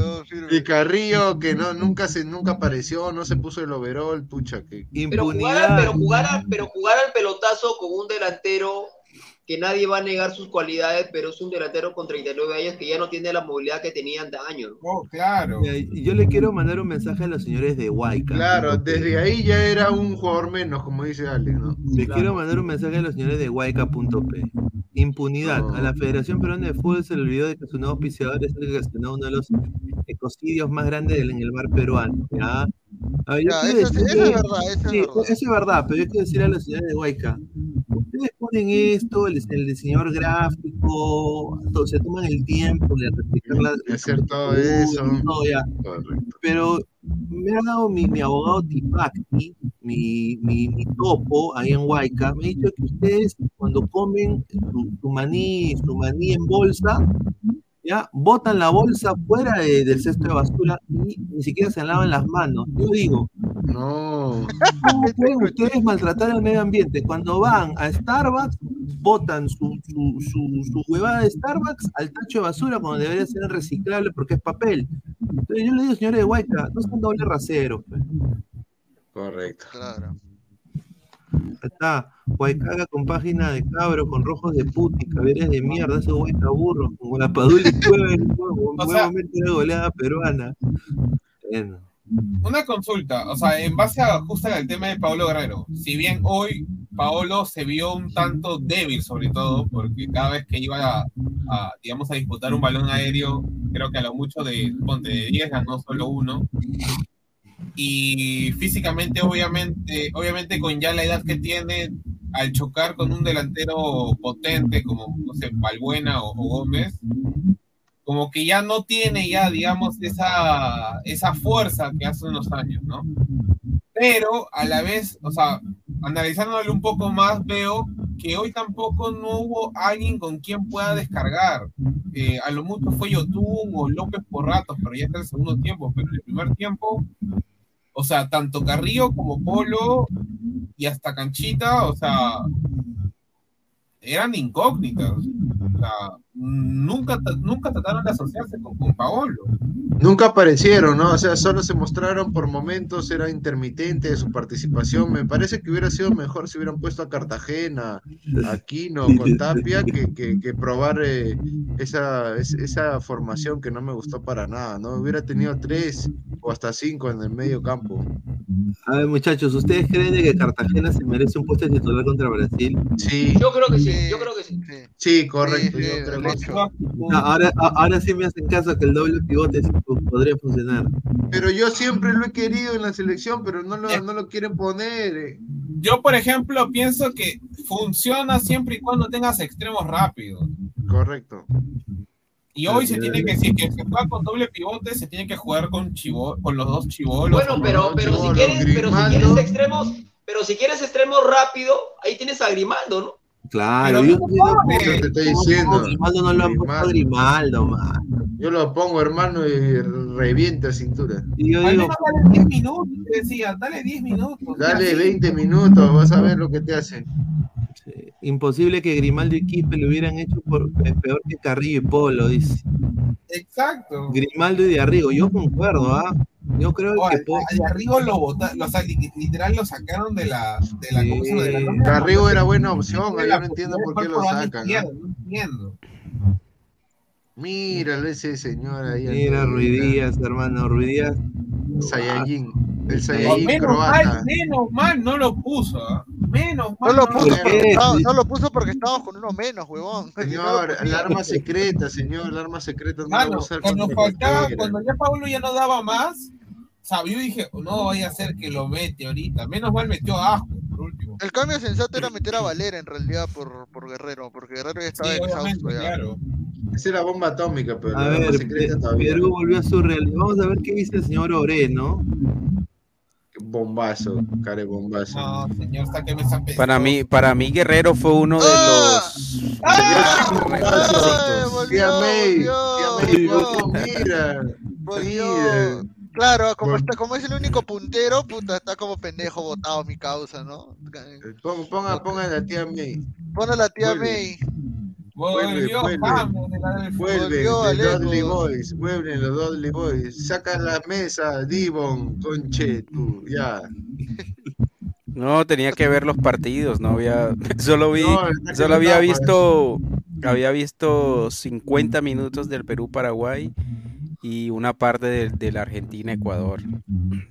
S4: Y Carrillo, que no, nunca se, nunca apareció, no se puso el overall, pucha, que.
S6: Pero jugar, al, pero, jugar al, pero jugar al pelotazo con un delantero que nadie va a negar sus cualidades, pero es un delantero con 39 años que ya no tiene la movilidad que tenía de años.
S5: Oh, claro.
S3: Eh, Yo le quiero mandar un mensaje a los señores de Huayca.
S4: Claro, desde ahí ya era un jugador menos, como dice Alex, ¿no?
S3: Les quiero mandar un mensaje a los señores de Huayca.p. Impunidad. A la Federación Peruana de Fútbol se le olvidó de que su nuevo auspiciador es el que ocasionó uno de los ecocidios más grandes del- en el mar peruano. ¿ya? A ver, yo
S9: Ya, eso
S3: decirle-
S9: eso es verdad, eso es
S3: sí,
S9: verdad.
S3: eso es verdad, pero yo quiero decir a los señores de Huayca, ustedes ponen esto, el, el diseñador gráfico, to- se toman el tiempo de replicar la,
S4: De hacer todo eso.
S3: todo ya. Pero me ha dado mi, mi abogado Tipacti, mi, mi, mi topo ahí en Huayca, me ha dicho que ustedes cuando comen su, su maní, su maní en bolsa, ya botan la bolsa fuera de- del cesto de basura y ni siquiera se lavan las manos. Yo digo,
S4: no.
S3: ¿Cómo pueden ustedes maltratar al medio ambiente? Cuando van a Starbucks, botan su, su, su, su huevada de Starbucks al tacho de basura cuando debería ser reciclable porque es papel. Entonces yo le digo, señores de Huayca, no son doble rasero.
S4: Correcto.
S9: Claro.
S3: Está, Huaycaga con página de cabro, con rojos de puti, caberes de mierda, ese Huayca burro, con la padula y cueva en una goleada peruana. Bueno.
S5: Una consulta, o sea, en base a justo al tema de Paolo Guerrero, si bien hoy Paolo se vio un tanto débil, sobre todo, porque cada vez que iba a, a, digamos, a disputar un balón aéreo, creo que a lo mucho de, ponte, de 10 ganó solo uno, y físicamente, obviamente, obviamente con ya la edad que tiene, al chocar con un delantero potente como, no sé, Balbuena o, o Gómez, como que ya no tiene ya, digamos, esa, esa fuerza que hace unos años, ¿no? Pero a la vez, o sea, analizándolo un poco más, veo que hoy tampoco no hubo alguien con quien pueda descargar. Eh, a lo mucho fue Yotun o López por ratos, pero ya está el segundo tiempo, pero en el primer tiempo, o sea, tanto Carrillo como Polo y hasta Canchita, o sea, eran incógnitas. O sea, nunca, nunca trataron de asociarse con, con Paolo.
S4: Nunca aparecieron, ¿no? O sea, solo se mostraron por momentos, era intermitente su participación. Me parece que hubiera sido mejor si hubieran puesto a Cartagena, a Aquino, con Tapia, que, que, que probar eh, esa, es- esa formación que no me gustó para nada, ¿no? Hubiera tenido tres o hasta cinco en el medio campo.
S3: A ver, muchachos, ¿ustedes creen de que Cartagena se merece un puesto de titular contra Brasil?
S4: Sí.
S6: Yo creo que sí, yo creo que sí.
S4: Sí, correcto.
S9: Sí,
S4: yo creo
S9: hecho.
S3: Ah, Ahora, a- ahora sí me hacen caso que el doble pivote podría funcionar.
S4: Pero yo siempre lo he querido en la selección, pero no lo, no lo quieren poner. eh.
S5: Yo, por ejemplo, pienso que funciona siempre y cuando tengas extremos rápidos.
S4: Correcto.
S5: Y hoy se tiene que, si que se juega con doble pivote, se tiene que jugar con chivo, con los dos chivolos.
S6: Bueno, pero, pero si quieres, pero si quieres extremos, pero si quieres extremos rápido, ahí tienes a Grimaldo, ¿no?
S3: Claro, yo
S4: te estoy diciendo.
S3: Grimaldo no lo han puesto a Grimaldo, man.
S4: Yo lo pongo, hermano, y revienta cintura.
S3: Y yo digo,
S5: dale 10 minutos, decía, dale 10 minutos.
S4: Dale
S5: Ya,
S4: 20 minutos, vas a ver lo que te hace.
S3: imposible que Grimaldo y Quispe lo hubieran hecho por, peor que Carrillo y Polo, dice.
S5: Exacto.
S3: Grimaldo y de Arrigo, yo concuerdo, ¿ah? Yo creo
S5: O
S3: que
S5: al-
S3: po-
S5: al de Arrigo lo botaron, o sea, li- literal lo sacaron de la, de la, ¿cómo se llama? De la.
S4: Carrigo era buena opción,
S5: De
S4: yo no entiendo por qué lo sacan.
S5: izquierda,
S4: ¿no?
S5: no entiendo.
S4: Míralo ese señor ahí.
S3: Mira, Ruidías, hermano, Ruidías.
S4: Saiyajin, el
S5: No,
S4: Saiyajin
S5: menos
S4: croata.
S5: mal, menos mal no lo puso. ¿ah? Menos
S9: No
S5: mal.
S9: lo
S5: no
S9: puso
S5: lo
S9: porque estaba- no lo puso porque estábamos con uno menos, huevón. <laughs>
S4: Señor, el arma secreta, señor, el arma secreta
S5: Mano,
S4: usar
S5: cuando faltaba, cuando ya Pablo ya no daba más, o sea, yo dije, no vaya a ser que lo mete ahorita. Menos mal metió a Asco, por último.
S9: El cambio sensato era meter a Valera en realidad por, por Guerrero, porque Guerrero ya estaba
S5: Sí,
S9: ya.
S5: claro.
S4: Esa es la bomba atómica, pero
S3: A
S4: la
S3: ver,
S4: secreta
S3: Pe-
S4: todavía.
S3: Perú volvió a su realidad. Vamos a ver qué dice el señor Oré, ¿no?
S4: Bombazo, care bombazo.
S5: No, señor, sáqueme esa pe-
S13: Para mí, para mí Guerrero fue uno de los
S4: Tía May, tía May, no, mira.
S9: Volvió. Claro, como, está, como es el único puntero, puta, está como pendejo botado mi causa, ¿no?
S4: Ponga, ponga, ponga la tía May.
S9: Pon a la tía. May.
S4: Vuelve,
S5: Volvió,
S4: vuelve.
S5: vamos, de la del
S4: Vuelven
S9: Volvió
S4: los. Dudley Boys, vuelven los Dudley Boys, sacan la mesa, Divon, conche, tú, ya.
S13: No, tenía que ver los partidos, no había, <laughs> solo vi,
S4: No,
S13: solo había visto, había visto 50 minutos del Perú-Paraguay y una parte de, de la Argentina-Ecuador.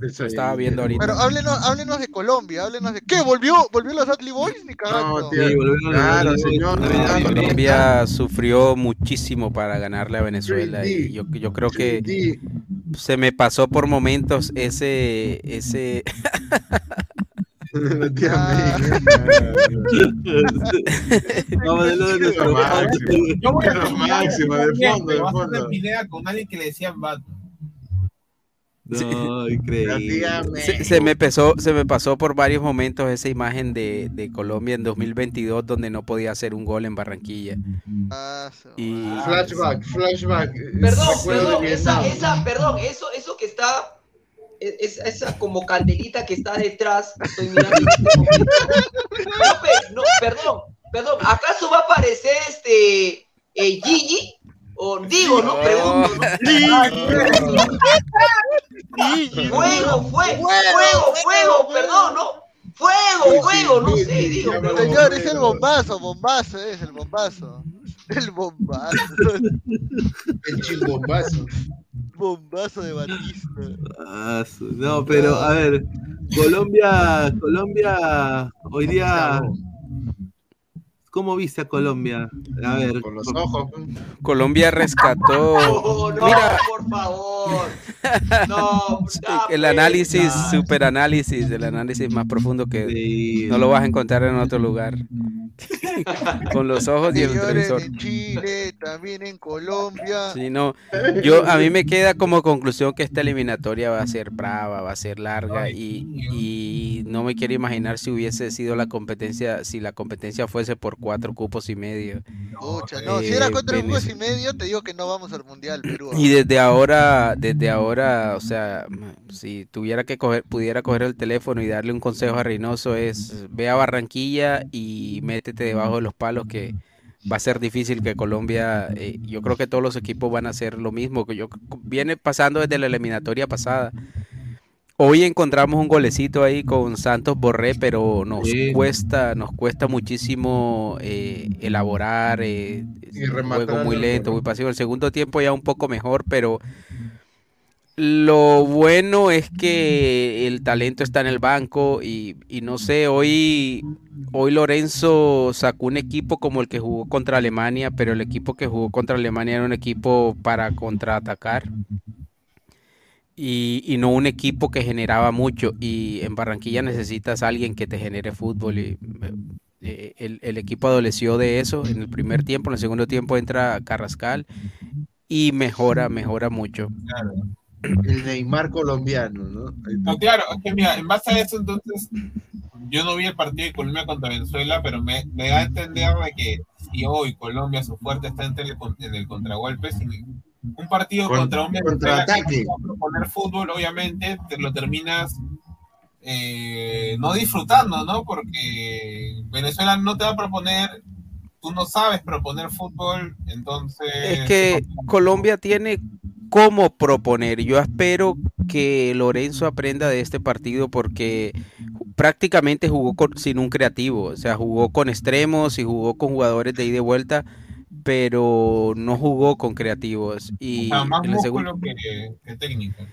S13: Estaba viendo ahorita.
S9: Pero háblenos, háblenos de Colombia, háblenos de. ¿Qué? ¿Volvió? ¿Volvió los Dudley Boys? Ni cagando.
S4: No, tío, claro, señor.
S13: Colombia sufrió muchísimo para ganarle a Venezuela y yo, yo creo que se me pasó por momentos ese ese <laughs>
S4: La tía
S3: Vamos de nuevo de nuestro
S5: Yo voy a terminar
S4: máximo, de fondo, de fondo.
S5: Pineda con alguien que le decían Batman.
S3: No, increíble.
S13: se, se me pasó se me pasó por varios momentos esa imagen de, de Colombia en 2022 donde no podía hacer un gol en Barranquilla. Y
S4: Flashback, flashback.
S6: Perdón, perdón, esa, esa, perdón, eso, eso que está, e- esa, esa como candelita que está detrás, estoy mirando este. No, no, perdón, perdón, ¿acaso va a aparecer este eh, Gigi? O digo, no pregunto, ¿no? Fuego, fuego, fuego, fuego, perdón, no. Fuego, fuego, no sé, digo.
S9: Señor, es el bombazo, bombazo, es el bombazo. El bombazo.
S4: El chimbombazo.
S9: Bombazo de Batista.
S3: Ah, su- No, pero a ver, Colombia, Colombia, hoy día, ¿cómo viste a Colombia? A ver,
S4: Con los ojos.
S13: Colombia rescató
S6: No, <laughs> no,
S13: Mira.
S6: por favor. No, <laughs>
S13: el análisis, super análisis, el análisis más profundo que no lo vas a encontrar en otro lugar. <laughs> Con los ojos y el televisor.
S9: en Chile, también en Colombia.
S13: Sí, no. Yo, a mí me queda como conclusión que esta eliminatoria va a ser brava, va a ser larga y, y no me quiero imaginar si hubiese sido la competencia, si la competencia fuese por cuatro cupos y medio.
S9: Pucha, no, si
S13: Eh,
S9: era cuatro juegos y medio, te digo que no vamos al mundial, Perú.
S13: Y desde ahora, desde ahora, o sea, si tuviera que coger, pudiera coger el teléfono y darle un consejo a Reynoso es ve a Barranquilla y métete debajo de los palos que va a ser difícil que Colombia, eh, yo creo que todos los equipos van a hacer lo mismo que yo viene pasando desde la eliminatoria pasada. Hoy encontramos un golecito ahí con Santos Borré, pero nos
S3: Sí.
S13: cuesta, nos cuesta muchísimo eh, elaborar, eh,
S4: Y
S13: un
S4: rematar
S13: juego muy lento, muy pasivo. El segundo tiempo ya un poco mejor, pero lo bueno es que el talento está en el banco y, y no sé, hoy, hoy Lorenzo sacó un equipo como el que jugó contra Alemania, pero el equipo que jugó contra Alemania era un equipo para contraatacar y, y no un equipo que generaba mucho. Y en Barranquilla necesitas a alguien que te genere fútbol. Y, eh, el, el equipo adoleció de eso en el primer tiempo, en el segundo tiempo entra Carrascal y mejora, mejora mucho.
S5: Claro.
S4: El Neymar colombiano, ¿no?
S5: No, claro, es que mira, en base a eso, entonces, yo no vi el partido de Colombia contra Venezuela, pero me, me da a entender de que si hoy Colombia su fuerte está en el, en el contragolpe, un partido
S4: Con-
S5: contra un Venezuela
S4: contraataque.
S5: que va a proponer fútbol, obviamente, te lo terminas eh, no disfrutando, ¿no? Porque Venezuela no te va a proponer, tú no sabes proponer fútbol, entonces...
S13: Es que Colombia tiene cómo proponer. Yo espero que Lorenzo aprenda de este partido porque prácticamente jugó con- sin un creativo. O sea, jugó con extremos y jugó con jugadores de ida y vuelta, pero no jugó con creativos. Y
S5: o sea, más
S13: en el segundo-
S5: que, que técnico.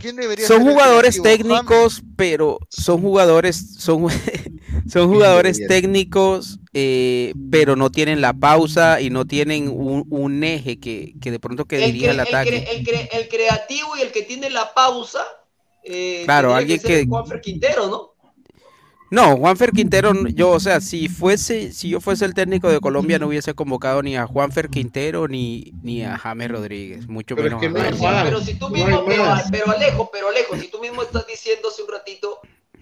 S9: ¿Quién debería
S13: son jugadores técnicos, pero son jugadores, son, <laughs> son jugadores técnicos, eh, pero no tienen la pausa y no tienen un, un eje que, que de pronto que
S6: El,
S13: dirija el
S6: el
S13: ataque.
S6: cre- el cre- el creativo y el que tiene la pausa. eh,
S13: Claro, alguien que-
S6: Juanfer Quintero, ¿no?
S13: No, Juanfer Quintero, yo, o sea, si fuese, si yo fuese el técnico de Colombia, no hubiese convocado ni a Juanfer Quintero ni, ni a James Rodríguez, mucho
S4: Pero es
S13: menos
S4: que
S13: a
S4: no.
S6: Pero si tú
S4: No
S6: mismo, pero, Alejo, pero Alejo, si tú mismo estás diciendo hace un ratito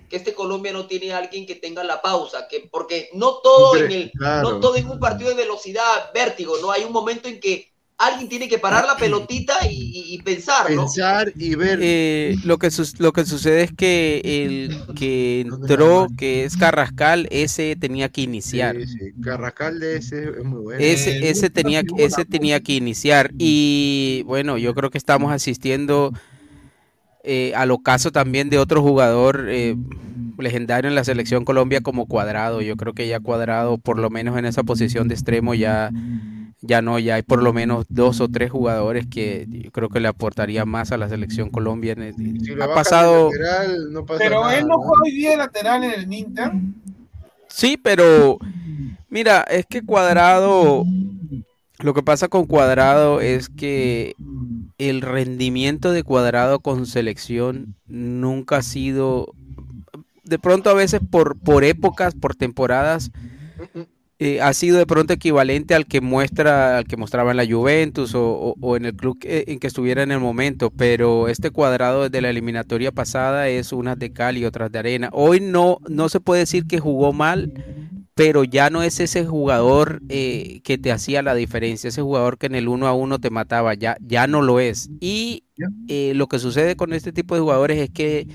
S6: que este Colombia no tiene a alguien que tenga la pausa, que porque no todo en el,
S4: Claro.
S6: no todo en un partido de velocidad, vértigo, no hay un momento en que alguien tiene que parar la pelotita y, y- y pensar, ¿no?
S4: Pensar y ver.
S13: Eh, lo que sus- lo que sucede es que el que entró, que es Carrascal, ese tenía que iniciar.
S4: Sí, sí. Carrascal de ese es muy bueno.
S13: Ese, ese tenía, ese tenía que iniciar. Y bueno, yo creo que estamos asistiendo eh, al ocaso también de otro jugador eh, legendario en la selección Colombia como Cuadrado. Yo creo que ya Cuadrado, por lo menos en esa posición de extremo, ya, ya no, ya hay por lo menos dos o tres jugadores que yo creo que le aportaría más a la selección Colombia. En el-
S4: Si lo
S13: ha pasado,
S4: lateral, no pasa
S5: Pero
S4: nada,
S5: él no juega hoy día de lateral en el Inter.
S13: Sí, pero mira, es que Cuadrado, lo que pasa con Cuadrado es que el rendimiento de Cuadrado con selección nunca ha sido, de pronto a veces por, por épocas, por temporadas, eh, ha sido de pronto equivalente al que muestra, al que mostraba en la Juventus o, o- o en el club que- en que estuviera en el momento, pero este cuadrado desde la eliminatoria pasada es unas de cal y otras de arena. Hoy no, no se puede decir que jugó mal, pero ya no es ese jugador eh, que te hacía la diferencia, ese jugador que en el uno a uno te mataba, ya, ya no lo es. Y eh, lo que sucede con este tipo de jugadores es que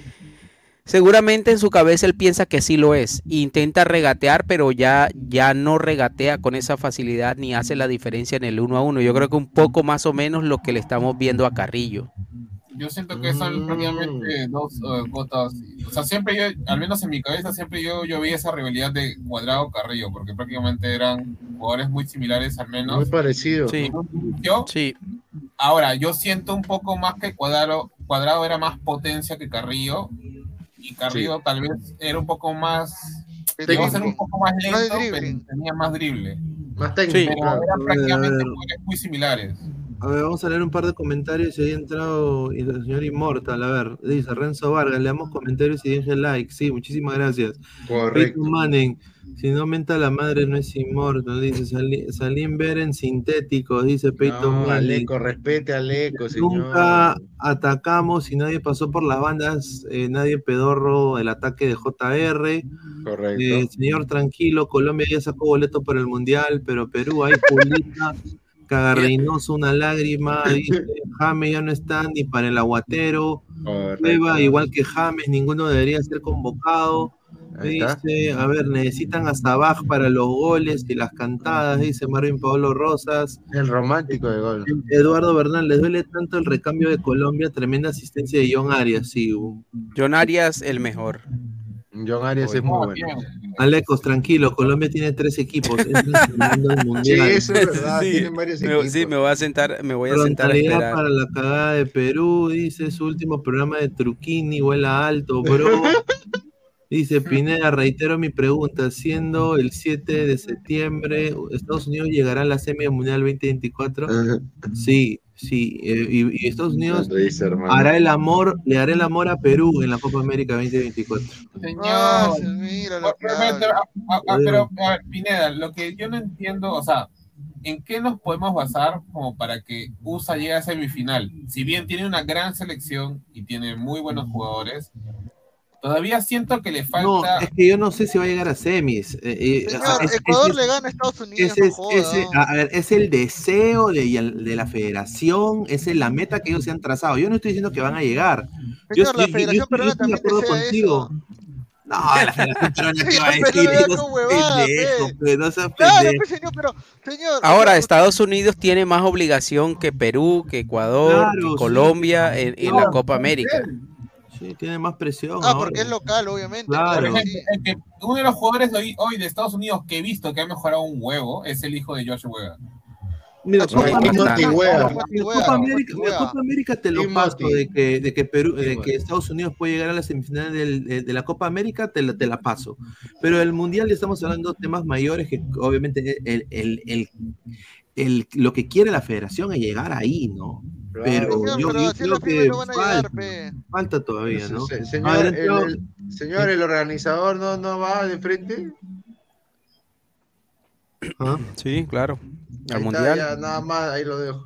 S13: Seguramente en su cabeza él piensa que sí lo es. Intenta regatear, pero ya, ya no regatea con esa facilidad ni hace la diferencia en el uno a uno. Yo creo que un poco más o menos lo que le estamos viendo a Carrillo.
S5: Yo siento que son prácticamente dos eh, gotas. O sea, siempre yo, al menos en mi cabeza, siempre yo, yo vi esa rivalidad de Cuadrado Carrillo, porque prácticamente eran jugadores muy similares, al menos.
S4: Muy parecido.
S13: Sí.
S5: Yo,
S13: Sí.
S5: ahora, yo siento un poco más que Cuadrado, Cuadrado era más potencia que Carrillo, y Carrillo tal vez era un poco más. Llegó a ser un poco más lento, pero tenía más drible.
S4: Más
S5: Pero
S3: claro.
S5: eran prácticamente jugadores muy similares.
S3: A ver, vamos a leer un par de comentarios. Ahí ha entrado el señor Inmortal. A ver, dice Renzo Vargas, leamos comentarios y deje like. Sí, muchísimas gracias.
S4: Correcto.
S3: Manning, si no aumenta la madre no es Inmortal. Dice Sali- Salim Beren sintéticos, dice Peyton
S4: No. Aleco, respete a Aleco, señor.
S3: Nunca atacamos y nadie pasó por las bandas, eh, nadie pedorro el ataque de JR.
S4: Correcto.
S3: Eh, señor, tranquilo, Colombia ya sacó boleto para el Mundial, pero Perú ahí publica, <laughs> caga Reynoso una lágrima, dice, James ya no está ni para el aguatero, Cueva igual que James, ninguno debería ser convocado. Dice, a ver, necesitan a Sabaj para los goles y las cantadas, dice Marvin Pablo Rosas.
S4: El romántico de gol.
S3: Eduardo Bernal, ¿les duele tanto el recambio de Colombia? Tremenda asistencia de John Arias, sí. un-
S13: John Arias, el mejor.
S4: John Arias es muy bueno.
S3: Alecos, tranquilo, Colombia tiene tres equipos. es el <laughs> mundial.
S4: eso es verdad,
S13: Sí,
S4: tienen varios
S13: me-
S4: equipos.
S13: sí, me voy a sentar, me voy a sentar a
S3: Frontalidad
S13: esperar.
S3: para la cagada de Perú, dice su último programa de Truquini, vuela alto, bro. <laughs> Dice Pineda, reitero mi pregunta, siendo el 7 de septiembre, ¿Estados Unidos llegará a la semi mundial 2024? Sí, sí, eh, y, y Estados Unidos
S4: Dice,
S3: hará el amor, le hará el amor a Perú en la Copa América 2024.
S5: Señor.
S9: Ah, se mira lo que
S5: Pero,
S9: habla.
S5: pero, a- a- pero, a ver, Pineda, lo que yo no entiendo, o sea, ¿en qué nos podemos basar como para que USA llegue a semifinal? Si bien tiene una gran selección y tiene muy buenos jugadores, todavía siento que le
S3: No,
S5: falta.
S3: es que yo no sé si va a llegar a semis. eh, eh,
S9: Señor,
S3: es-
S9: Ecuador le gana a Estados Unidos, no
S3: es, ese- a ver, es el deseo de, de la federación, esa es la meta que ellos se han trazado. Yo no estoy diciendo que van a llegar. Yo
S9: Señor, la
S3: estoy- yo- yo
S9: Federación
S3: yo
S9: Peruana
S3: estoy de acuerdo contigo. No, la Federación Peruana que <laughs> va a decir,
S9: no
S3: no seas
S9: Claro,
S3: pendejo".
S9: pues, señor, pero, señor.
S13: Ahora, Estados Unidos tiene más obligación que Perú, que Ecuador,
S3: Claro,
S13: que
S3: sí.
S13: Colombia en, en la Copa América.
S3: Sí, tiene más presión.
S9: Ah,
S3: ahora.
S9: porque es local, obviamente.
S3: Claro.
S5: Por ejemplo, el que- uno de los jugadores hoy, hoy de Estados Unidos que he visto que ha mejorado un huevo es el hijo de Josh Wega.
S3: Mira,
S9: Ah,
S3: Copa América, Copa. América. Copa América te lo paso de que, de que Perú, de que Estados Unidos puede llegar a la semifinal del- de, de la Copa América, te la, te la paso. Pero el Mundial ya estamos hablando de temas mayores que obviamente el, el, el, el- lo que quiere la federación es llegar ahí, ¿no? Pero yo,
S9: pero
S3: yo creo
S9: los
S3: que
S9: no van a llegar,
S3: falta, falta todavía, ¿no?
S4: Se- Señor,
S3: ver,
S4: el,
S3: entró-
S4: el- Señor, el organizador no, no va de frente.
S3: ¿Ah?
S13: Sí, claro. Al mundial.
S4: ya, nada más, ahí lo dejo.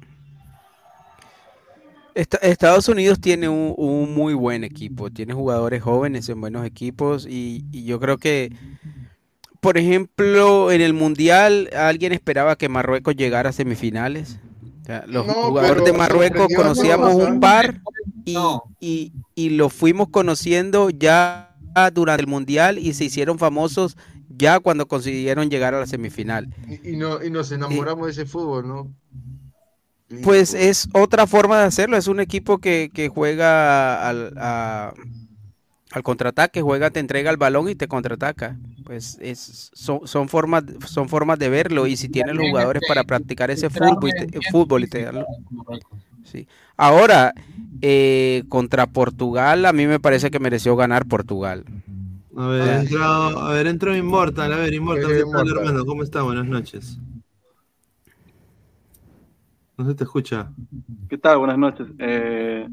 S13: Esta- Estados Unidos tiene un, un muy buen equipo, tiene jugadores jóvenes en buenos equipos y, y yo creo que, por ejemplo, en el Mundial alguien esperaba que Marruecos llegara a semifinales. Sea, los
S4: No,
S13: jugadores de Marruecos conocíamos un par y, y, y lo fuimos conociendo ya durante el Mundial y se hicieron famosos ya cuando consiguieron llegar a la semifinal.
S4: Y, y no, y nos enamoramos de ese fútbol, ¿no?
S13: Pues es otra forma de hacerlo, es un equipo que, que juega al, a- al contraataque, juega, te entrega el balón y te contraataca. Pues es, son, son formas, son formas de verlo y si tienes los jugadores para practicar ese fútbol y te, fútbol y te dan lo- sí. Ahora, eh, contra Portugal, a mí me parece que mereció ganar Portugal.
S3: A ver, entró, a ver, entró Immortal. A ver, Immortal, ¿qué tal, hermano? ¿Cómo está? Buenas noches. No se te escucha.
S14: ¿Qué tal? Buenas noches. Eh,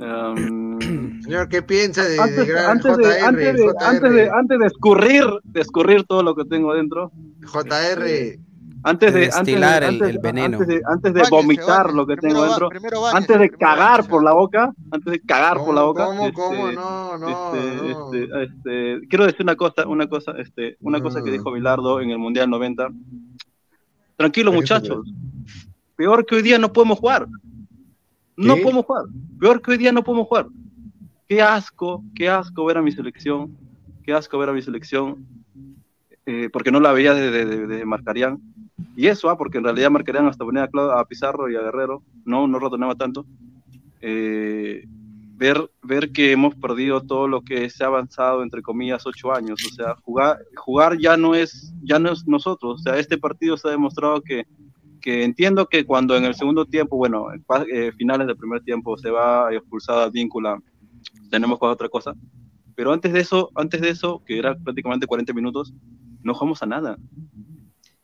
S14: em,
S4: Señor, ¿qué piensa de, de
S14: antes,
S4: gran
S14: antes
S4: JR?
S14: de, antes, de,
S4: JR,
S14: antes, de, antes de escurrir, de escurrir todo lo que tengo dentro.
S4: JR.
S14: Antes de,
S13: De
S14: antes de,
S13: destilar el-
S14: antes,
S13: el veneno.
S14: antes de, antes de vomitar lo que tengo
S9: ba-
S14: dentro,
S9: báñese,
S14: antes de cagar por la boca, antes de cagar por la
S4: ¿Cómo,
S14: boca,
S4: cómo, cómo?
S14: este,
S4: No, no,
S14: este,
S4: no.
S14: este, este, quiero decir una cosa, una cosa, este, una cosa que
S4: Mm.
S14: dijo Bilardo en el Mundial 90. Tranquilos muchachos, peor que hoy día no podemos jugar. No podemos jugar. Peor que hoy día no podemos jugar. Qué asco, qué asco ver a mi selección. Qué asco ver a mi selección. eh, porque no la veía desde de, de Marcarián. Y eso, ah, porque en realidad Marcarián hasta ponía a, Pizarro y a Guerrero. No, no ratonaba tanto. Eh, ver, ver que hemos perdido todo lo que se ha avanzado, entre comillas, ocho años. O sea, jugar, jugar ya no es, ya no es nosotros. O sea, este partido se ha demostrado que, que entiendo que cuando en el segundo tiempo, bueno, eh, finales del primer tiempo se va expulsada Víncula, tenemos que otra cosa. Pero antes de eso, antes de eso, que era prácticamente 40 minutos, no jugamos a nada.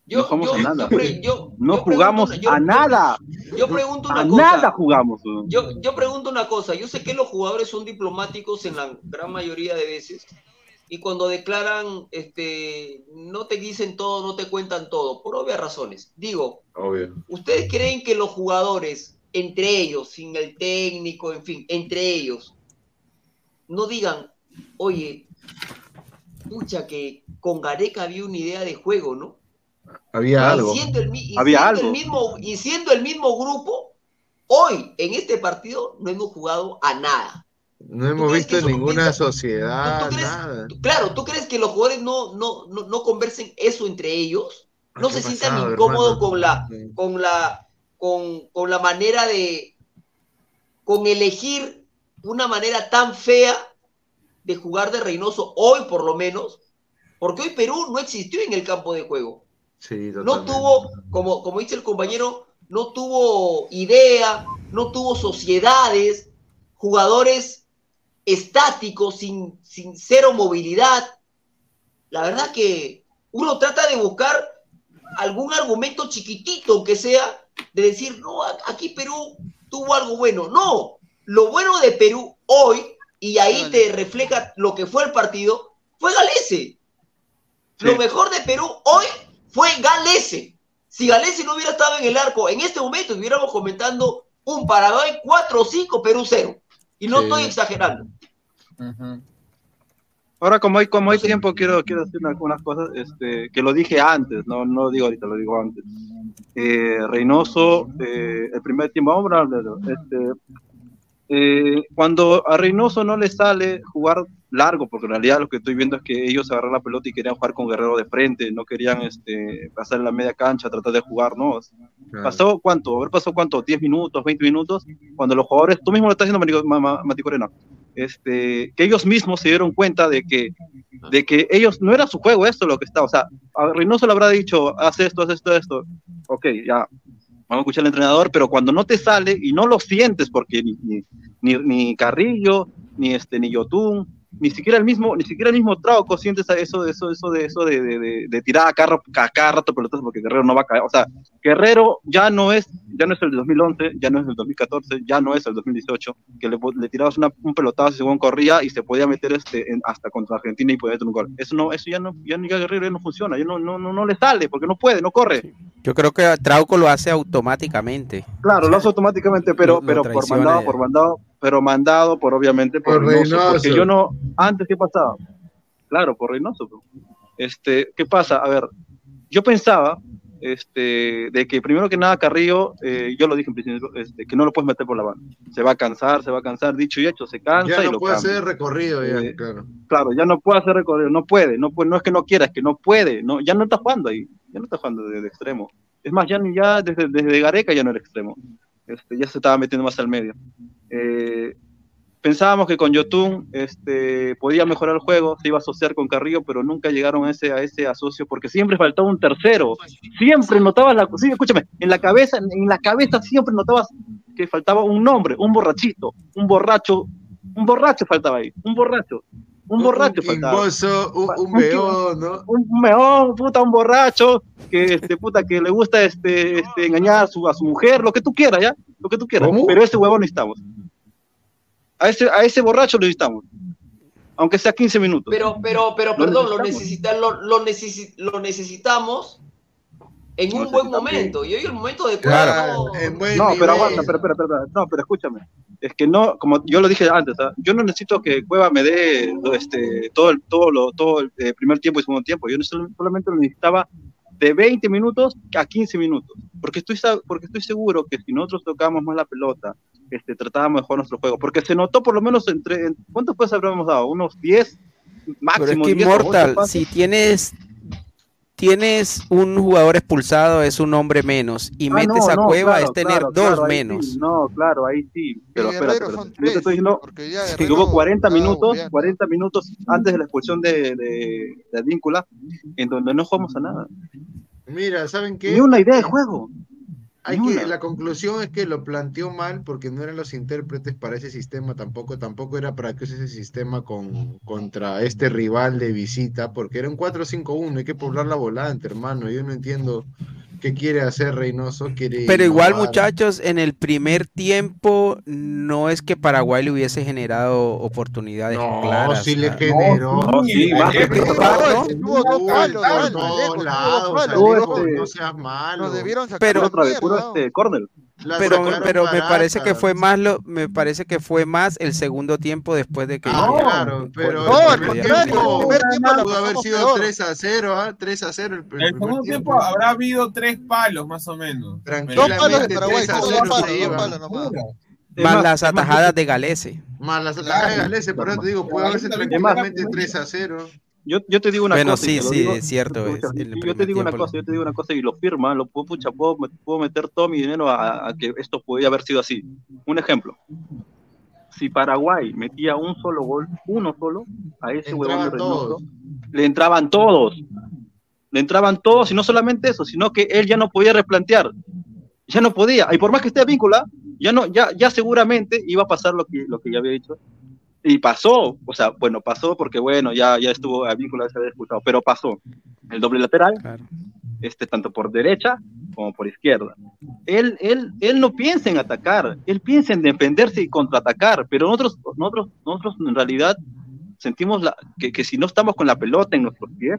S6: Yo,
S14: no jugamos
S6: yo-
S14: a nada.
S6: yo yo-
S14: no
S6: pregunto
S14: jugamos a nada.
S6: Yo pregunto una
S14: A
S6: cosa.
S14: nada jugamos.
S6: Yo, yo pregunto una cosa. Yo sé que los jugadores son diplomáticos en la gran mayoría de veces. Y cuando declaran, este, no te dicen todo, no te cuentan todo, por obvias razones. Digo,
S4: Obvio.
S6: ¿ustedes creen que los jugadores, entre ellos, sin el técnico, en fin, entre ellos, no digan, oye, pucha, que con Gareca había una idea de juego, ¿no?
S4: Había
S6: Y
S4: algo.
S6: siendo el, y
S14: Había
S6: siendo
S14: algo.
S6: el mismo, y siendo el mismo grupo, hoy, en este partido, no hemos jugado a nada.
S4: No hemos visto ninguna sociedad,
S6: ¿Tú- tú crees-
S4: nada.
S6: Claro, ¿tú crees que los jugadores no, no, no, no conversen eso entre ellos? ¿No
S4: ¿Qué
S6: se sientan incómodos con la, con la, con, con la manera de, con elegir una manera tan fea de jugar de Reynoso hoy por lo menos? Porque hoy Perú no existió en el campo de juego.
S4: Sí,
S6: No tuvo, como, como dice el compañero, no tuvo idea, no tuvo sociedades, jugadores estáticos, sin, sin cero movilidad. La verdad que uno trata de buscar algún argumento chiquitito, aunque sea, de decir, no, aquí Perú tuvo algo bueno. No, lo bueno de Perú hoy, y ahí te refleja lo que fue el partido, fue Galese. Lo mejor de Perú hoy fue Galese. Si Galese no hubiera estado en el arco, en este momento estuviéramos comentando un Paraguay 4 o 5, Perú 0. Y no
S14: Sí.
S6: estoy exagerando.
S14: Ahora, como hay, como hay tiempo, quiero, quiero decir algunas cosas este, que lo dije antes, no, no lo digo ahorita, lo digo antes. Eh, Reynoso, eh, el primer tiempo, vamos a hablarlo, este, eh, cuando a Reynoso no le sale jugar largo, porque en realidad lo que estoy viendo es que ellos agarraron la pelota y querían jugar con Guerrero de frente, no querían este, pasar en la media cancha, tratar de jugar, ¿no? ¿Pasó cuánto? A ver, pasó cuánto, 10 minutos, 20 minutos, cuando los jugadores, tú mismo lo estás diciendo, Mati- Este, que ellos mismos se dieron cuenta de que, de que ellos, no era su juego esto lo que está, o sea, a Reynoso le habrá dicho, haz esto, haz esto, esto, ok, ya, vamos a escuchar al entrenador, pero cuando no te sale y no lo sientes, porque ni, ni, ni, ni Carrillo, ni, este, ni Yotun, ni siquiera el mismo, ni siquiera el mismo Trauco siente eso, eso, eso de eso de, de, de, de tirar a cada, a cada rato pelotas porque Guerrero no va a caer. O sea, Guerrero ya no es, ya no es el de 2011, ya no es el 2014, ya no es el 2018, que le, le tirabas una- un pelotazo según corría y se podía meter este en- hasta contra Argentina y podía meter un gol. Eso no, eso ya no, ya, ya Guerrero ya no funciona, ya no, no, no, no le sale porque no puede, no corre.
S13: Yo creo que Trauco lo hace automáticamente.
S14: Claro, lo hace automáticamente, pero, pero por mandado, por mandado, pero mandado por obviamente por,
S4: Por
S14: Reynoso,
S4: Reynoso.
S14: porque yo no, antes qué pasaba, claro, por Reynoso, este, ¿qué pasa? A ver, yo pensaba, este, de que primero que nada Carrillo, eh, yo lo dije en principio, este, que no lo puedes meter por la banda, se va a cansar, se va a cansar, dicho y hecho, se cansa
S4: Ya
S14: y
S4: no
S14: lo
S4: puede
S14: cambia.
S4: hacer recorrido, ya,
S14: Eh,
S4: claro.
S14: Claro, ya no puede hacer recorrido, no puede, no puede, no es que no quiera, es que no puede, no, ya no está jugando ahí, ya no está jugando desde extremo. Es más, ya, ni- ya desde, desde Gareca ya no era extremo, este, ya se estaba metiendo más al medio. Eh, pensábamos que con Yotun este, podía mejorar el juego, se iba a asociar con Carrillo, pero nunca llegaron a ese, a ese asocio porque siempre faltaba un tercero. Siempre notabas la, escúchame, en la cabeza, en la cabeza siempre notabas que faltaba un nombre, un borrachito, un borracho, un borracho faltaba ahí, un borracho, un borracho faltaba.
S4: quimboso, un, un
S14: Un
S4: meón, ¿no?
S14: Un meón, puta, un borracho, que este puta que le gusta este, este engañar a su, a su mujer, lo que tú quieras, ¿ya? Lo que tú quieras. Pero ese huevón necesitamos. A ese, a ese borracho lo necesitamos. Aunque sea 15 minutos.
S6: Pero, pero, pero, perdón, lo,
S14: necesitamos.
S6: necesita, lo, lo, necesi- lo necesitamos en un buen momento. Y hoy el momento de
S14: Claro. No, pero aguanta, pero, pero, pero, pero, no, pero escúchame. Es que no, como yo lo dije antes, ¿ah? yo no necesito que Cueva me dé este, todo, el, todo, lo, todo el eh, primer tiempo y segundo tiempo. Yo sol- solamente lo necesitaba de 20 minutos a 15 minutos. Porque estoy, porque estoy seguro que si nosotros tocábamos más la pelota, este, tratábamos mejor nuestro juego. Porque se notó por lo menos entre. en- ¿Cuántos pases habríamos dado? ¿Unos 10? Máximo.
S13: Pero es que
S14: 10 o 8
S13: Immortal, si tienes tienes un jugador expulsado es un hombre menos y
S14: Ah,
S13: metes
S14: no,
S13: a
S14: no,
S13: Cueva
S14: claro,
S13: es tener
S14: claro,
S13: dos
S14: claro,
S13: menos.
S14: sí, no, claro, ahí sí. Pero espérate, Yo te estoy diciendo que hubo 40
S9: estaba
S14: minutos,
S9: bugueando.
S14: 40 minutos antes de la expulsión de, de, de Advíncula, en donde no jugamos a nada.
S4: Mira, ¿saben qué?
S14: Ni una idea de juego.
S4: Hay que, la conclusión es que lo planteó mal porque no eran los intérpretes para ese sistema tampoco, tampoco era para que use ese sistema con, contra este rival de visita, porque era un 4-5-1, hay que poblar la volante, hermano. Yo no entiendo qué quiere hacer Reynoso, quiere
S13: Pero igual,
S4: innovar.
S13: muchachos, en el primer tiempo no es que Paraguay le hubiese generado oportunidades
S4: No,
S13: claras.
S4: sí le generó.
S14: No, sí, más que
S4: no seas malo.
S9: Nos debieron sacar
S13: Pero-
S14: Otra vez, puro este, córner.
S4: La
S13: pero pero me parece que fue más lo me parece que fue más el segundo tiempo después de que
S4: Ah,
S13: ya-
S4: claro, pero
S9: No,
S4: el primer tiempo
S9: primer tiempo
S4: pudo haber sido
S9: peor.
S4: 3 a 0, ¿ah? 3 a 0 el, el
S5: El
S4: primer
S5: segundo tiempo
S4: tiempo.
S5: habrá habido tres palos, más o menos.
S4: Tranquilamente,
S9: Dos palos de Paraguay,
S4: 3 a
S9: dos
S4: 0
S9: palos,
S4: se
S9: dos palos.
S14: Es
S13: más
S14: más,
S13: las atajadas de Galese.
S4: Más las atajadas de Galese, por eso te digo, puede haberse tranquilamente 3 a 0.
S14: Yo, yo te digo una
S13: Bueno,
S14: cosa. y
S13: sí, sí,
S14: digo-
S13: es cierto,
S14: escucha,
S13: es el
S14: yo te digo una cosa, yo te digo una cosa y lo firma, lo puedo, pucha, puedo, puedo meter todo mi dinero a, a que esto podía haber sido así. Un ejemplo. Si Paraguay metía un solo gol, uno solo, a ese huevón de Reynoso, le entraban todos. Le entraban todos y no solamente eso, sino que él ya no podía replantear. Ya no podía. Y por más que esté víncula, ya no, ya, ya seguramente iba a pasar lo que, lo que ya había dicho. Y pasó, o sea, bueno, pasó porque bueno, ya, ya estuvo a víncula, se había escuchado, pero pasó. El doble lateral,
S13: Claro.
S14: este, tanto por derecha como por izquierda. Él, él, él no piensa en atacar, él piensa en defenderse y contraatacar, pero nosotros, nosotros, nosotros en realidad sentimos la, que, que si no estamos con la pelota en nuestros pies,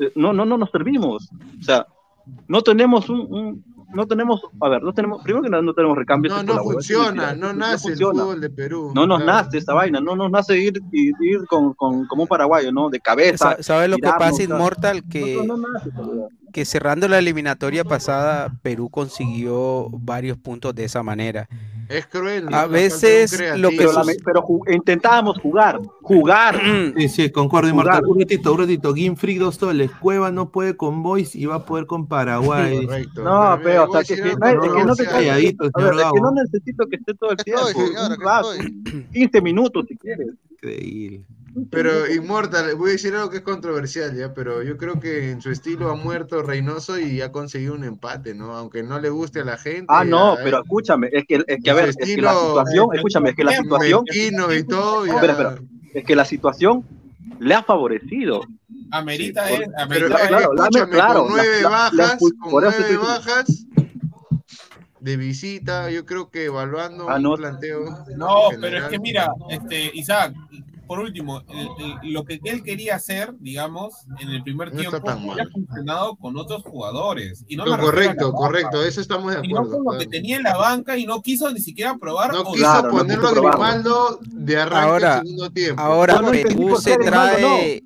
S14: eh, no, no, no nos servimos. O sea, no tenemos un, un- no tenemos, a ver, no tenemos, primero que nada no tenemos recambios.
S4: No, no funciona, no nace el
S14: funciona.
S4: fútbol de Perú.
S14: No nos
S4: claro.
S14: nace esa vaina, no nos nace ir, ir, ir con, con, como un paraguayo, ¿no? De cabeza.
S13: Sa- ¿Sabes lo que pasa, Inmortal? Que,
S14: no, no nace
S13: que cerrando la eliminatoria pasada, Perú consiguió varios puntos de esa manera.
S4: Es cruel. ¿no?
S13: A veces lo que
S14: pero, intentábamos jugar, jugar. <clears throat>
S3: Sí, sí, concuerdo. Inmortal. Un ratito, un ratito. Freak dos soles. Cueva no puede con Boys y va a poder con Paraguay.
S4: Correcto.
S14: No, pero, o
S4: voy a
S14: sea, que, no, es que no te.
S3: Calladito,
S14: ver, es que no necesito que esté todo el tiempo.
S9: estoy, señora,
S14: un
S9: aquí
S14: rato,
S9: estoy.
S14: 15 minutos si quieres.
S3: Increíble.
S4: Pero Inmortal, voy a decir algo que es controversial ya, pero yo creo que en su estilo ha muerto Reynoso y ha conseguido un empate, ¿no? Aunque no le guste a la gente.
S14: Ah, no, pero escúchame, es que, es que a ver, es que la
S4: estilo-
S14: situación, escúchame, es que la situación,
S4: y todo. ya-
S14: Espera, espera. es que la situación le ha favorecido.
S5: Amerita
S14: Sí, por-
S5: es-
S14: pero,
S5: amerita es-
S14: claro, la-
S4: Escúchame,
S14: claro,
S4: con nueve
S14: la-
S4: bajas,
S14: la-
S4: con
S14: por eso
S4: nueve bajas de visita, yo creo que evaluando
S14: Ah, no.
S4: un planteo.
S5: No, pero es que mira, este, Isaac, por último, el- el- lo que él quería hacer, digamos, en el primer
S4: No
S5: tiempo, había funcionado con otros jugadores. Y no
S4: No,
S5: me
S4: correcto, correcto, eso estamos de acuerdo.
S5: con lo que tenía en la banca y no quiso ni siquiera probar.
S4: No quiso
S14: Claro, no
S4: ponerlo a. Grimaldo de arranque
S13: Ahora,
S4: el segundo tiempo.
S13: ahora
S14: no
S13: Perú se trae,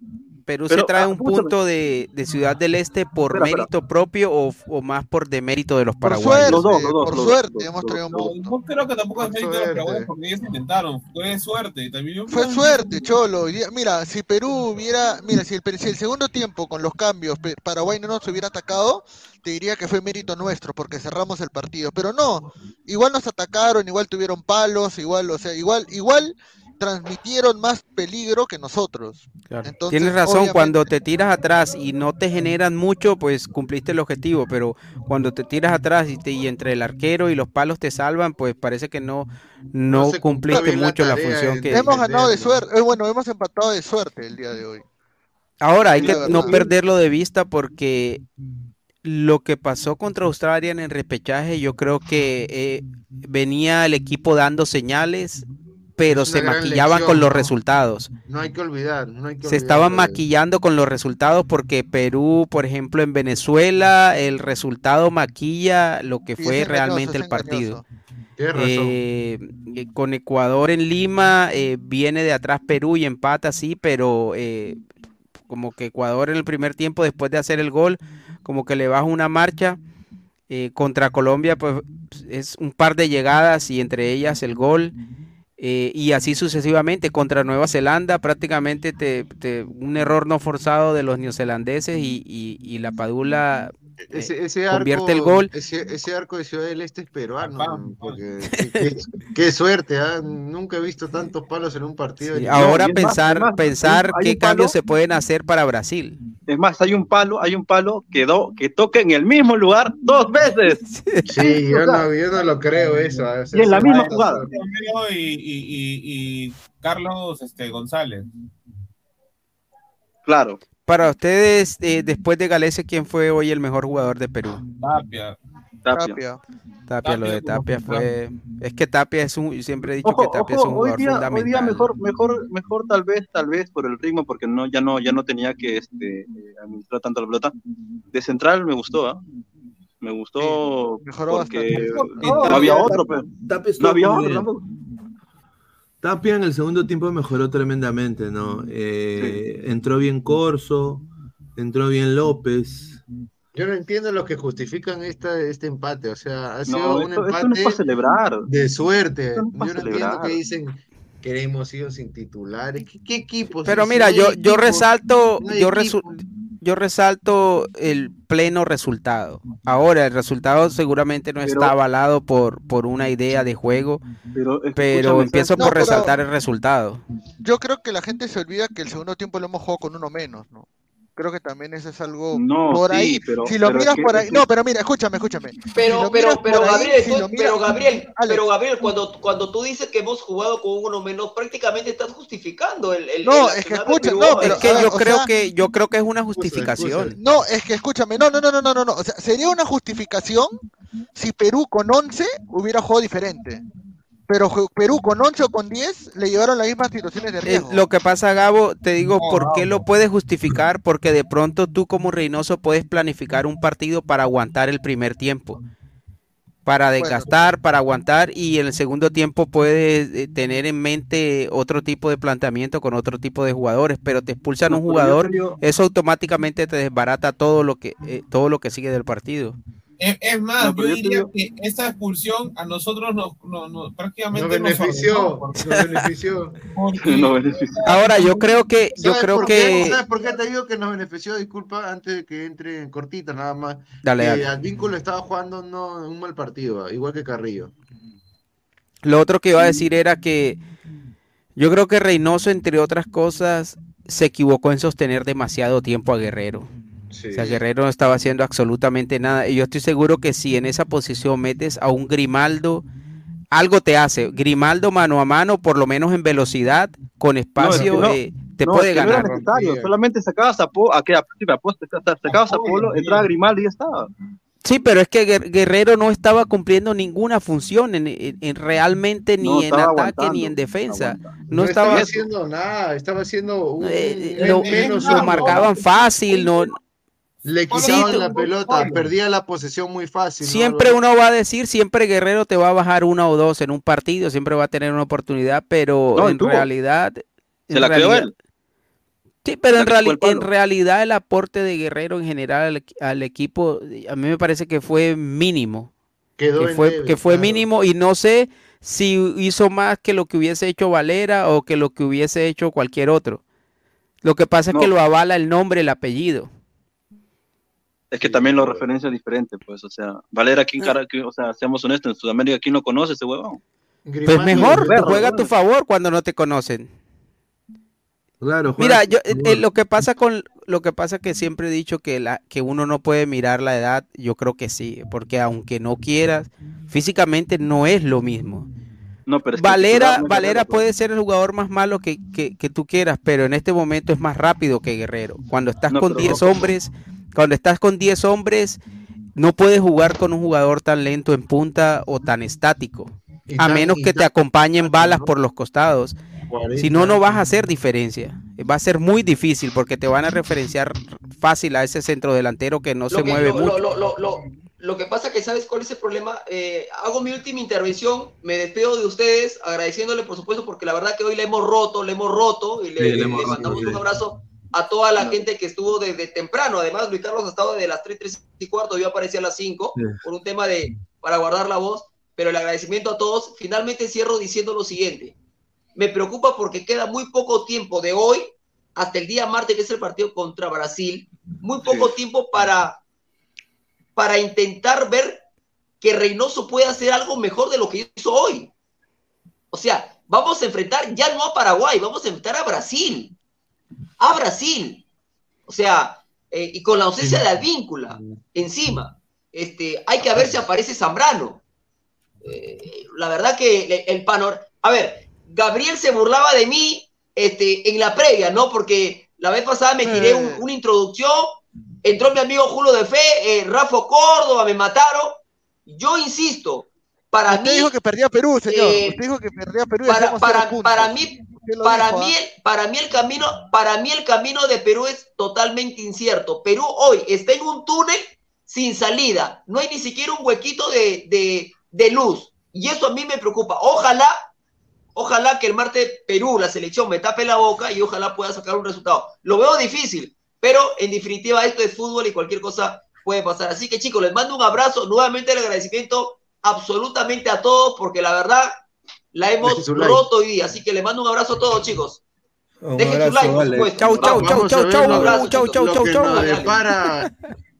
S13: Perú se trae
S14: ah,
S13: un
S14: escúchame.
S13: punto de, de Ciudad del Este por
S14: Espera, espera.
S13: mérito propio o, o más por demérito de los
S9: Por
S13: paraguayos.
S9: suerte,
S14: los dos,
S9: por suerte hemos traído un punto.
S5: no creo que tampoco es
S4: Por
S5: mérito de los
S4: suerte.
S5: paraguayos porque ellos intentaron. Fue suerte. También
S9: Fue suerte, Cholo. Mira, si Perú hubiera, mira, si el, per- si el segundo tiempo con los cambios Paraguay no nos hubiera atacado, te diría que fue mérito nuestro porque cerramos el partido. Pero no, igual nos atacaron, igual tuvieron palos, igual, o sea, igual, igual transmitieron más peligro que nosotros.
S13: Claro.
S9: Entonces,
S13: Tienes razón,
S9: obviamente-
S13: cuando te tiras atrás y no te generan mucho, pues cumpliste el objetivo, pero cuando te tiras atrás y, te- y entre el arquero y los palos te salvan, pues parece que no, no, cumpliste
S4: la
S13: mucho la, función
S4: de-
S13: que...
S9: Hemos ganado de suerte, eh, bueno, hemos empatado de suerte el día de hoy.
S13: Ahora, hay que no perderlo de vista porque lo que pasó contra Australia en el repechaje, yo creo que eh, venía el equipo dando señales, pero se maquillaban
S4: lección,
S13: con los
S4: ¿no?
S13: resultados.
S4: No hay que olvidar, no hay que
S13: Se
S4: olvidar
S13: estaban
S4: de-
S13: maquillando con los resultados porque Perú, por ejemplo, en Venezuela, el resultado maquilla lo que
S9: Sí,
S13: fue realmente el partido. Eh, eh, con Ecuador en Lima, eh, viene de atrás Perú y empata, sí, pero eh, como que Ecuador en el primer tiempo, después de hacer el gol, como que le baja una marcha. Eh, contra Colombia, pues es un par de llegadas y entre ellas el gol. Eh, y así sucesivamente. Contra Nueva Zelanda, prácticamente te, te- un error no forzado de los neozelandeses y, y- y la Padula
S4: Ese,
S13: eh,
S4: ese
S13: convierte
S4: arco,
S13: el gol.
S4: Ese, ese arco de Ciudad del Este es peruano. Porque, qué, qué- qué suerte, ¿ah? Nunca he visto tantos palos en un partido.
S13: Sí, ahora
S14: y es más,
S13: pensar,
S14: más,
S13: pensar
S14: hay un- hay
S13: qué cambios se pueden hacer para Brasil.
S14: Es más, hay un palo, hay un palo que, do- que toca en el mismo lugar dos veces.
S4: Sí, yo <laughs> no, yo no lo creo eso. ¿ah?
S14: Y en la misma jugada.
S5: Y, y- Carlos este, González.
S14: Claro.
S13: Para ustedes, eh, después de Galese, ¿quién fue hoy el mejor jugador de Perú?
S5: Tapia.
S14: Tapia.
S9: Tapia.
S13: Tapia, lo de
S5: Tapia
S13: fue... Es que Tapia es un... Siempre he dicho
S14: Ojo,
S13: que Tapia es un
S14: hoy
S13: jugador
S14: hoy
S13: fundamental.
S14: día mejor, mejor, mejor tal vez, tal vez por el ritmo, porque no, ya no, ya no tenía que este, eh, administrar tanto la pelota. De central me gustó, ¿ah? Me gustó
S9: mejoró
S14: porque
S3: bastante.
S14: no había otro, pero
S3: Tapia
S14: no había otro tampoco.
S3: Tapia en el segundo tiempo mejoró tremendamente, ¿no? Eh, Entró bien Corso, entró bien López.
S4: Yo no entiendo los que justifican esta, este empate. O sea, ha sido
S14: No,
S4: un
S14: esto, esto
S4: empate
S14: no es para celebrar.
S4: de suerte.
S14: Esto no
S4: Yo no entiendo que dicen que hemos ido sin titulares. ¿Qué, qué equipos?
S13: Pero
S4: Si
S13: mira, yo, yo resalto,
S4: no
S13: yo, resu- yo resalto el pleno resultado. Ahora, el resultado seguramente no
S14: Pero-
S13: está avalado por, por una idea de juego,
S14: Pero,
S13: empiezo por
S9: pero-
S13: resaltar el resultado.
S9: Yo creo que la gente se olvida que el segundo tiempo lo hemos jugado con uno menos, ¿no? Creo que también eso es algo
S14: No,
S9: por
S14: sí,
S9: ahí.
S14: pero-
S9: si lo
S14: pero
S9: miras por ahí, no, pero mira, escúchame, escúchame.
S6: Pero, pero, pero
S9: ahí,
S6: Gabriel,
S9: si
S6: tú-
S9: lo miras-
S6: pero Gabriel,
S9: Alex.
S6: pero Gabriel, cuando, cuando tú dices que hemos jugado con uno menos, prácticamente estás justificando el, el
S9: No,
S6: el
S9: es que escucha,
S6: Perú
S9: no, pero
S13: Es que
S9: ver,
S13: yo creo
S9: sea-
S13: que yo creo que es una justificación.
S9: No, es que escúchame, no, no, no, no, no, no, no. O sea, sería una justificación si Perú con 11 hubiera jugado diferente. Pero Perú con 11 o con 10 le llevaron las mismas situaciones de
S13: Eh, lo que pasa, Gabo, te digo,
S5: No,
S13: ¿por qué lo puedes justificar? Porque de pronto tú como Reynoso puedes planificar un partido para aguantar el primer tiempo. Para
S9: Bueno.
S13: desgastar, para aguantar y en el segundo tiempo puedes eh, tener en mente otro tipo de planteamiento con otro tipo de jugadores, pero te expulsan
S14: No,
S13: un
S14: yo
S13: jugador, eso automáticamente te desbarata todo lo que eh, todo lo que sigue del partido.
S5: Es, es más,
S14: No,
S5: yo diría
S14: digo-
S5: que esa expulsión a nosotros nos, no- no- prácticamente
S4: Nos benefició, nos benefició.
S5: porque-
S14: No beneficia.
S13: Ahora yo creo que yo
S4: ¿Sabes
S13: creo
S4: por
S13: que
S4: qué? ¿Sabes por qué te digo que nos benefició? Disculpa, antes de que entre en cortita nada más.
S13: Dale,
S4: que
S13: dale.
S4: al vínculo estaba jugando no, un mal partido, igual que Carrillo.
S13: Lo otro que iba a decir era que yo creo que Reynoso, entre otras cosas, se equivocó en sostener demasiado tiempo a Guerrero.
S4: Sí.
S13: O sea, Guerrero no estaba haciendo absolutamente nada. Y yo estoy seguro que si en esa posición metes a un Grimaldo, algo te hace. Grimaldo mano a mano, por lo menos en velocidad, con espacio,
S14: no,
S13: eh, te
S14: no,
S13: puede
S14: es que no
S13: ganar.
S14: era necesario, solamente sacabas a Polo, a, que, a, sacabas a Polo, entraba Grimaldo y ya estaba.
S13: Sí, pero es que Guer- Guerrero no estaba cumpliendo ninguna función en, en- en realmente ni
S4: No,
S13: en ataque ni en defensa.
S4: No,
S13: No,
S4: estaba,
S13: estaba,
S4: haciendo nada, estaba haciendo un,
S13: eh, lo,
S4: menos
S13: lo marcaban fácil, no,
S4: Le quitaban la pelota, perdía la posesión muy fácil.
S13: Siempre uno va a decir, siempre Guerrero te va a bajar una o dos en un partido, siempre va a tener una oportunidad, pero
S14: No,
S13: en
S14: tuvo.
S13: realidad...
S14: Se
S13: en
S14: la él.
S13: Sí, pero en, reali- en realidad el aporte de Guerrero en general al, equi- al equipo, a mí me parece que fue mínimo.
S4: Quedó
S13: que
S4: en
S13: fue,
S4: debe,
S13: que fue
S4: claro.
S13: mínimo y no sé si hizo más que lo que hubiese hecho Valera o que lo que hubiese hecho cualquier otro. Lo que pasa es que lo avala el nombre, el apellido.
S14: Es que también lo referencia diferente, pues, o sea, Valera, ¿quién cara, que- o sea, seamos honestos, en Sudamérica, ¿quién lo conoce ese huevón?
S13: Pues mejor, juega a tu favor cuando no te conocen.
S3: Claro,
S13: Mira, yo, eh, eh, lo que pasa con lo que pasa que siempre he dicho que la que uno no puede mirar la edad, yo creo que sí, porque aunque no quieras, físicamente no es lo mismo.
S14: No, pero es que
S13: Valera,
S14: es
S13: Valera
S14: pues.
S13: puede ser el jugador más malo que, que- que tú quieras, pero en este momento es más rápido que Guerrero. Cuando estás
S14: No,
S13: con
S14: pero
S13: 10
S14: no-
S13: hombres, cuando estás con 10 hombres, no puedes jugar con un jugador tan lento en punta o tan estático, a menos que te acompañen balas por los costados.
S4: 40
S13: Si no, no vas a hacer diferencia. Va a ser muy difícil porque te van a referenciar fácil a ese centro delantero que no
S6: Lo
S13: se
S6: que-
S13: mueve
S6: lo,
S13: mucho.
S6: Lo, lo- lo- lo que pasa que, ¿sabes cuál es el problema? Eh, hago mi última intervención, me despido de ustedes, agradeciéndole, por supuesto, porque la verdad que hoy le hemos roto, le hemos roto, y le,
S3: Sí, le
S6: le-
S3: hemos
S6: le
S3: roto,
S6: mandamos un abrazo a toda la gente que estuvo desde temprano. Además, Luis Carlos ha estado desde las 3, 3 y cuarto, yo aparecí a las 5,
S3: Sí.
S6: por un tema de, para guardar la voz, pero el agradecimiento a todos. Finalmente cierro diciendo lo siguiente. Me preocupa porque queda muy poco tiempo de hoy hasta el día martes, que es el partido contra Brasil, muy poco tiempo para, para intentar ver que Reynoso puede hacer algo mejor de lo que hizo hoy. O sea, vamos a enfrentar ya no a Paraguay, vamos a enfrentar a Brasil. A Brasil. O sea, eh, y con la ausencia de Advíncula encima. Este, hay que ver si aparece Zambrano. Eh, la verdad que el, el panorama. A ver, Gabriel se burlaba de mí este, en la previa, ¿no? Porque la vez pasada me tiré un- una introducción, entró mi amigo Julio de Fe, eh, Rafa Córdoba, me mataron. Yo insisto, para
S9: Usted
S6: mí.
S9: dijo que perdía Perú, señor.
S6: eh,
S9: Usted dijo que perdía Perú
S6: para, mí, para mí,
S9: ¿ah?
S6: el- para mí el camino, para mí el camino de Perú es totalmente incierto. Perú hoy está en un túnel sin salida. No hay ni siquiera un huequito de, de, de luz. Y eso a mí me preocupa. Ojalá, ojalá que el martes Perú, la selección, me tape la boca y ojalá pueda sacar un resultado. Lo veo difícil, pero en definitiva esto es fútbol y cualquier cosa puede pasar. Así que chicos, les mando un abrazo. Nuevamente el agradecimiento absolutamente a todos porque la verdad la hemos
S4: su like.
S6: roto hoy día. Así que les mando un abrazo a todos, chicos.
S3: Un
S6: Dejen su
S3: abrazo,
S6: like, por
S3: vale.
S6: supuesto.
S13: Chau, chau, chau, chau, chau, chau, chau, chau, chau.
S4: depara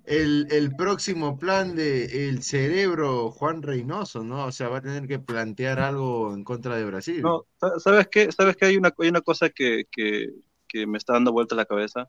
S4: el, el próximo plan de el cerebro Juan Reynoso, ¿no? O sea, va a tener que plantear algo en contra de Brasil.
S14: No, sa- ¿sabes qué? ¿Sabes qué? Hay una, hay una cosa que, que, que me está dando vuelta a la cabeza.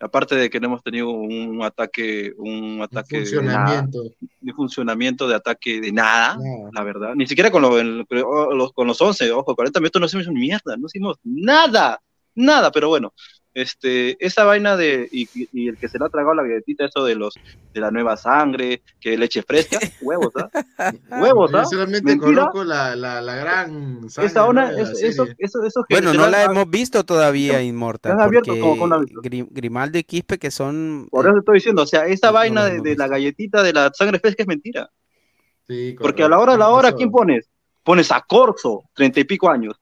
S14: Aparte de que no hemos tenido un ataque, un ataque de nada,
S4: funcionamiento.
S14: de funcionamiento de ataque de nada,
S4: Nada.
S14: la verdad. Ni siquiera con, lo- el- los, con los 11, ojo, 40 minutos no hicimos mierda, no hicimos nada, nada, pero bueno, este, esa vaina de, y, el que se le ha tragado la galletita, eso de los, de la nueva sangre, que leche fresca, <laughs> huevos, ¿ah? Huevos,
S4: Yo
S14: ¿ah?
S4: solamente
S14: Mentira.
S4: conozco la, la, la gran sangre, la
S14: es- eso, eso, eso que
S13: Bueno, no la
S14: han-
S13: hemos visto todavía, Inmortal,
S14: abierto como la
S13: Grimaldo y Quispe que son...
S14: Por eso estoy diciendo, o sea, esa
S13: No, no
S14: vaina de, la galletita de la sangre fresca es mentira.
S4: Sí,
S14: Porque a la hora, a la hora, ¿quién pones? Pones a Corso, treinta y pico años.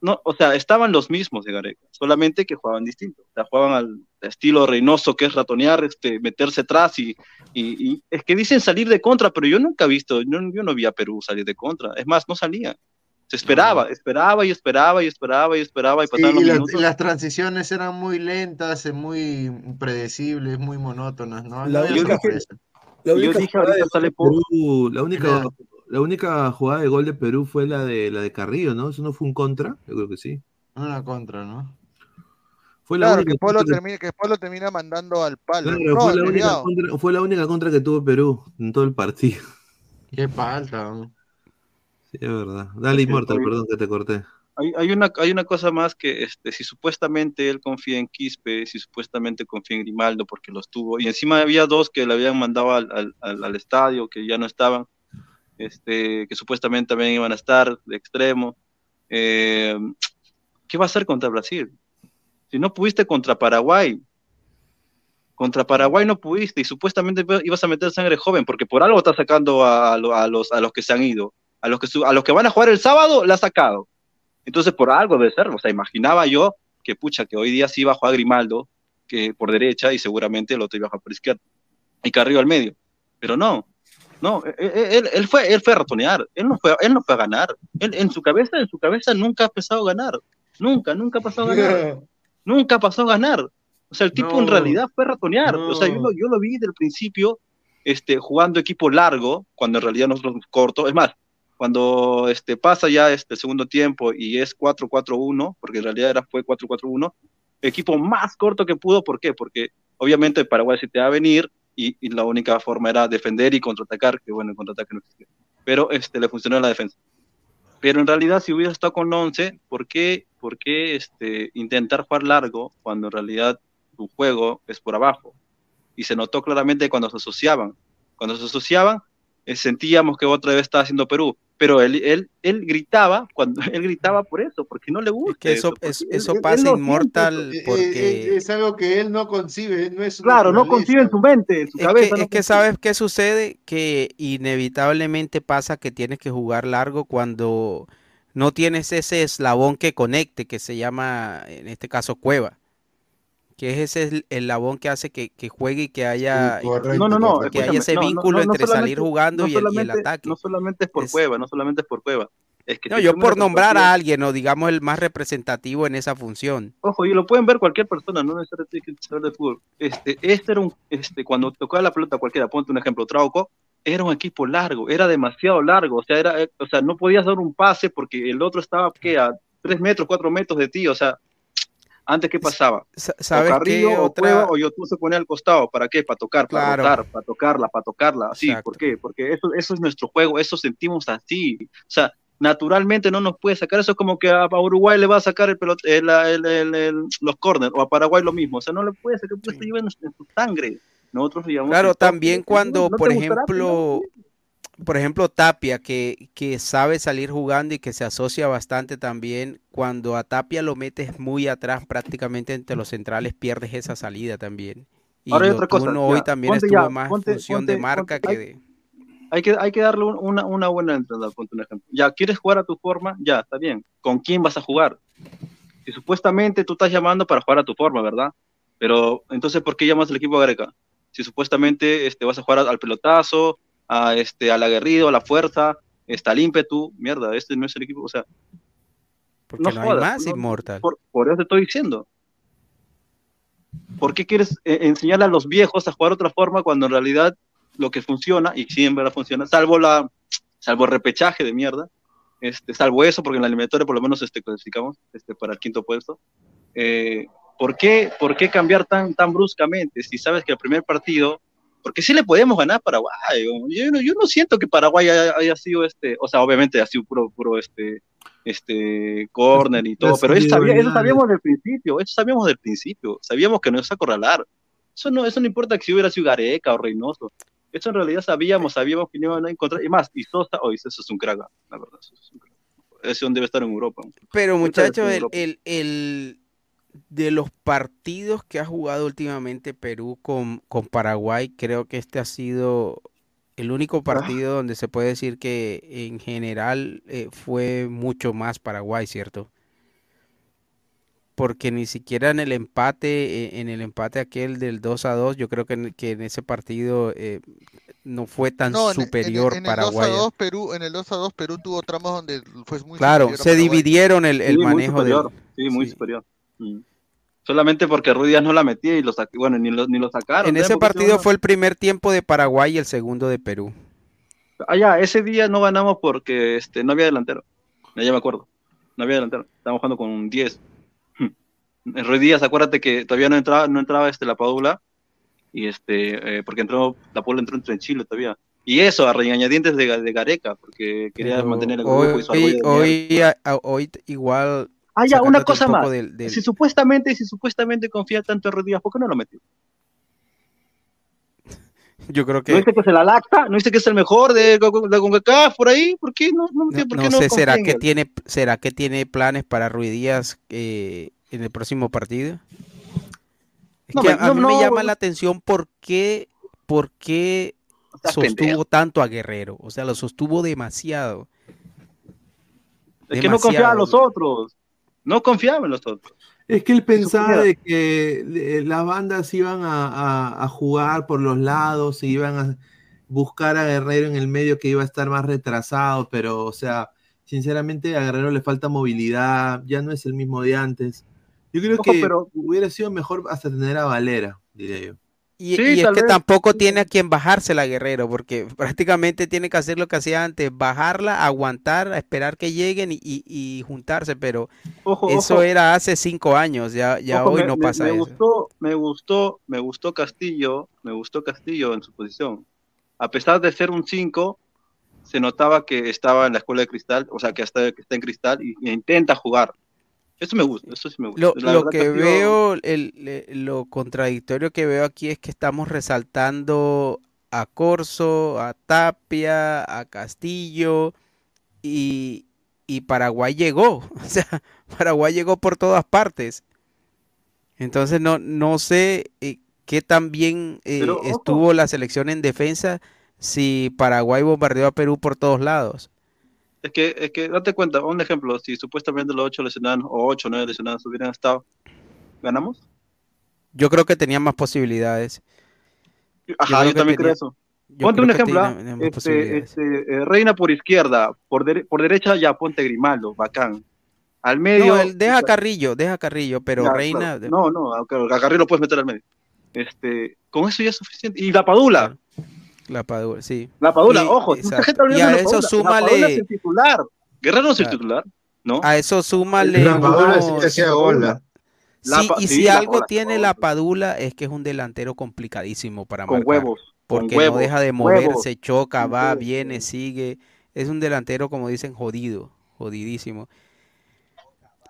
S14: No, o sea, estaban los mismos de Gareca, solamente que jugaban distinto. O sea, jugaban al estilo Reynoso, que es ratonear, este, meterse atrás y, y, y- es que dicen salir de contra, pero yo nunca he visto, yo, yo no vi a Perú salir de contra. Es más, no salía. Se esperaba, esperaba y esperaba y esperaba y esperaba y
S4: Sí,
S14: pasaban
S4: y,
S14: los
S4: las-
S14: minutos.
S4: y las transiciones eran muy lentas, muy predecibles, muy monótonas, ¿no?
S3: La
S4: No
S3: única-. La
S14: yo
S3: única,
S14: dije,
S3: jugada
S14: ahorita
S3: de
S14: sale
S3: Perú, la única. La única jugada de gol de Perú fue la de la de Carrillo, ¿no? ¿Eso no fue un contra? Yo creo que sí.
S4: Una contra, ¿no?
S3: Fue la
S9: Claro,
S3: única
S9: que Polo,
S3: contra que-
S9: termina, que Polo termina mandando al palo.
S3: Claro,
S9: no,
S3: fue, la única contra, fue la única contra que tuvo Perú en todo el partido. <laughs>
S4: Qué falta. ¿no?
S3: Sí, es verdad. Dale, Immortal, perdón que te corté.
S14: Hay, hay una, hay una cosa más que este, si supuestamente él confía en Quispe, si supuestamente confía en Grimaldo porque los tuvo, y encima había dos que le habían mandado al, al, al- al estadio, que ya no estaban, este, que supuestamente también iban a estar de extremo. eh, ¿Qué va a hacer contra Brasil? Si no pudiste contra Paraguay, contra Paraguay no pudiste y supuestamente ibas a meter sangre joven, porque por algo estás sacando a, a lo- a los, a los que se han ido. A los que, a los que van a jugar el sábado, la has sacado. Entonces, por algo debe ser. O sea, imaginaba yo que, pucha, que hoy día sí iba a jugar Grimaldo que por derecha y seguramente el otro iba a jugar por izquierda. Y Carrillo al medio. Pero no, no, e- e- él, él fue, él fue a ratonear. Él no fue, él no fue a ganar. Él, en su cabeza, en su cabeza nunca ha pensado ganar. Nunca, nunca ha pasado a ganar. <laughs> nunca pasó a ganar. O sea, el tipo en
S4: No.
S14: realidad fue a ratonear.
S4: No.
S14: O sea, yo lo, yo lo vi del principio este, jugando equipo largo, cuando en realidad nosotros corto. Es más, cuando este, pasa ya este segundo tiempo y es 4-4-1, porque en realidad era, fue 4-4-1, equipo más corto que pudo. ¿Por qué? Porque obviamente Paraguay se te va a venir y, la única forma era defender y contraatacar, que bueno, el contraataque no existía. Pero este, le funcionó la defensa. Pero en realidad, si hubiera estado con 11, ¿por qué, por qué este, intentar jugar largo cuando en realidad tu juego es por abajo? Y se notó claramente cuando se asociaban. Cuando se asociaban, eh, sentíamos que otra vez estaba haciendo Perú. Pero él, él, él gritaba, cuando <laughs> él gritaba por eso, porque no le gusta.
S13: que eso- es-
S14: él-
S13: eso
S14: él- él
S13: pasa
S14: no
S13: Inmortal
S14: eso.
S13: porque-
S4: Eh, eh, es algo que él no concibe, no es
S14: Claro, no concibe en su mente, en su
S13: Es
S14: cabeza.
S13: que,
S14: no
S13: es que sabes qué sucede, que inevitablemente pasa que tienes que jugar largo cuando no tienes ese eslabón que conecte, que se llama, en este caso, cueva, que es ese eslabón que hace que, que juegue y que haya,
S14: no, no, no,
S13: que haya ese vínculo
S14: no, no
S13: entre salir jugando
S14: no
S13: y, el, y el
S14: solamente-
S13: ataque.
S14: No solamente es por
S13: Es-
S14: cueva, no solamente es por cueva. Es que
S13: No,
S14: si
S13: yo por nombrar a alguien, o digamos el más representativo en esa función.
S14: Ojo, y lo pueden ver cualquier persona, no necesariamente que saber de fútbol. Este, este era un, este, cuando tocaba la pelota cualquiera, ponte un ejemplo, Trauco, era un equipo largo, era demasiado largo, o sea, era, eh, o sea, no podías dar un pase porque el otro estaba, ¿qué? A tres metros, cuatro metros de ti, o sea, antes, ¿qué pasaba?
S13: Sa- ¿Sabes
S14: o Carrillo,
S13: qué?
S14: o
S13: Otra-
S14: Cueva, o Yotun se ponía al costado, ¿para qué? Para tocar, para
S13: Claro.
S14: rotar, para tocarla, para tocarla, así,
S13: Exacto.
S14: ¿por qué? Porque eso, eso es nuestro juego, eso sentimos así, o sea, naturalmente no nos puede sacar, eso es como que a, Uruguay le va a sacar el pelot- el- el- el- los corners, o a Paraguay lo mismo, o sea, no le puede sacar, porque esto lleva en, su sangre, nosotros llamamos
S13: Claro, también cuando,
S14: no
S13: por
S14: gustará, pues,
S13: ejemplo, por ejemplo, Tapia, que, que sabe salir jugando y que se asocia bastante también, cuando a Tapia lo metes muy atrás, prácticamente entre los centrales, pierdes esa salida también. Y
S14: Ahora hay otra cosa,
S13: Yotun hoy también estuvo
S14: ya,
S13: más
S14: ponte-
S13: función de marca
S14: ponte-
S13: que de...
S14: hay que, hay que darle un- una, una buena entrada, ponte un ejemplo. Ya, ¿quieres jugar a tu forma? Ya, está bien. ¿Con quién vas a jugar? Si supuestamente tú estás llamando para jugar a tu forma, ¿verdad? Pero entonces, ¿por qué llamas al equipo Gareca? Si supuestamente este, vas a jugar al pelotazo, a, este, al aguerrido, a la fuerza, está al ímpetu, mierda, este no es el equipo, o sea,
S13: Porque no, hay
S14: jodas,
S13: más
S14: no-
S13: Inmortal.
S14: por, por eso te estoy diciendo. ¿Por qué quieres eh, enseñarle a los viejos a jugar otra forma cuando en realidad lo que funciona, y en verdad funciona, salvo la salvo el repechaje de mierda, este, salvo eso, porque en la eliminatoria por lo menos este, clasificamos este, para el quinto puesto, eh, ¿por, qué, ¿por qué cambiar tan, tan bruscamente si sabes que el primer partido, porque sí le podemos ganar a Paraguay, yo, no- yo no siento que Paraguay haya, haya sido, este, o sea, obviamente ha sido puro, puro este, este corner y todo, pero eso, sabía- eso sabíamos del principio, eso sabíamos del principio, sabíamos que nos iba a acorralar. Eso no, eso no importa que si hubiera sido Gareca o Reynoso. Eso en realidad sabíamos, sabíamos que no iban a encontrar. Y más, y Sosa, hoy eso es un crack, la verdad. Eso es un crack. Ese debe estar en Europa.
S13: Pero muchachos, el, el, el- de los partidos que ha jugado últimamente Perú con, con Paraguay, creo que este ha sido el único partido donde se puede decir que en general eh, fue mucho más Paraguay, ¿cierto? Porque ni siquiera en el empate, eh, en el empate aquel del 2 a 2, yo creo que en, que en ese partido eh, no fue tan
S9: No, en, en-
S13: superior
S9: en el 2 a
S13: Paraguay.
S9: 2 Perú, en el 2 a 2 Perú tuvo tramos donde fue muy
S13: Claro,
S9: superior
S13: se
S9: Paraguay.
S13: dividieron el, el
S14: Sí, muy
S13: manejo del...
S14: superior. Sí, muy superior. Mm. Solamente porque Ruiz Díaz no la metía y lo bueno, ni lo, ni lo sacaron.
S13: En
S14: ¿sabes?
S13: ese partido fue el primer tiempo de Paraguay y el segundo de Perú.
S14: Ah, ya, ese día no ganamos porque este, no había delantero. Ya, me acuerdo. No había delantero. Estábamos jugando con un 10. En Ruiz Díaz, acuérdate que todavía no entraba, no entraba este, la Padula. Y este, eh, porque entró, la Padula entró en Chile todavía. Y eso, a regañadientes de, de Gareca, porque quería
S13: Pero
S14: mantener el grupo y su
S13: hoy, a- hoy igual.
S14: Ah, ya, una cosa
S13: un
S14: más.
S13: del- del-
S14: Si supuestamente, si supuestamente confía tanto en Díaz, ¿por qué no lo metió? <laughs>
S13: Yo creo
S14: ¿No
S13: que.
S14: dice que se la lacta? ¿No dice que es el mejor de, de CONCACAF por ahí? ¿Por qué no? No, entiendo por
S13: No
S14: qué no
S13: sé, ¿será que tiene, será que tiene planes para Ruiz Díaz eh, en el próximo partido? Es
S14: No,
S13: que
S14: me-
S13: a, a
S14: no,
S13: mí me
S14: no.
S13: llama la atención por qué, por qué sostuvo
S14: pendejo.
S13: tanto a Guerrero. O sea, lo sostuvo demasiado.
S14: Es que no confiaba en los otros. No confiaba en los otros.
S3: Es que él pensaba de que las bandas iban a, a- a jugar por los lados, y iban a buscar a Guerrero en el medio que iba a estar más retrasado, pero, o sea, sinceramente a Guerrero le falta movilidad, ya no es el mismo de antes. Yo creo
S14: Ojo,
S3: que
S14: pero-
S3: hubiera sido mejor hasta tener a Valera, diría yo.
S13: Y,
S14: Sí,
S13: y es que
S14: vez.
S13: tampoco tiene a quien bajársela Guerrero, porque <laughs> prácticamente tiene que hacer lo que hacía antes, bajarla, aguantar, esperar que lleguen y, y- y juntarse, pero
S14: Ojo,
S13: eso
S14: ojo.
S13: era hace cinco años, ya, ya
S14: Ojo,
S13: hoy
S14: me-
S13: no
S14: me-
S13: pasa
S14: me
S13: eso.
S14: Gustó, me gustó, me gustó Castillo, me gustó Castillo en su posición. A pesar de ser un 5, se notaba que estaba en la escuela de cristal, o sea, que, hasta, que está en cristal y, y intenta jugar. Eso me gusta, eso sí me gusta.
S13: Lo, que veo, el, lo contradictorio que veo aquí es que estamos resaltando a Corso, a Tapia, a Castillo y, y Paraguay llegó. <laughs> O sea, Paraguay llegó por todas partes. Entonces no, no sé eh, qué tan bien eh,
S14: Pero,
S13: estuvo la selección en defensa si Paraguay bombardeó a Perú por todos lados.
S14: Es que, es que, date cuenta, un ejemplo, si supuestamente los 8 lesionados, o 8 o 9 lesionados hubieran estado, ¿ganamos?
S13: Yo creo que tenía más posibilidades.
S14: Ajá,
S13: creo
S14: yo, también creo
S13: tenía-
S14: eso.
S13: yo
S14: Ponte
S13: creo
S14: un ejemplo, este, este, eh, Reina por izquierda, por, dere- por derecha ya ponte Grimaldo, bacán. Al medio.
S13: No, deja Carrillo, deja Carrillo, pero
S14: Ya,
S13: Reina.
S14: claro. No, no, a a Carrillo lo puedes meter al medio. Este, con eso ya es suficiente. Y la Padula,
S13: La Padula, sí.
S14: la Padula,
S13: Y-
S14: ojo, mucha
S13: exacto.
S14: gente
S13: Y a
S14: la
S13: eso
S14: Padula. La
S13: súmale-
S14: Padula es el titular. Guerrero no es el titular, ¿no?
S13: A eso súmale.
S4: La Padula sí
S13: unos-
S4: hacía gola.
S14: La
S13: Sí, y
S14: sí,
S13: si
S14: la
S13: algo tiene la Padula es que es un delantero complicadísimo para
S14: con
S13: marcar.
S14: huevos. con
S13: Porque
S14: huevos,
S13: no deja de
S14: huevos.
S13: moverse, choca, va,
S14: huevos.
S13: viene, sigue. Es un delantero, como dicen, jodido, jodidísimo.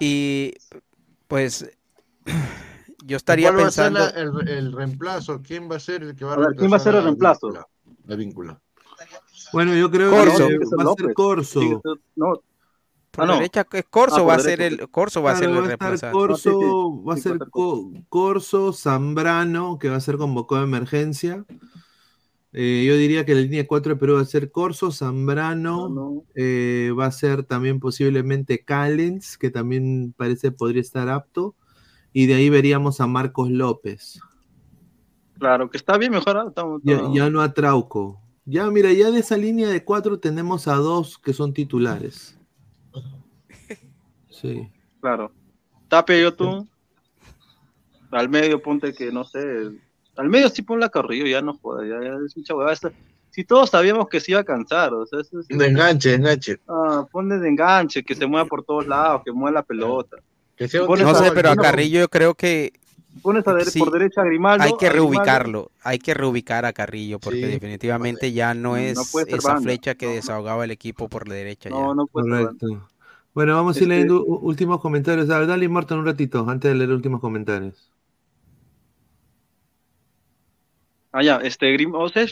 S13: Y pues <clears throat> yo estaría
S4: ¿Cuál va a ser
S13: pensando.
S4: la- el, el reemplazo? ¿Quién va a ser el que va a
S14: A ver, ¿quién va a ser el reemplazo?
S4: La víncula.
S3: Bueno, yo creo
S13: Corso.
S3: que va a ser. Corso.
S14: No,
S13: Por
S14: Ah, no.
S13: derecha, es Corso
S14: Ah,
S13: va a ser el Corso va a ser
S3: Claro,
S13: el
S3: va a estar
S13: reemplazante.
S3: Corso,
S14: No, sí, sí,
S3: va a ser Co- Corso, Zambrano, que va a ser convocado de emergencia. Eh, yo diría que la línea 4 de Perú va a ser Corso, Zambrano,
S14: No, no.
S3: eh, va a ser también posiblemente Callens, que también parece podría estar apto. Y de ahí veríamos a Marcos López.
S14: Claro, que está bien mejorado. Estamos,
S3: Ya,
S14: estamos-
S3: ya no a Trauco. Ya, mira, ya de esa línea de cuatro tenemos a dos que son titulares. <laughs> Sí.
S14: Claro. Tapia yo tú. Al medio ponte que no sé. Al medio sí pon la Carrillo, ya no joda, ya, ya es mucha huevada. Esto- Si todos sabíamos que se iba a cansar, o sea, eso es-
S4: De enganche, de enganche.
S14: ah, ponle de enganche, que se mueva por todos lados, que mueva la pelota.
S4: Que sea un
S14: Pones
S13: No sé, pero a Carrillo yo creo que
S14: Pones a dere-
S13: Sí.
S14: por derecha a Grimaldo.
S13: hay que
S14: Grimaldo,
S13: reubicarlo, hay que reubicar a Carrillo porque
S4: Sí.
S13: definitivamente ya no
S14: No
S13: es esa
S14: banda.
S13: flecha que
S14: No, no.
S13: desahogaba el equipo por la derecha ya.
S14: No, no puede ser.
S3: Correcto. Bueno, vamos a ir leyendo últimos comentarios. A ver, dale, Morton, un ratito, antes de leer últimos comentarios.
S14: Ah, ya, este Grim, o sea,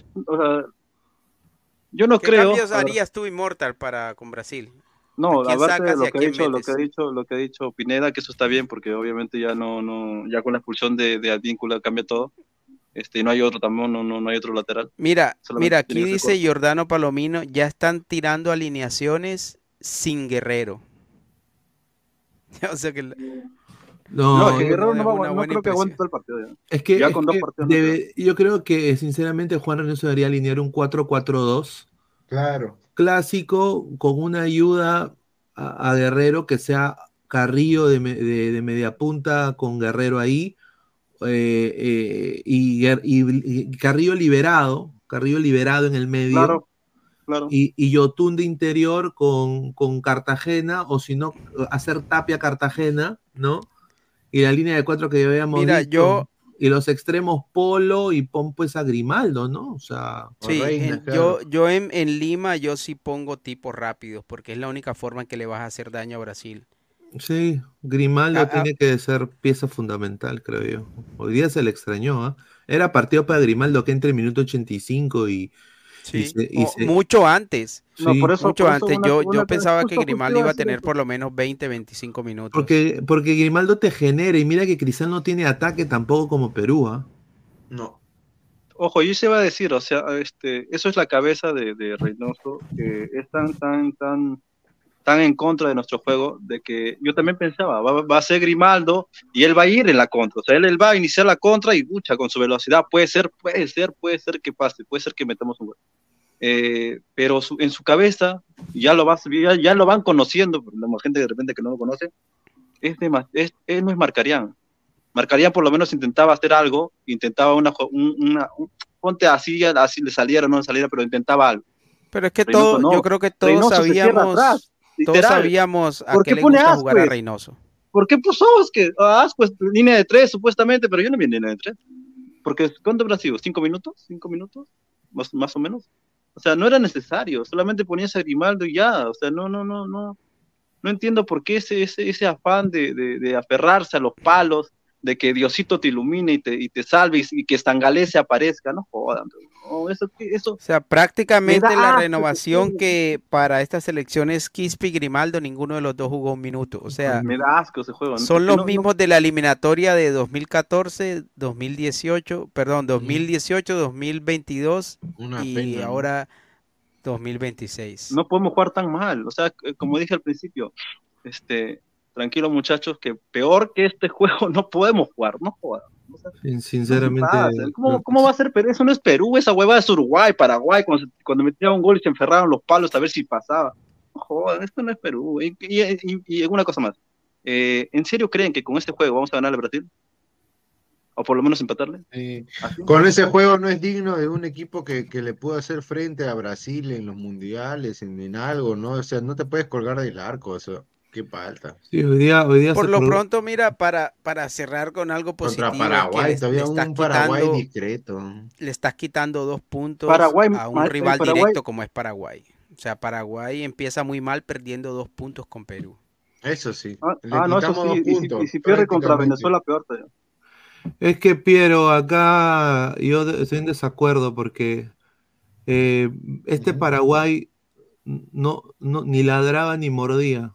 S14: yo no
S13: ¿Qué
S14: creo.
S13: cambios
S14: a ver,
S13: harías tú, Immortal, para con Brasil?
S14: No,
S13: ¿A quién
S14: aparte de lo que ha dicho, lo que ha dicho, lo que ha dicho Pineda, que eso está bien, porque obviamente ya no, no, ya con la expulsión de, de Advíncula cambia todo. Este, y no hay otro también, no, no, no hay otro lateral.
S13: Mira,
S14: Solamente
S13: mira, aquí dice Giordano Palomino, ya están tirando alineaciones sin Guerrero. <laughs> o sea que
S3: No,
S14: No, es que Guerrero no, va, no creo que aguante todo el partido. ya.
S3: es que,
S14: ya
S3: es
S14: con dos
S3: que
S14: partidos
S3: debe- yo creo que sinceramente Juan Reynoso debería alinear un 4-4-2
S4: Claro.
S3: Clásico con una ayuda a, a Guerrero que sea Carrillo de, de- de media punta con Guerrero ahí eh, eh, y, y- y Carrillo liberado, Carrillo liberado en el medio.
S14: Claro, claro.
S3: y, y Yotun de interior con, con Cartagena, o si no, hacer Tapia Cartagena, ¿no? Y la línea de cuatro que ya habíamos
S13: Mira,
S3: visto,
S13: yo,
S3: y los extremos Polo y pon pues a Grimaldo, ¿no? O sea,
S13: Sí,
S3: Reina,
S13: en-
S3: claro.
S13: yo, yo en, en Lima yo sí pongo tipos rápidos porque es la única forma en que le vas a hacer daño a Brasil.
S3: Sí, Grimaldo
S13: Ah, ah.
S3: tiene que ser pieza fundamental, creo yo. Hoy día se le extrañó, ¿ah? Era partido para Grimaldo que entre el minuto 85 y, y
S13: Sí,
S3: se- y
S13: o
S3: se-
S13: mucho antes.
S3: No, por eso-
S13: mucho
S3: por eso
S13: antes.
S3: una-
S13: yo,
S3: una-
S13: yo pensaba que Grimaldo
S3: iba a
S13: tener por lo menos 20, 25 minutos.
S3: porque, porque Grimaldo te genera, y mira que Cristal no tiene ataque tampoco como Perú, ¿ah?
S4: No.
S14: Ojo, yo se iba a decir, o sea, este, eso es la cabeza de, de Reynoso, que es tan, tan, tan, tan en contra de nuestro juego, de que yo también pensaba, va, va a ser Grimaldo y él va a ir en la contra, o sea, él, él va a iniciar la contra y lucha con su velocidad, puede ser, puede ser, puede ser que pase, puede ser que metamos un gol. Eh, pero su- en su cabeza ya lo, vas, ya, ya lo van conociendo, la gente de repente que no lo conoce, es, dema- es, él no es Marcarían. Marcarían por lo menos intentaba hacer algo, intentaba una, una un- ponte así, así le saliera o no le saliera, pero intentaba algo.
S13: Pero es que
S14: Reynoso
S13: todo,
S14: no.
S13: yo creo que todos
S14: Reynoso
S13: sabíamos,
S14: atrás,
S13: todos sabíamos a
S14: ¿Por
S13: qué
S14: qué
S13: le
S14: pone
S13: gusta jugar a? Reynoso.
S14: ¿Por qué puso que pues línea de tres supuestamente, pero yo no vi línea de tres? Porque ¿cuánto habrá sido? ¿Cinco minutos? ¿Cinco minutos? Más, más o menos. O sea, no era necesario, solamente ponías a Grimaldo y ya. O sea, no, no, no, no. No entiendo por qué ese, ese, ese afán de, de, de aferrarse a los palos, de que Diosito te ilumine y te, y te salve y, que Stangalese aparezca. No jodan. No, eso, eso,
S13: O sea, prácticamente
S14: da
S13: la renovación
S14: que
S13: que para estas elecciones Quispe y Grimaldo, ninguno de los dos jugó un minuto. O sea,
S14: me da asco ese juego. ¿no?
S13: son los
S14: no- no-
S13: mismos de la eliminatoria de 2014, 2018, perdón, 2018, 2022
S4: Una
S13: y
S4: pena,
S13: ahora 2026.
S14: no podemos jugar tan mal. O sea, como dije al principio, este, tranquilos muchachos, que peor que este <laughs> juego no podemos jugar, no jodan. O sea,
S3: Sinceramente.
S14: ¿Cómo, cómo va a ser Perú? Eso no es Perú, esa hueva es Uruguay, Paraguay, cuando, se- cuando metían un gol y se enferraron los palos a ver si pasaba. No jodan, esto no es Perú. Y, y, y- y una cosa más. Eh, ¿En serio creen que con este juego vamos a ganar al Brasil? ¿O por lo menos empatarle?
S4: Con ese juego no es digno de un equipo que, que le pueda hacer frente a Brasil en los mundiales, en, en algo, ¿no? O sea, no te puedes colgar del arco, o sea, qué falta.
S3: sí, hoy día, hoy día
S13: Por lo
S3: pro-
S13: pronto, mira, para, para cerrar con algo positivo,
S4: Contra Paraguay,
S13: le-
S4: todavía
S13: le
S4: un Paraguay
S13: quitando-
S4: discreto.
S13: le estás quitando dos puntos
S14: Paraguay,
S13: a un rival
S14: Paraguay-
S13: directo como es Paraguay. O sea, Paraguay empieza muy mal perdiendo dos puntos con Perú.
S4: Eso sí.
S14: Ah,
S4: Le
S14: ah, no, eso sí.
S4: dos
S14: Y si,
S4: puntos,
S14: y si pierde contra. Venezuela, peor todavía.
S3: Es que Piero, acá yo estoy en desacuerdo porque eh, este Paraguay no, no, ni ladraba ni mordía.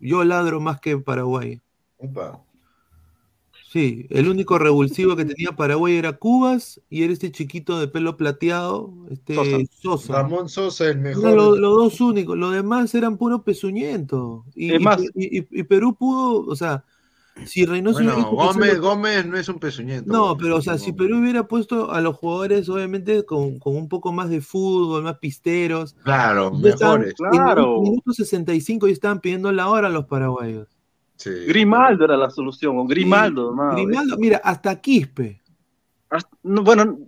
S3: Yo ladro más que Paraguay.
S4: Upa.
S3: Sí, el único revulsivo que tenía Paraguay era Cubas y era este chiquito de pelo plateado, este
S4: Sosa.
S3: Sosa.
S4: Ramón Sosa, el mejor.
S3: Los dos únicos, los demás eran puro pezuñento. Y- y- y Perú pudo, o sea, si Reynoso
S4: Bueno, Gómez, Gómez no es un pezuñento.
S3: No, pero o sea, si Perú hubiera puesto a los jugadores, obviamente, con, con un poco más de fútbol, más pisteros.
S4: Claro,
S3: ya estaban-
S4: mejores.
S3: en
S14: Claro.
S3: el minuto 65 y estaban pidiendo la hora a los paraguayos.
S4: Sí.
S14: Grimaldo era la solución, o Grimaldo, hermano.
S3: Grimaldo, mira, hasta Quispe.
S14: Hasta- no, bueno,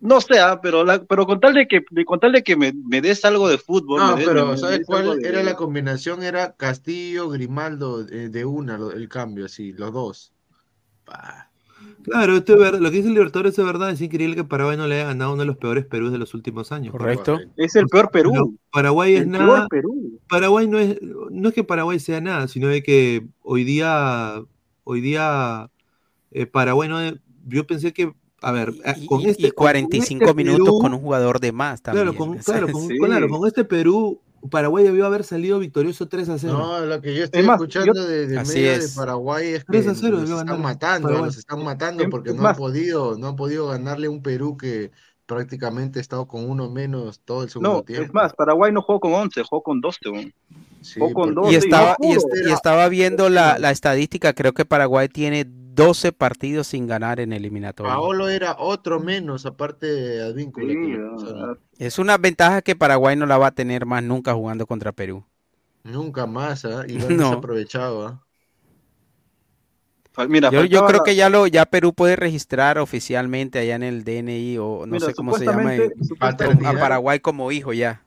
S14: no sé, ah, pero, la- pero con tal de que, de, con tal de que me, me des algo de fútbol.
S4: No,
S14: me des-
S4: pero
S14: me-
S4: ¿sabes cuál
S14: de-
S4: era la combinación? Era Castillo, Grimaldo, eh, de una, lo- el cambio, así, los dos.
S3: Claro, esto es verdad. Lo que dice el Libertadores es verdad. Es increíble que Paraguay no le haya ganado uno de los peores Perús de los últimos años.
S13: Correcto.
S14: Es el peor Perú.
S3: Paraguay es
S14: El
S3: nada.
S14: peor Perú.
S3: Paraguay no es, no es que Paraguay sea nada, sino de que hoy día, hoy día eh, Paraguay no, yo pensé que, a ver, eh, con
S13: Y,
S3: este
S13: y 45
S3: con este
S13: minutos
S3: Perú-
S13: con un jugador de más también.
S3: claro, con,
S13: o sea,
S3: claro, con, <laughs>
S14: Sí.
S3: claro, con este Perú, Paraguay debió haber salido victorioso 3 a 0.
S4: No, lo que yo estoy
S14: Es más,
S4: escuchando
S14: yo-
S4: de, medio
S13: es.
S4: de Paraguay es que
S3: 3 a 0
S4: los están
S3: ganar
S4: matando,
S3: Paraguay.
S4: los están matando porque no han podido, no han podido ganarle un Perú que prácticamente ha estado con uno menos todo el segundo
S14: No,
S4: tiempo.
S14: es más, Paraguay no jugó con 11, jugó con 12. weón.
S4: Sí,
S14: jugó con
S4: porque-
S14: 12
S13: y
S14: y
S13: estaba, y, y estaba viendo la, la estadística, creo que Paraguay tiene 12 partidos sin ganar en eliminatoria.
S4: Paolo era otro menos, aparte de Advíncula.
S14: Sí,
S13: Es una ventaja que Paraguay no la va a tener más nunca jugando contra Perú.
S4: nunca más, ¿ah? y <laughs>
S13: No.
S4: desaprovechado. ¿ah?
S14: Mira,
S13: Yo, yo creo que ya lo ya Perú puede registrar oficialmente allá en el DNI o no
S14: Mira,
S13: sé cómo se llama en- a Paraguay como hijo ya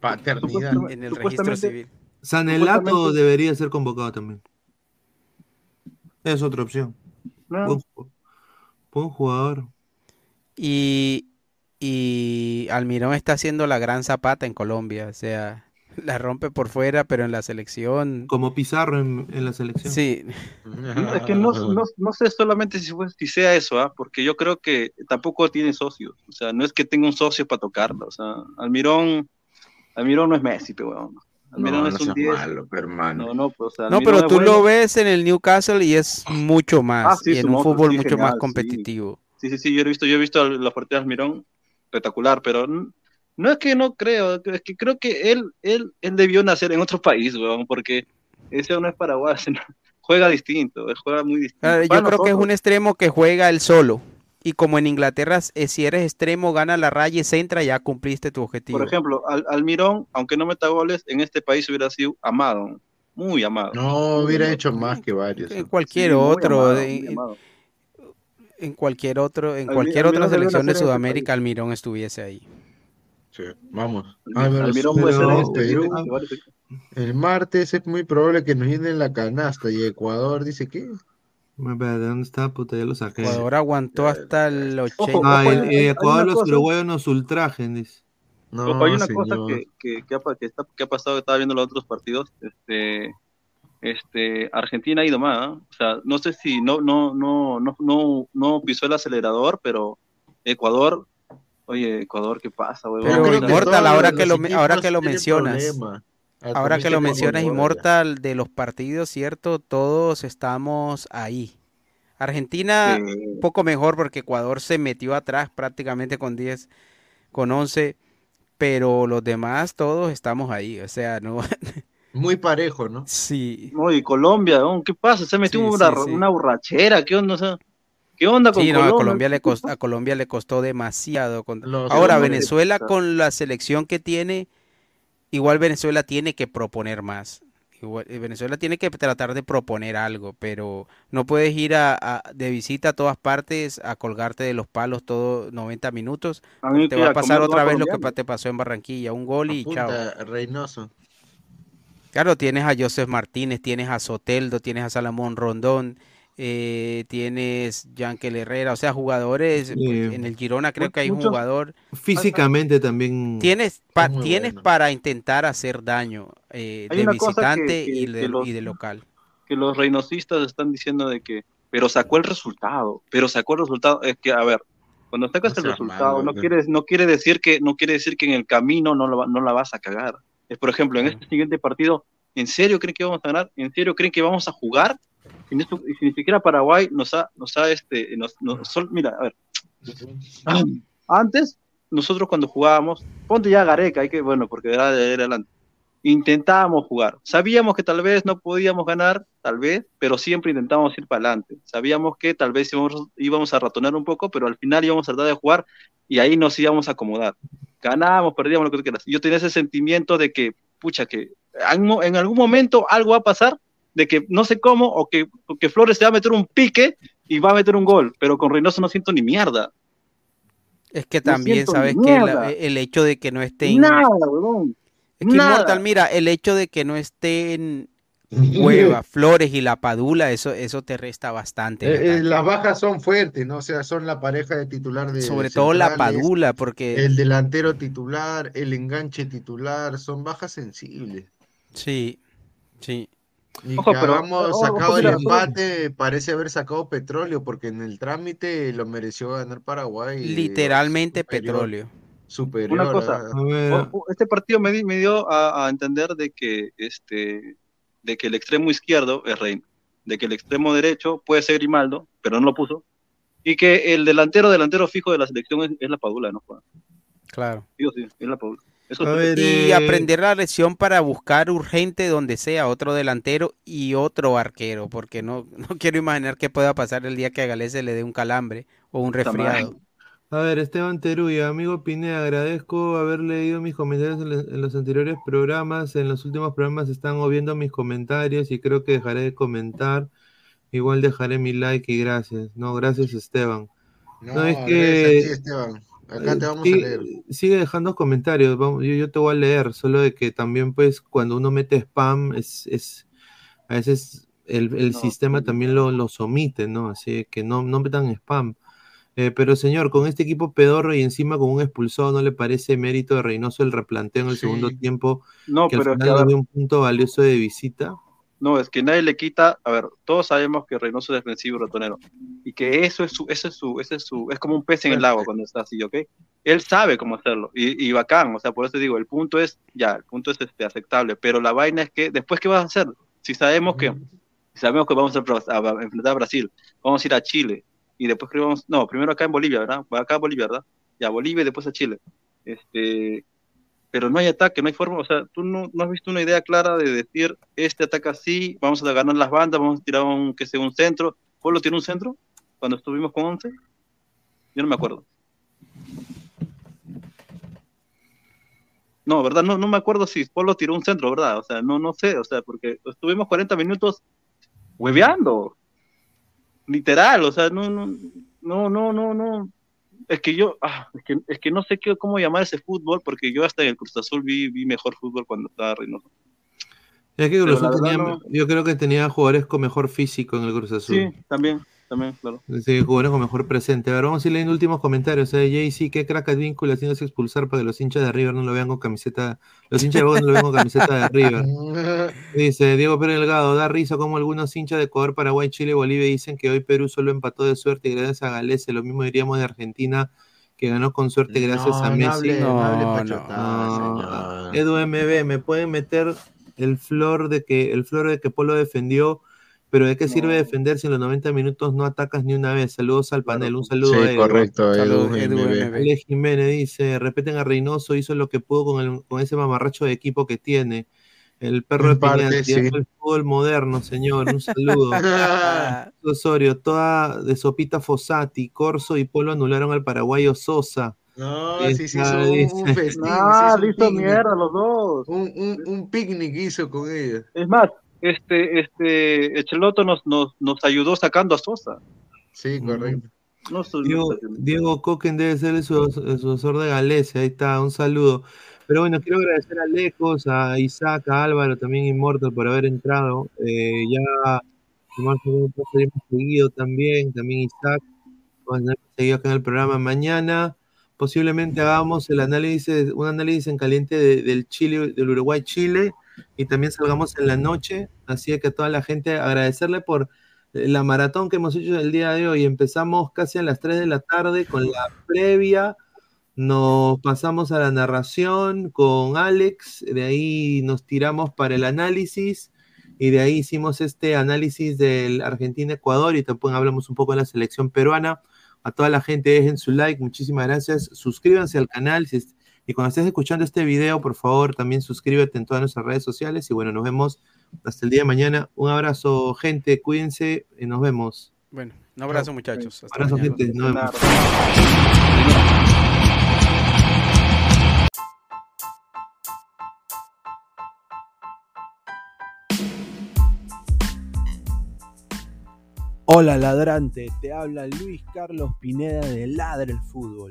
S4: Paternidad.
S13: en el registro civil.
S3: Sanelato debería ser convocado también. Es otra opción.
S14: No,
S3: Buen, ju- Buen jugador.
S13: Y, y Almirón está haciendo la gran zapata en Colombia. O sea, <laughs> la rompe por fuera, pero en la selección.
S3: Como Pizarro en, en la selección.
S13: Sí.
S14: No, <laughs> es que no, no, no sé solamente si, fue- si sea eso, ¿ah? porque yo creo que tampoco tiene socios. O sea, no es que tenga un socio para tocarlo. O sea, Almirón, Almirón no es Messi, pero weón.
S4: No,
S14: es un
S4: seas
S14: 10.
S4: malo, pero hermano.
S14: No, no, pues, o sea,
S13: No, pero tú lo ves en el Newcastle y es mucho más.
S14: Ah, sí,
S13: y en un fútbol
S14: sí,
S13: mucho
S14: genial,
S13: más competitivo.
S14: Sí, sí, sí, yo he visto, yo he visto la partida de Almirón espectacular, pero no es que no creo, es que creo que él, él, él debió nacer en otro país, weón, porque ese no es paraguayo, <laughs> sino- juega distinto, juega muy distinto.
S13: Yo creo que es un extremo que juega él solo. Y como en Inglaterra, eh, si eres extremo, gana la raya y centra, ya cumpliste tu objetivo.
S14: Por ejemplo, Al- Almirón, aunque no meta goles, en este país hubiera sido amado, muy amado.
S4: No, hubiera hecho más que varios.
S13: en cualquier
S14: Sí, muy
S13: otro,
S14: amado,
S13: de-
S14: muy amado.
S13: en cualquier otro, en
S14: Almi-
S13: cualquier otra
S14: Almirón
S13: selección de
S14: este
S13: Sudamérica, Almirón estuviese ahí.
S4: Sí, vamos.
S14: Almirón
S4: Álvaro,
S14: puede ser este,
S4: Perú, el martes es muy probable que nos llenen la canasta y Ecuador dice que
S3: Espérate, ¿dónde está? Puta, ya lo saqué.
S13: Ecuador aguantó hasta el 80.
S3: Ah,
S14: Ojo,
S3: y- y Ecuador los uruguayos nos ultrajen, dice.
S14: Ojo, hay una cosa que, que, que ha, que está- que ha pasado, estaba viendo los otros partidos, este, este, Argentina ha ido más, ¿ah? o sea, no sé si no, no, no, no, no, no pisó el acelerador, pero Ecuador, oye, Ecuador, ¿qué pasa, huevón?
S13: Pero
S14: O sea,
S13: Immortal, ahora que lo, ahora que lo mencionas,
S4: problema.
S13: Ahora que lo mencionas. Immortal, de los partidos, ¿cierto? Todos estamos ahí. Argentina, un poco mejor porque Ecuador se metió atrás prácticamente con 10, con 11, pero los demás todos estamos ahí, o sea, no. <laughs>
S4: Muy parejo, ¿no?
S13: Sí.
S14: No, y Colombia. ¿qué pasa? Se metió
S13: Sí,
S14: una,
S13: sí, sí.
S14: una borrachera, ¿qué onda? O sea, ¿Qué onda con
S13: Sí, no, a
S14: Colombia?
S13: Le costó, a Colombia le costó demasiado. Ahora, Venezuela con la selección que tiene, igual Venezuela tiene que proponer más. Igual- eh, Venezuela tiene que tratar de proponer algo, pero no puedes ir a, a- de visita a todas partes a colgarte de los palos todos 90 minutos. Te va
S14: a
S13: pasar otra vez lo que te pasó en Barranquilla, un gol y chao.
S4: Punta Reynoso.
S13: Claro, tienes a Joseph Martínez, tienes a Soteldo, tienes a Salomón Rondón, eh, tienes Yankel Herrera, o sea, jugadores, pues, en el Girona creo que hay un jugador.
S3: Físicamente también.
S13: Tienes, pa-
S3: muy
S13: tienes
S3: bueno.
S13: para intentar hacer daño eh, de
S14: que-
S13: visitante
S14: que-
S13: y, de,
S14: los-
S13: y de local.
S14: que los reinosistas están diciendo de que, pero sacó el resultado, pero sacó el resultado, es que, a ver, cuando sacas el resultado,
S4: malo,
S14: no quiere, no quiere decir que, no quiere decir que en el camino no, lo no la vas a cagar. Es, por ejemplo, en este siguiente partido, ¿en serio creen que vamos a ganar? ¿En serio creen que vamos a jugar? Si ni, si ni siquiera Paraguay nos ha, nos ha, este, nos, nos- sol- mira, a ver, <clears throat> antes, nosotros cuando jugábamos, ponte ya Gareca, hay que, bueno, porque era de adelante, intentábamos jugar. Sabíamos que tal vez no podíamos ganar, tal vez, pero siempre intentábamos ir para adelante. Sabíamos que tal vez íbamos, íbamos a ratonar un poco, pero al final íbamos a tratar de jugar y ahí nos íbamos a acomodar. Ganábamos, perdíamos, lo que tú quieras. Yo tenía ese sentimiento de que, pucha, que en en algún momento algo va a pasar, de que no sé cómo, o que, o que Flores se va a meter un pique y va a meter un gol, pero con Reynoso no siento ni mierda.
S13: Es que también, ¿sabes que. El hecho de que no estén...
S14: Nada, huevón.
S13: Es que
S14: Nada.
S13: Immortal, mira, el hecho de que no estén Cueva, <laughs> Flores y la Padula, eso, eso te resta bastante.
S4: Eh, eh, las bajas son fuertes, ¿no? O sea, son la pareja de titular de
S13: Sobre todo la Padula, porque
S4: el delantero titular, el enganche titular, son bajas sensibles.
S13: sí, sí.
S4: Y
S14: Ojo,
S4: que
S14: pero-
S4: hagamos
S14: ojo,
S4: sacado el empate, parece haber sacado petróleo, porque en el trámite lo mereció ganar Paraguay.
S13: Literalmente
S4: superior.
S13: petróleo.
S4: Superior.
S14: Una cosa,
S4: a-
S14: este partido me, di- me dio a, a entender de que este de que el extremo izquierdo es Reina, de que el extremo derecho puede ser Grimaldo, pero no lo puso, y que el delantero delantero fijo de la selección es, es la Padula, ¿no?
S13: Claro.
S14: Sí sí, es la Padula. Eso
S3: A
S14: sí.
S3: ver,
S13: Y
S3: eh,
S13: aprender la lección para buscar urgente donde sea otro delantero y otro arquero, porque no, <laughs> no quiero imaginar qué pueda pasar el día que a Galese le dé un calambre o un resfriado.
S3: A ver, Esteban Teruya, amigo Pineda, agradezco haber leído mis comentarios en, le- en los anteriores programas. En los últimos programas están viendo mis comentarios y creo que dejaré de comentar. Igual dejaré mi like y gracias. No, gracias Esteban.
S4: No,
S3: No, es
S4: gracias
S3: que-
S4: a ti, Esteban. Acá te
S3: Eh,
S4: vamos
S3: sí,
S4: a leer.
S3: Sigue dejando comentarios, vamos, yo, yo te voy a leer, solo de que también pues cuando uno mete spam es, es a veces el, el
S14: No,
S3: sistema
S14: sí.
S3: también lo, los omite, ¿no? Así que no, no metan spam. Eh, pero señor, con este equipo pedorro y encima con un expulsado, ¿no le parece mérito de Reynoso el replanteo en el
S14: Sí.
S3: segundo tiempo?
S14: No,
S3: que al
S14: pero es
S3: final
S14: que,
S3: un punto valioso de visita.
S14: No, es que nadie le quita, a ver, todos sabemos que Reynoso es defensivo y ratonero, y que eso es su, ese es su, ese es su, es como un pez en el lago cuando está así, ¿ok? Él sabe cómo hacerlo, y, y bacán, o sea, por eso digo, el punto es, ya, el punto es este, aceptable, pero la vaina es que, después, ¿qué vas a hacer? Si sabemos que, si sabemos que vamos a, a- a enfrentar a Brasil, vamos a ir a Chile, y después que vamos, no, primero acá en Bolivia, ¿verdad? Acá en Bolivia, ¿verdad? Ya, Bolivia y después a Chile. Este, pero no hay ataque, no hay forma, o sea, tú no, no has visto una idea clara de decir, este ataca así, vamos a ganar las bandas, vamos a tirar un, que sea un centro. ¿Polo tiene un centro cuando estuvimos con 11? Yo no me acuerdo. No, ¿verdad? No, no me acuerdo si Polo tiró un centro, ¿verdad? O sea, no, no sé, o sea, porque estuvimos 40 minutos hueveando. Literal, o sea, no, no, no, no, no, no. Es que yo, ah, es que, es que no sé qué, cómo llamar ese fútbol, porque yo hasta en el Cruz Azul vi, vi mejor fútbol cuando estaba Reynoso.
S3: Es que Cruz Azul tenía-
S14: no-
S3: yo creo que tenía jugadores con mejor físico en el Cruz Azul.
S14: Sí, también, también, claro.
S3: Sí, jugadores con mejor presente. A ver, vamos a ir leyendo últimos comentarios. Eh, Jay-Z, qué crack Advíncula haciéndose expulsar para que los hinchas de River no lo vean con camiseta. Los hinchas de Boca no lo vean con camiseta de River. <laughs> Dice Diego Pérez Delgado, da risa como algunos hinchas de Ecuador, Paraguay, Chile y Bolivia dicen que hoy Perú solo empató de suerte gracias a Galese. Lo mismo diríamos de Argentina, que ganó con suerte gracias
S4: No,
S3: a Messi.
S4: no hable
S3: No. Edu MB, ¿me pueden meter el flor de que el flor de que Polo defendió? Pero ¿de qué sirve defender si en los 90 minutos no atacas ni una vez? Saludos al panel, un saludo
S4: Sí,
S3: a Edu.
S4: correcto, Saludos, Edu
S3: Jiménez dice, respeten a Reynoso, hizo lo que pudo con, el- con ese mamarracho de equipo que tiene. El perro
S4: En
S3: de
S4: parte, sí.
S3: el fútbol moderno, señor, un saludo. <laughs> Osorio, toda de sopita Fossati, Corso y Polo anularon al paraguayo Sosa.
S4: No, sí, sí, hizo un, <laughs> festín.
S14: Ah, hizo mierda los dos.
S4: Un, un, un picnic hizo con ella.
S14: Es más, este, este, Echeloto nos, nos, nos ayudó sacando a Sosa.
S4: Sí, correcto.
S14: No,
S3: Diego, Diego Coquen debe ser el su- el sucesor de Galese, ahí está, un saludo. Pero bueno, quiero agradecer a Lejos, a Isaac, a Álvaro, también Immortal por haber entrado. Eh, ya seguido también, también Isaac, vamos a tener seguido acá en el programa mañana. Posiblemente hagamos el análisis, un análisis en caliente de- del Chile, del Uruguay-Chile, y también salgamos en la noche. Así que a toda la gente agradecerle por la maratón que hemos hecho el día de hoy. Empezamos casi a las 3 de la tarde con la previa. Nos pasamos a la narración con Alex. De ahí nos tiramos para el análisis. Y de ahí hicimos este análisis del Argentina-Ecuador. Y también hablamos un poco de la selección peruana. A toda la gente dejen su like. Muchísimas gracias. Suscríbanse al canal. si es- y cuando estés escuchando este video, por favor, también suscríbete en todas nuestras redes sociales. Y bueno, nos vemos hasta el día de mañana. Un abrazo, gente. Cuídense y nos vemos.
S13: Bueno, un abrazo, muchachos. Hasta
S3: Abrazo,
S13: mañana.
S3: gente. Nos vemos.
S15: Hola ladrante, te habla Luis Carlos Pineda de Ladre el Fútbol.